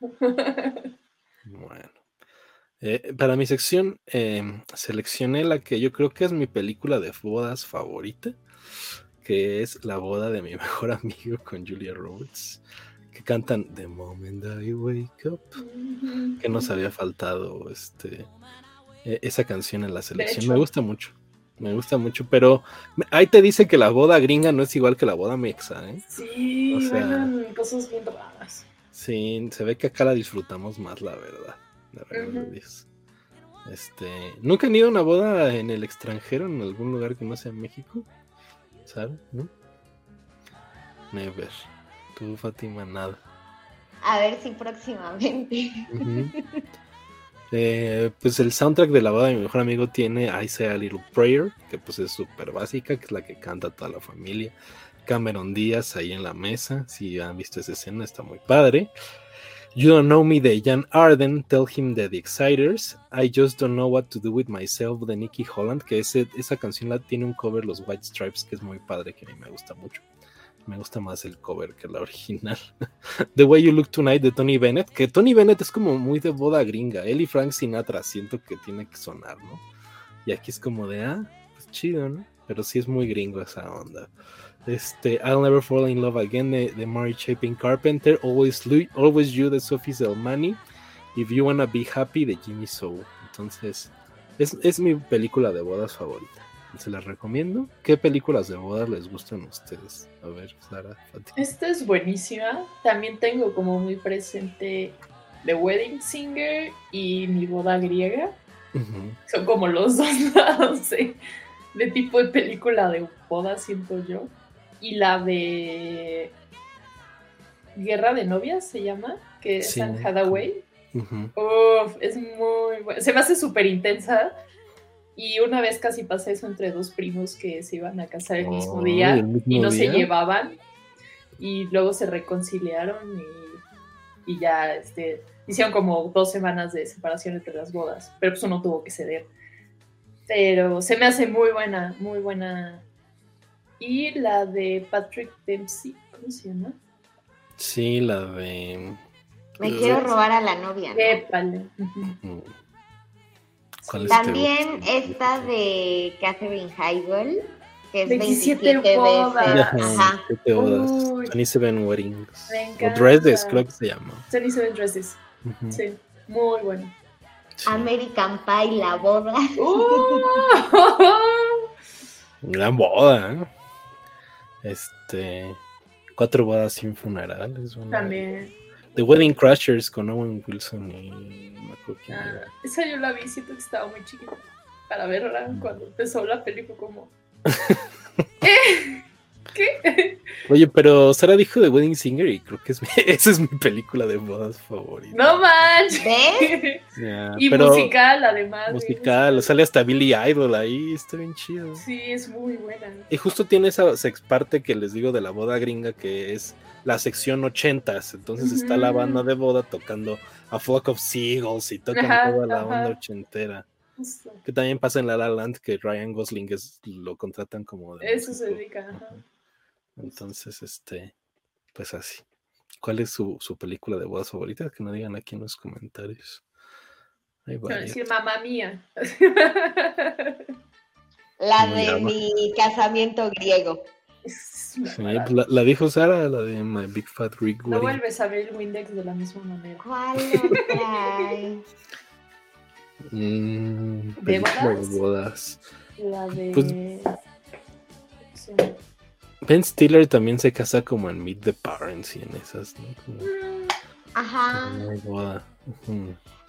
bueno. Eh, para mi sección, em, seleccioné la que yo creo que es mi película de bodas favorita, que es La boda de mi mejor amigo con Julia Roberts que cantan The Moment I Wake Up, que nos había faltado este, e, esa canción en la selección. Me gusta mucho, me gusta mucho, pero ahí te dice que la boda gringa no es igual que la boda mexa, ¿eh? Sí, o cosas bien raras. Sí, se ve que acá la disfrutamos más, la verdad. La verdad Este, ¿Nunca han ido a una boda en el extranjero, en algún lugar que no sea México? ¿Sabes? ¿No? Never. Tú, Fátima, nada. A ver si próximamente. Eh, pues el soundtrack de la boda de mi mejor amigo tiene I Say a Little Prayer, que pues es súper básica, que es la que canta toda la familia. Cameron Díaz ahí en la mesa, si han visto esa escena, está muy padre. You Don't Know Me de Jan Arden, Tell Him the Exciters, I Just Don't Know What to Do With Myself de Nicky Holland, que ese, esa canción la tiene un cover los White Stripes, que es muy padre, que a mí me gusta mucho. Me gusta más el cover que la original. The Way You Look Tonight de Tony Bennett, que Tony Bennett es como muy de boda gringa. Él y Frank Sinatra siento que tiene que sonar, ¿no? Y aquí es como de, ah, pues chido, ¿no? Pero sí es muy gringo esa onda. Este, I'll Never Fall in Love Again de, Mary Chapin Carpenter, Always, Always You de Sophie Zelmani, If You Wanna Be Happy de Jimmy Soul. Entonces, es, es mi película de bodas favorita se las recomiendo. ¿Qué películas de bodas les gustan a ustedes? A ver, Sara. Esta es buenísima. También tengo como muy presente The Wedding Singer y Mi Boda Griega. Son como los dos lados de, tipo de película de boda, siento yo. Y la de Guerra de Novias se llama, que es San Hathaway. es muy buena. Se me hace súper intensa y una vez casi pasé eso entre dos primos que se iban a casar el mismo día y no se llevaban. Y luego se reconciliaron y, ya este, hicieron como dos semanas de separación entre las bodas. Pero pues uno tuvo que ceder. Pero se me hace muy buena, muy buena. Y la de Patrick Dempsey, ¿cómo se llama? Sí, la de. Me quiero robar a la novia. También esta de Catherine Heigl, que es 27, 27 bodas. Ajá. 27 bodas. 27 weddings. O dresses, creo que se llama. 27 dresses. Sí, muy bueno. American Pie, la boda. Gran boda, ¿eh? Este. Cuatro bodas sin funerales. También. The Wedding Crashers con Owen Wilson y ah, esa yo la vi, siento que estaba muy chiquita para verla cuando empezó la película como... ¿Eh? ¿Qué? Oye, pero Sara dijo The Wedding Singer y creo que es esa es mi película de bodas favorita. No manches. y musical, además. Musical, sale hasta Billy Idol ahí, está bien chido. Sí, es muy buena. Y justo tiene esa sex parte que les digo de la boda gringa que es la sección ochentas, entonces está la banda de boda tocando a Flock of Seagulls y tocan toda la banda ochentera. Que también pasa en La La Land que Ryan Gosling es, lo contratan como de Eso se dedica. Entonces, este, pues así. ¿Cuál es su, su, película de bodas favorita? Que no digan aquí en los comentarios. Quiero decir mamá mía. La de mi casamiento griego. la, dijo Sara, la de My Big Fat Rick No vuelves a ver el Windex de la misma manera. ¿Cuál mm, ¿De bodas? La de. Pues, ben Stiller también se casa como en Meet the Parents y en esas, ¿no? Mm, ajá. boda.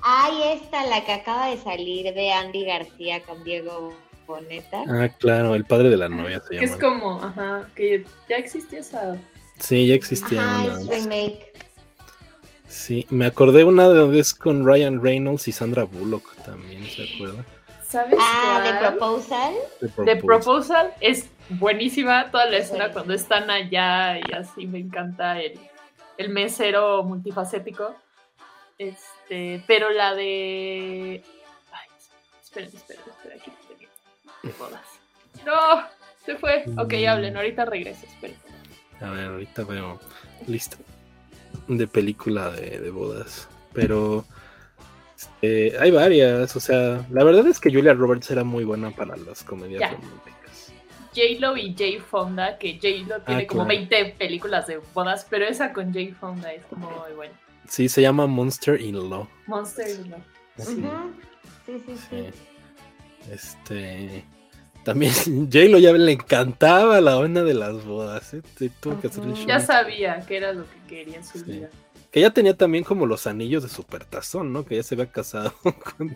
Ahí está la que acaba de salir de Andy García con Diego Boneta. Ah, claro, el padre de la novia se que es como, ajá, que ya existía esa. Sí, ya existía ajá, una. remake. Sí, me acordé una vez con Ryan Reynolds y Sandra Bullock también, ¿se acuerda? ¿Sabes? Ah, de Proposal. De Proposal es buenísima toda la escena cuando están allá y así me encanta el, el mesero multifacético. Este, pero la de. Ay, esperen, esperen, esperen, aquí de bodas. No, se fue. Ok, mm. hablen, ahorita regreso, esperen. A ver, ahorita veo. Listo. De película de, de bodas. Pero. Este, hay varias, o sea, la verdad es que Julia Roberts era muy buena para las comedias románticas. J-Lo y Jay Fonda, que J-Lo tiene ah, como 20 películas de bodas, pero esa con Jay Fonda es como muy buena. Sí, se llama Monster in Law. Monster in Law. Sí. sí, sí, sí, Este. También J-Lo ya le encantaba la onda de las bodas. ¿eh? Tuvo que hacer el show. Ya sabía que era lo que quería en su vida. Que ya tenía también como los anillos de supertazón, ¿no? Que ya se había casado con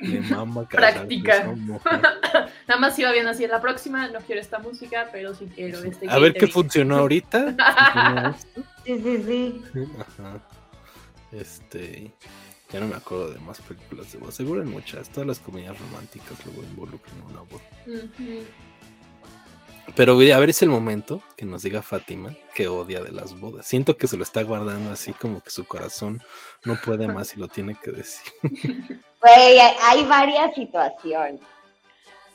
mi mamá. Práctica. Nada más iba bien así. La próxima no quiero esta música, pero sí quiero este. A ver qué funcionó ahorita. sí, sí, sí. Ajá. Este. Ya no me acuerdo de más películas de voz. Seguro en muchas. Todas las comedias románticas luego involucran una voz. Pero a ver, es el momento que nos diga Fátima que odia de las bodas. Siento que se lo está guardando así como que su corazón no puede más y lo tiene que decir. Güey, hay varias situaciones.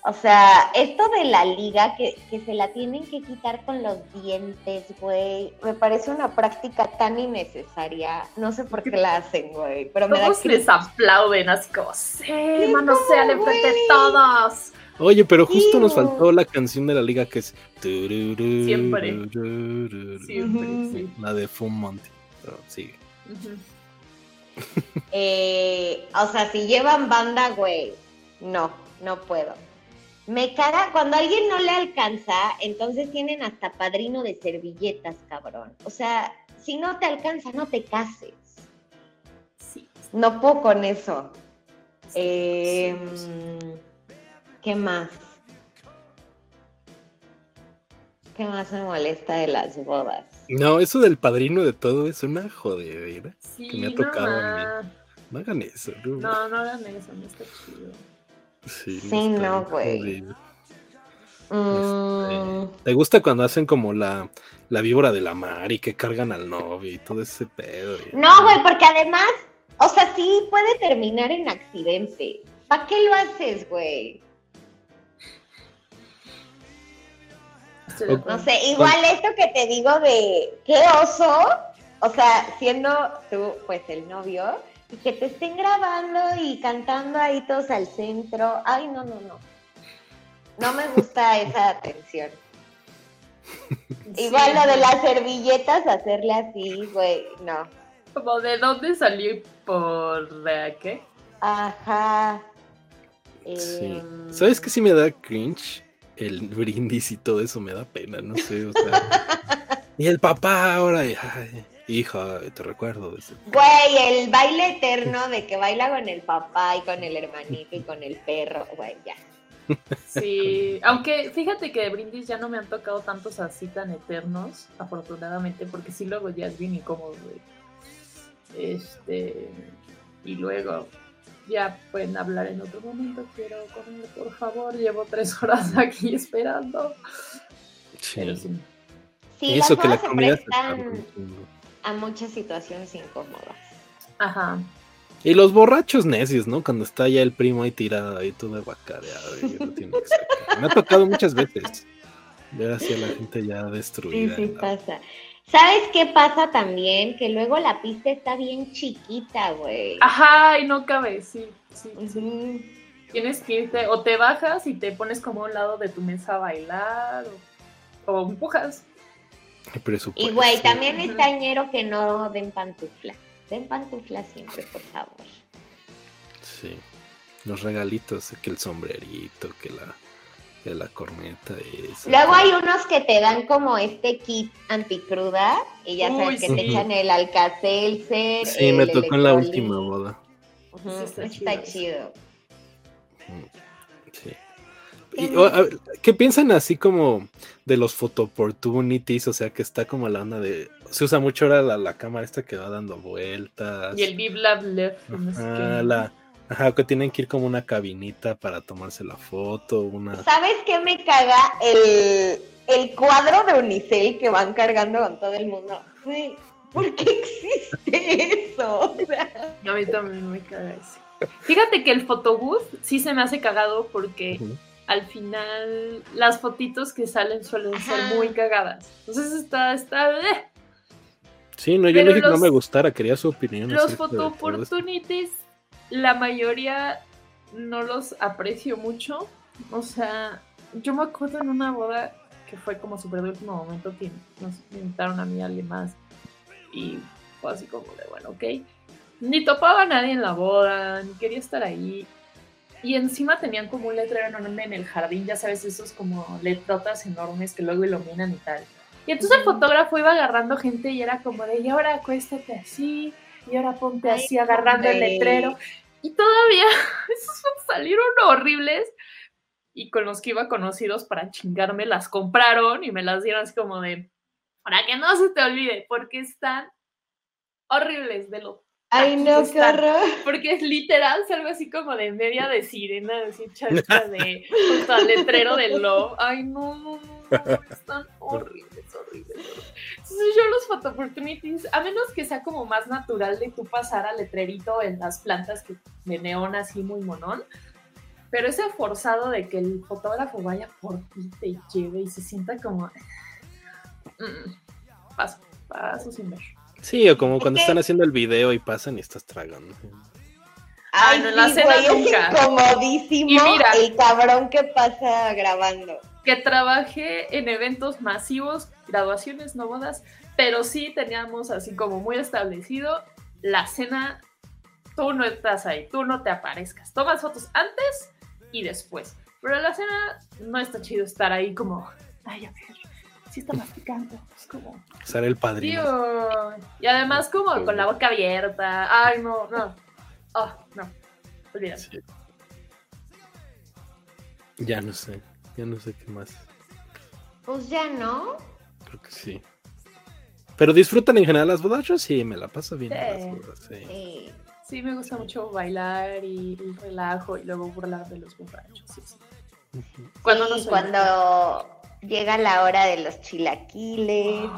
O sea, esto de la liga que, se la tienen que quitar con los dientes, güey, me parece una práctica tan innecesaria. No sé por qué la hacen, güey, pero me da les aplauden así como, sí, manosean enfrente de todos. Oye, pero justo nos faltó la canción de la liga que es Siempre. Siempre, La de Fun Monty. Pero sigue. Eh, o sea, si llevan banda, güey, no, no puedo. Me caga, cuando a alguien no le alcanza, entonces tienen hasta padrino de servilletas, cabrón. O sea, si no te alcanza, no te cases. Sí. No puedo con eso. Em, ¿Qué más? ¿Qué más me molesta de las bodas? No, eso del padrino de todo es una jodedera sí, que me ha tocado a mí. No hagan eso, no. No, no hagan eso, no está chido. Sí, no, güey. Mm. Este, ¿Te gusta cuando hacen como la, la víbora de la mar y que cargan al novio y todo ese pedo? No, güey, porque además, o sea, sí puede terminar en accidente. ¿Para qué lo haces, güey? No sé, igual esto que te digo de qué oso, o sea, siendo tú, pues el novio, y que te estén grabando y cantando ahí todos al centro. Ay, no, no, no. No me gusta esa atención. Igual lo de las servilletas, hacerle así, güey, no. ¿Como de dónde salió por qué? Ajá. Sí. Em, ¿Sabes qué sí me da cringe? El brindis y todo eso me da pena, no sé, o sea. y el papá ahora, ay, Hija, te recuerdo. Güey, el baile eterno de que baila con el papá y con el hermanito y con el perro, güey, ya. Sí, aunque fíjate que de Brindis ya no me han tocado tantos así tan eternos, afortunadamente, porque sí luego ya es bien incómodo, güey. Este, y luego ya pueden hablar en otro momento, quiero comer, por favor, llevo tres horas aquí esperando. Sí. sí. eso que la comida a muchas situaciones incómodas. Ajá. Y los borrachos necios, ¿no? Cuando está ya el primo ahí tirado, ahí todo bacareado y no tiene que Me ha tocado muchas veces ver así a la gente ya destruida. Sí, sí pasa. ¿Sabes qué pasa también? Que luego la pista está bien chiquita, güey. Ajá, y no cabe, sí. sí, Tienes que irte, o te bajas y te pones como a un lado de tu mesa a bailar, o, empujas. Y güey, también es tañero que no den pantufla. Den pantufla siempre, por favor. Sí. Los regalitos, que el sombrerito, que la de la corneta. Luego hay unos que te dan como este kit anticruda y ya sabes que te echan el alcacelser. Sí, me tocó en la última boda. está, chido. Sí. ¿Qué piensan así como de los photo opportunities? O sea, que está como la onda de. Se usa mucho ahora la, cámara esta que va dando vueltas. Y el Biblab Left. la, Ajá, que tienen que ir como una cabinita para tomarse la foto, una... ¿Sabes qué me caga? El, el cuadro de Unicel que van cargando con todo el mundo. ¿Por qué existe eso? A mí también me caga eso. Fíjate que el photobooth sí se me hace cagado porque al final las fotitos que salen suelen ser muy cagadas. Entonces está, está... Eh. Sí, no, yo no dije que no me gustara, quería su opinión. Los photo opportunities la mayoría no los aprecio mucho. O sea, yo me acuerdo en una boda que fue como súper de último momento que nos invitaron a mí a alguien más. Y fue así como de, bueno, ok. Ni topaba a nadie en la boda, ni quería estar ahí. Y encima tenían como un letrero enorme en el jardín, ya sabes, esos como letrotas enormes que luego iluminan y tal. Y entonces el fotógrafo iba agarrando gente y era como de, y ahora acuéstate así, y ahora ponte así agarrando el letrero. Y todavía esos salieron horribles. Y con los que iba conocidos para chingarme, las compraron y me las dieron así como de, para que no se te olvide, porque están horribles de lo Ay, no, qué horror. Porque es literal, algo así como de media de sirena, así chacha de junto al letrero del love. Ay, no, no, no, están horribles, horribles. Entonces yo los photo opportunities, a menos que sea como más natural de tú pasar al letrerito en las plantas que, de neón así muy monón, pero ese forzado de que el fotógrafo vaya por ti, te lleve y se sienta como... Mm, paso, paso sin ver. Sí, o como cuando están haciendo el video y pasan y estás tragando. Ay, no, la cena nunca. Es incomodísimo y mira, el cabrón que pasa grabando. Que trabajé en eventos masivos, graduaciones, no bodas, pero sí teníamos así como muy establecido la cena. Tú no estás ahí, tú no te aparezcas. Tomas fotos antes y después. Pero la cena no está chido estar ahí como, ay, a ver, sí está masticando. Es como. Ser el padrino. y además, como con la boca abierta. Ay, no, no. Oh, no. Olvídate. Ya no sé. Ya no sé qué más. Pues ya no. Creo que sí. Pero disfrutan en general las bodas. Yo sí, me la paso bien sí. sí. me gusta mucho bailar y el relajo y luego burlar de los borrachos. Sí, sí. Cuando, cuando llega la hora de los chilaquiles.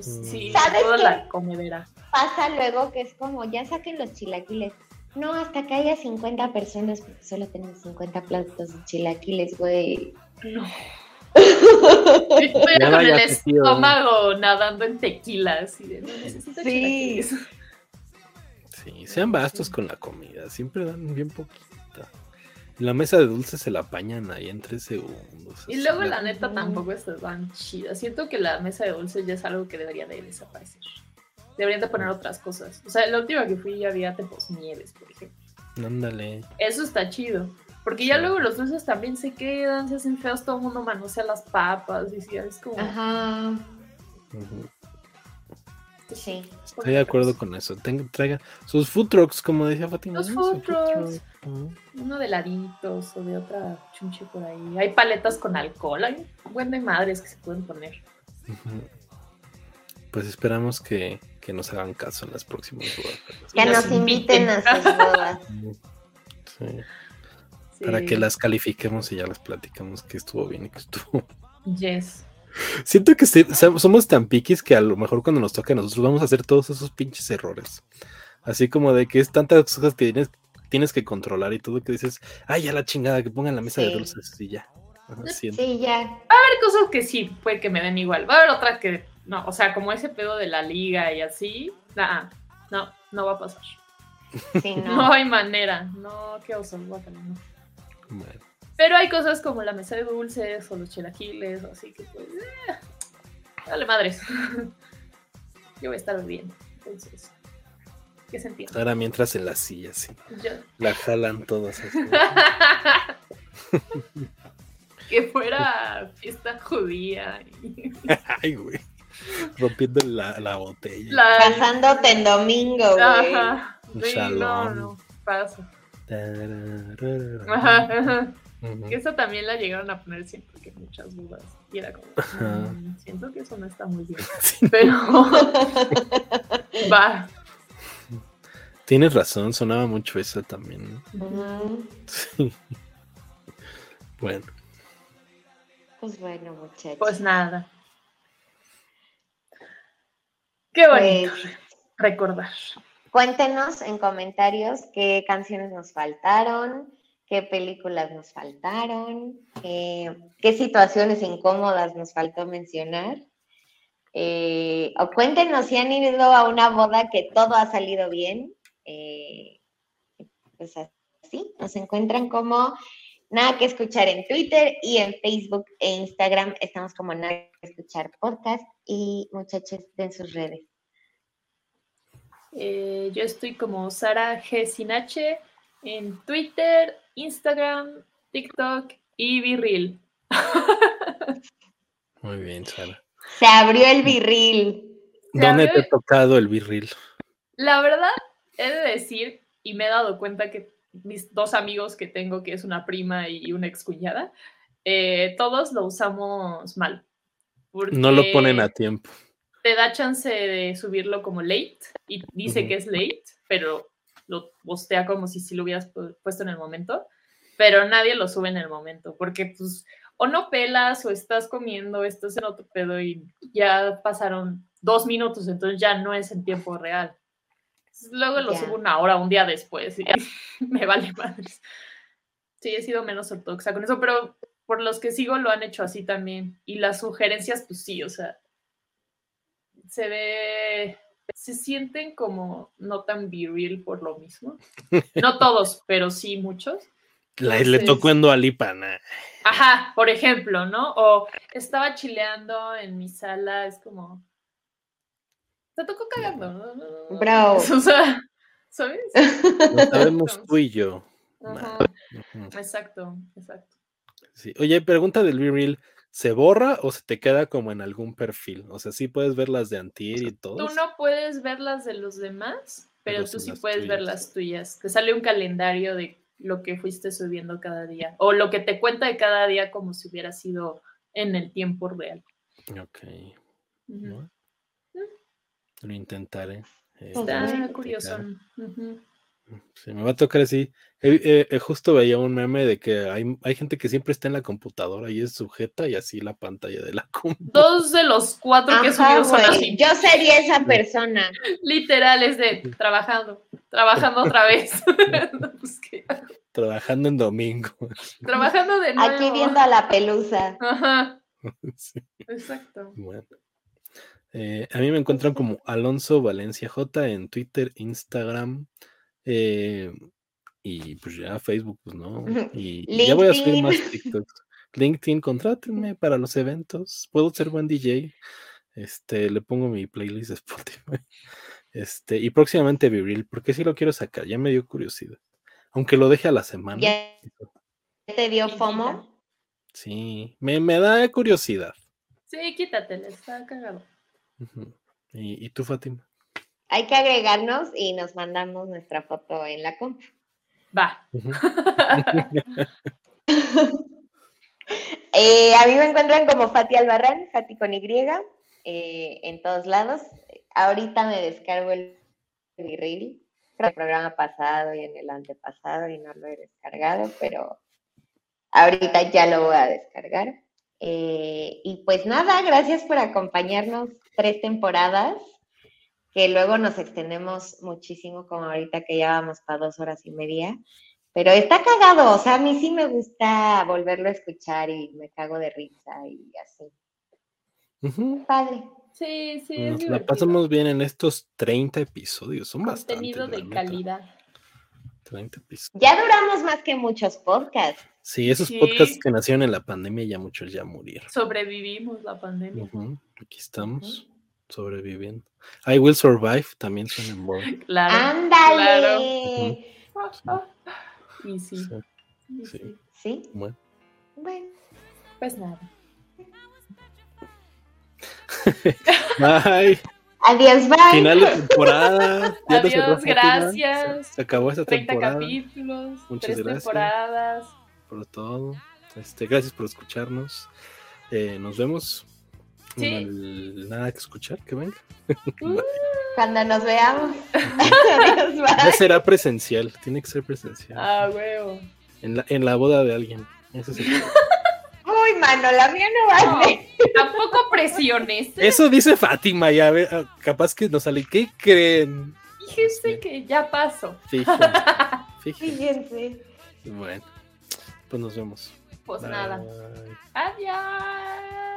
sí, ¿Sabes toda la comedera. Pasa luego que es como, ya saquen los chilaquiles. No, hasta que haya 50 personas, porque solo tenemos 50 platos de chilaquiles, güey. No. Estoy con el estómago nadando en tequilas. Y de, no, necesito sí. Sí, sean bastos con la comida, siempre dan bien poquito la mesa de dulces se la apañan ahí en tres segundos. Y luego la neta tampoco está tan chida. Siento que la mesa de dulces ya es algo que debería de desaparecer. Deberían de poner otras cosas. O sea, la última que fui ya había tempos nieves, por ejemplo. Ándale. Eso está chido. Porque ya luego los dulces también se quedan, se hacen feos, todo el mundo manosea las papas y si es como... Ajá. Sí. Estoy de acuerdo con eso. traiga sus food trucks, como decía Fatima. Los food trucks. Uno de laditos o de otra chunche por ahí. Hay paletas con alcohol. Hay un buen de madres que se pueden poner. Pues esperamos que, que, nos hagan caso en las próximas bodas. Que nos inviten a sus bodas. Sí. Para que las califiquemos y ya las platicamos que estuvo bien y que estuvo. Yes. Siento que somos tan piquis que a lo mejor cuando nos toca a nosotros vamos a hacer todos esos pinches errores. Así como de que es tantas cosas que tienes, tienes que controlar y todo que dices, ay, ya la chingada, que pongan la mesa de dulces y ya. sí, ya. Va a haber cosas que sí, puede que me den igual. Va a haber otras que no, o sea, como ese pedo de la liga y así, nah, no, no va a pasar. no. hay manera, no, qué oso, no. Pero hay cosas como la mesa de dulces o los chilaquiles, así que pues, eh, dale madres. Yo voy a estar bien, entonces, ¿qué sentido? Ahora mientras en la silla, sí. La jalan todas. que fuera fiesta judía. Ay, güey. Rompiendo la, la botella. Pasándote en domingo, güey. Ajá. no, no, pasa. Ajá, Eso también la llegaron a poner siempre que muchas dudas. Y era como, mm, siento que eso no está muy bien. Pero va. Tienes razón, sonaba mucho eso también. Sí. Bueno. Pues bueno, muchachos. Pues nada. Qué bonito pues, recordar. Cuéntenos en comentarios qué canciones nos faltaron, qué películas nos faltaron, qué situaciones incómodas nos faltó mencionar. Eh, o cuéntenos si han ido a una boda que todo ha salido bien. Eh, pues así, nos encuentran como Nada que escuchar en Twitter y en Facebook e Instagram. Estamos como Nada que escuchar podcast y muchachos en sus redes. Eh, yo estoy como Sara G. Sinache en Twitter, Instagram, TikTok y Virril. Muy bien, Sara. Se abrió el Virril. ¿Dónde te ha tocado el Virril? La verdad, he de decir, y me he dado cuenta que mis dos amigos que tengo, que es una prima y una excuñada, eh, todos lo usamos mal. No lo ponen a tiempo. Te da chance de subirlo como late y dice que es late, pero lo postea como si sí lo hubieras puesto en el momento, pero nadie lo sube en el momento, porque pues o no pelas o estás comiendo, estás en otro pedo y ya pasaron dos minutos, entonces ya no es en tiempo real. Luego lo subo una hora, un día después y me vale madres. Sí, he sido menos ortodoxa con eso, pero por los que sigo lo han hecho así también. Y las sugerencias, pues sí, o sea, se ve, se sienten como no tan viril por lo mismo. No todos, pero sí muchos. le tocó en Dualipana. Ajá, por ejemplo, ¿no? O estaba chileando en mi sala, es como, te tocó cagando. Bravo. O sea, ¿sabes? Lo sabemos tú y yo. Exacto, exacto. Sí. Oye, pregunta del B-Reel. ¿Se borra o se te queda como en algún perfil? O sea, sí puedes ver las de Antier y todo. Tú no puedes ver las de los demás, pero, tú sí puedes ver las tuyas. Te sale un calendario de lo que fuiste subiendo cada día. O lo que te cuenta de cada día como si hubiera sido en el tiempo real. Ok. Lo intentaré. Eh, Está curioso. Se me va a tocar así. justo veía un meme de que hay, hay, gente que siempre está en la computadora y es sujeta y así la pantalla de la computadora. Dos de los cuatro que son así. Yo sería esa persona. Literal, es de trabajando, trabajando otra vez. Pues, trabajando en domingo. Trabajando de nuevo. Aquí viendo a la pelusa. Ajá. Exacto. Bueno. Eh, a mí me encuentran como Alonso Valencia J en Twitter, Instagram eh, y pues ya Facebook, pues no. Y ya voy a subir más TikToks. LinkedIn, contrátenme para los eventos. Puedo ser buen DJ. Este, le pongo mi playlist de Spotify. Este, y próximamente Viril, porque si lo quiero sacar, ya me dio curiosidad. Aunque lo deje a la semana. ¿Ya te dio FOMO? Sí, me, me da curiosidad. Sí, quítatele, está cagado. ¿Y, tú, Fátima? Hay que agregarnos y nos mandamos nuestra foto en la compu. Va. Eh, a mí me encuentran como Fati Albarrán, Fati con Y, eh, en todos lados. Ahorita me descargo el Virril, el programa pasado y en el antepasado y no lo he descargado, pero ahorita ya lo voy a descargar. Eh, y pues nada, gracias por acompañarnos tres temporadas, que luego nos extendemos muchísimo, como ahorita que ya vamos para dos horas y media. Pero está cagado, o sea, a mí sí me gusta volverlo a escuchar y me cago de risa y así. Padre. Sí, sí. Nos la pasamos bien en estos 30 episodios. Son Contenido de calidad. 30 episodios. Ya duramos más que muchos podcasts. Sí, esos podcasts que nacieron en la pandemia ya muchos ya murieron. Sobrevivimos la pandemia. Aquí estamos, sobreviviendo. I Will Survive también suena en Claro. ¡Ándale! Claro. Y sí. Sí. sí. Bueno. Bueno. Pues nada. Bye. Adiós, bye. Final de temporada. Adiós, gracias. Se acabó esta 30 temporada. capítulos. Muchas tres gracias. temporadas. Por todo. Este, gracias por escucharnos. Eh, nos vemos. ¿Sí? nada que escuchar, que venga. Uh. Cuando nos veamos. Adiós, bye. Ya será presencial, tiene que ser presencial. Ah, huevo. En la, en la boda de alguien. Ese es el... Uy, mano, la mía no va Tampoco presiones. Eso dice Fátima, ya ve, ah, capaz que nos sale. ¿Qué creen? Fíjense que ya pasó. Fíjense. Fíjense. Bueno, pues nos vemos. Pues nada. Adiós.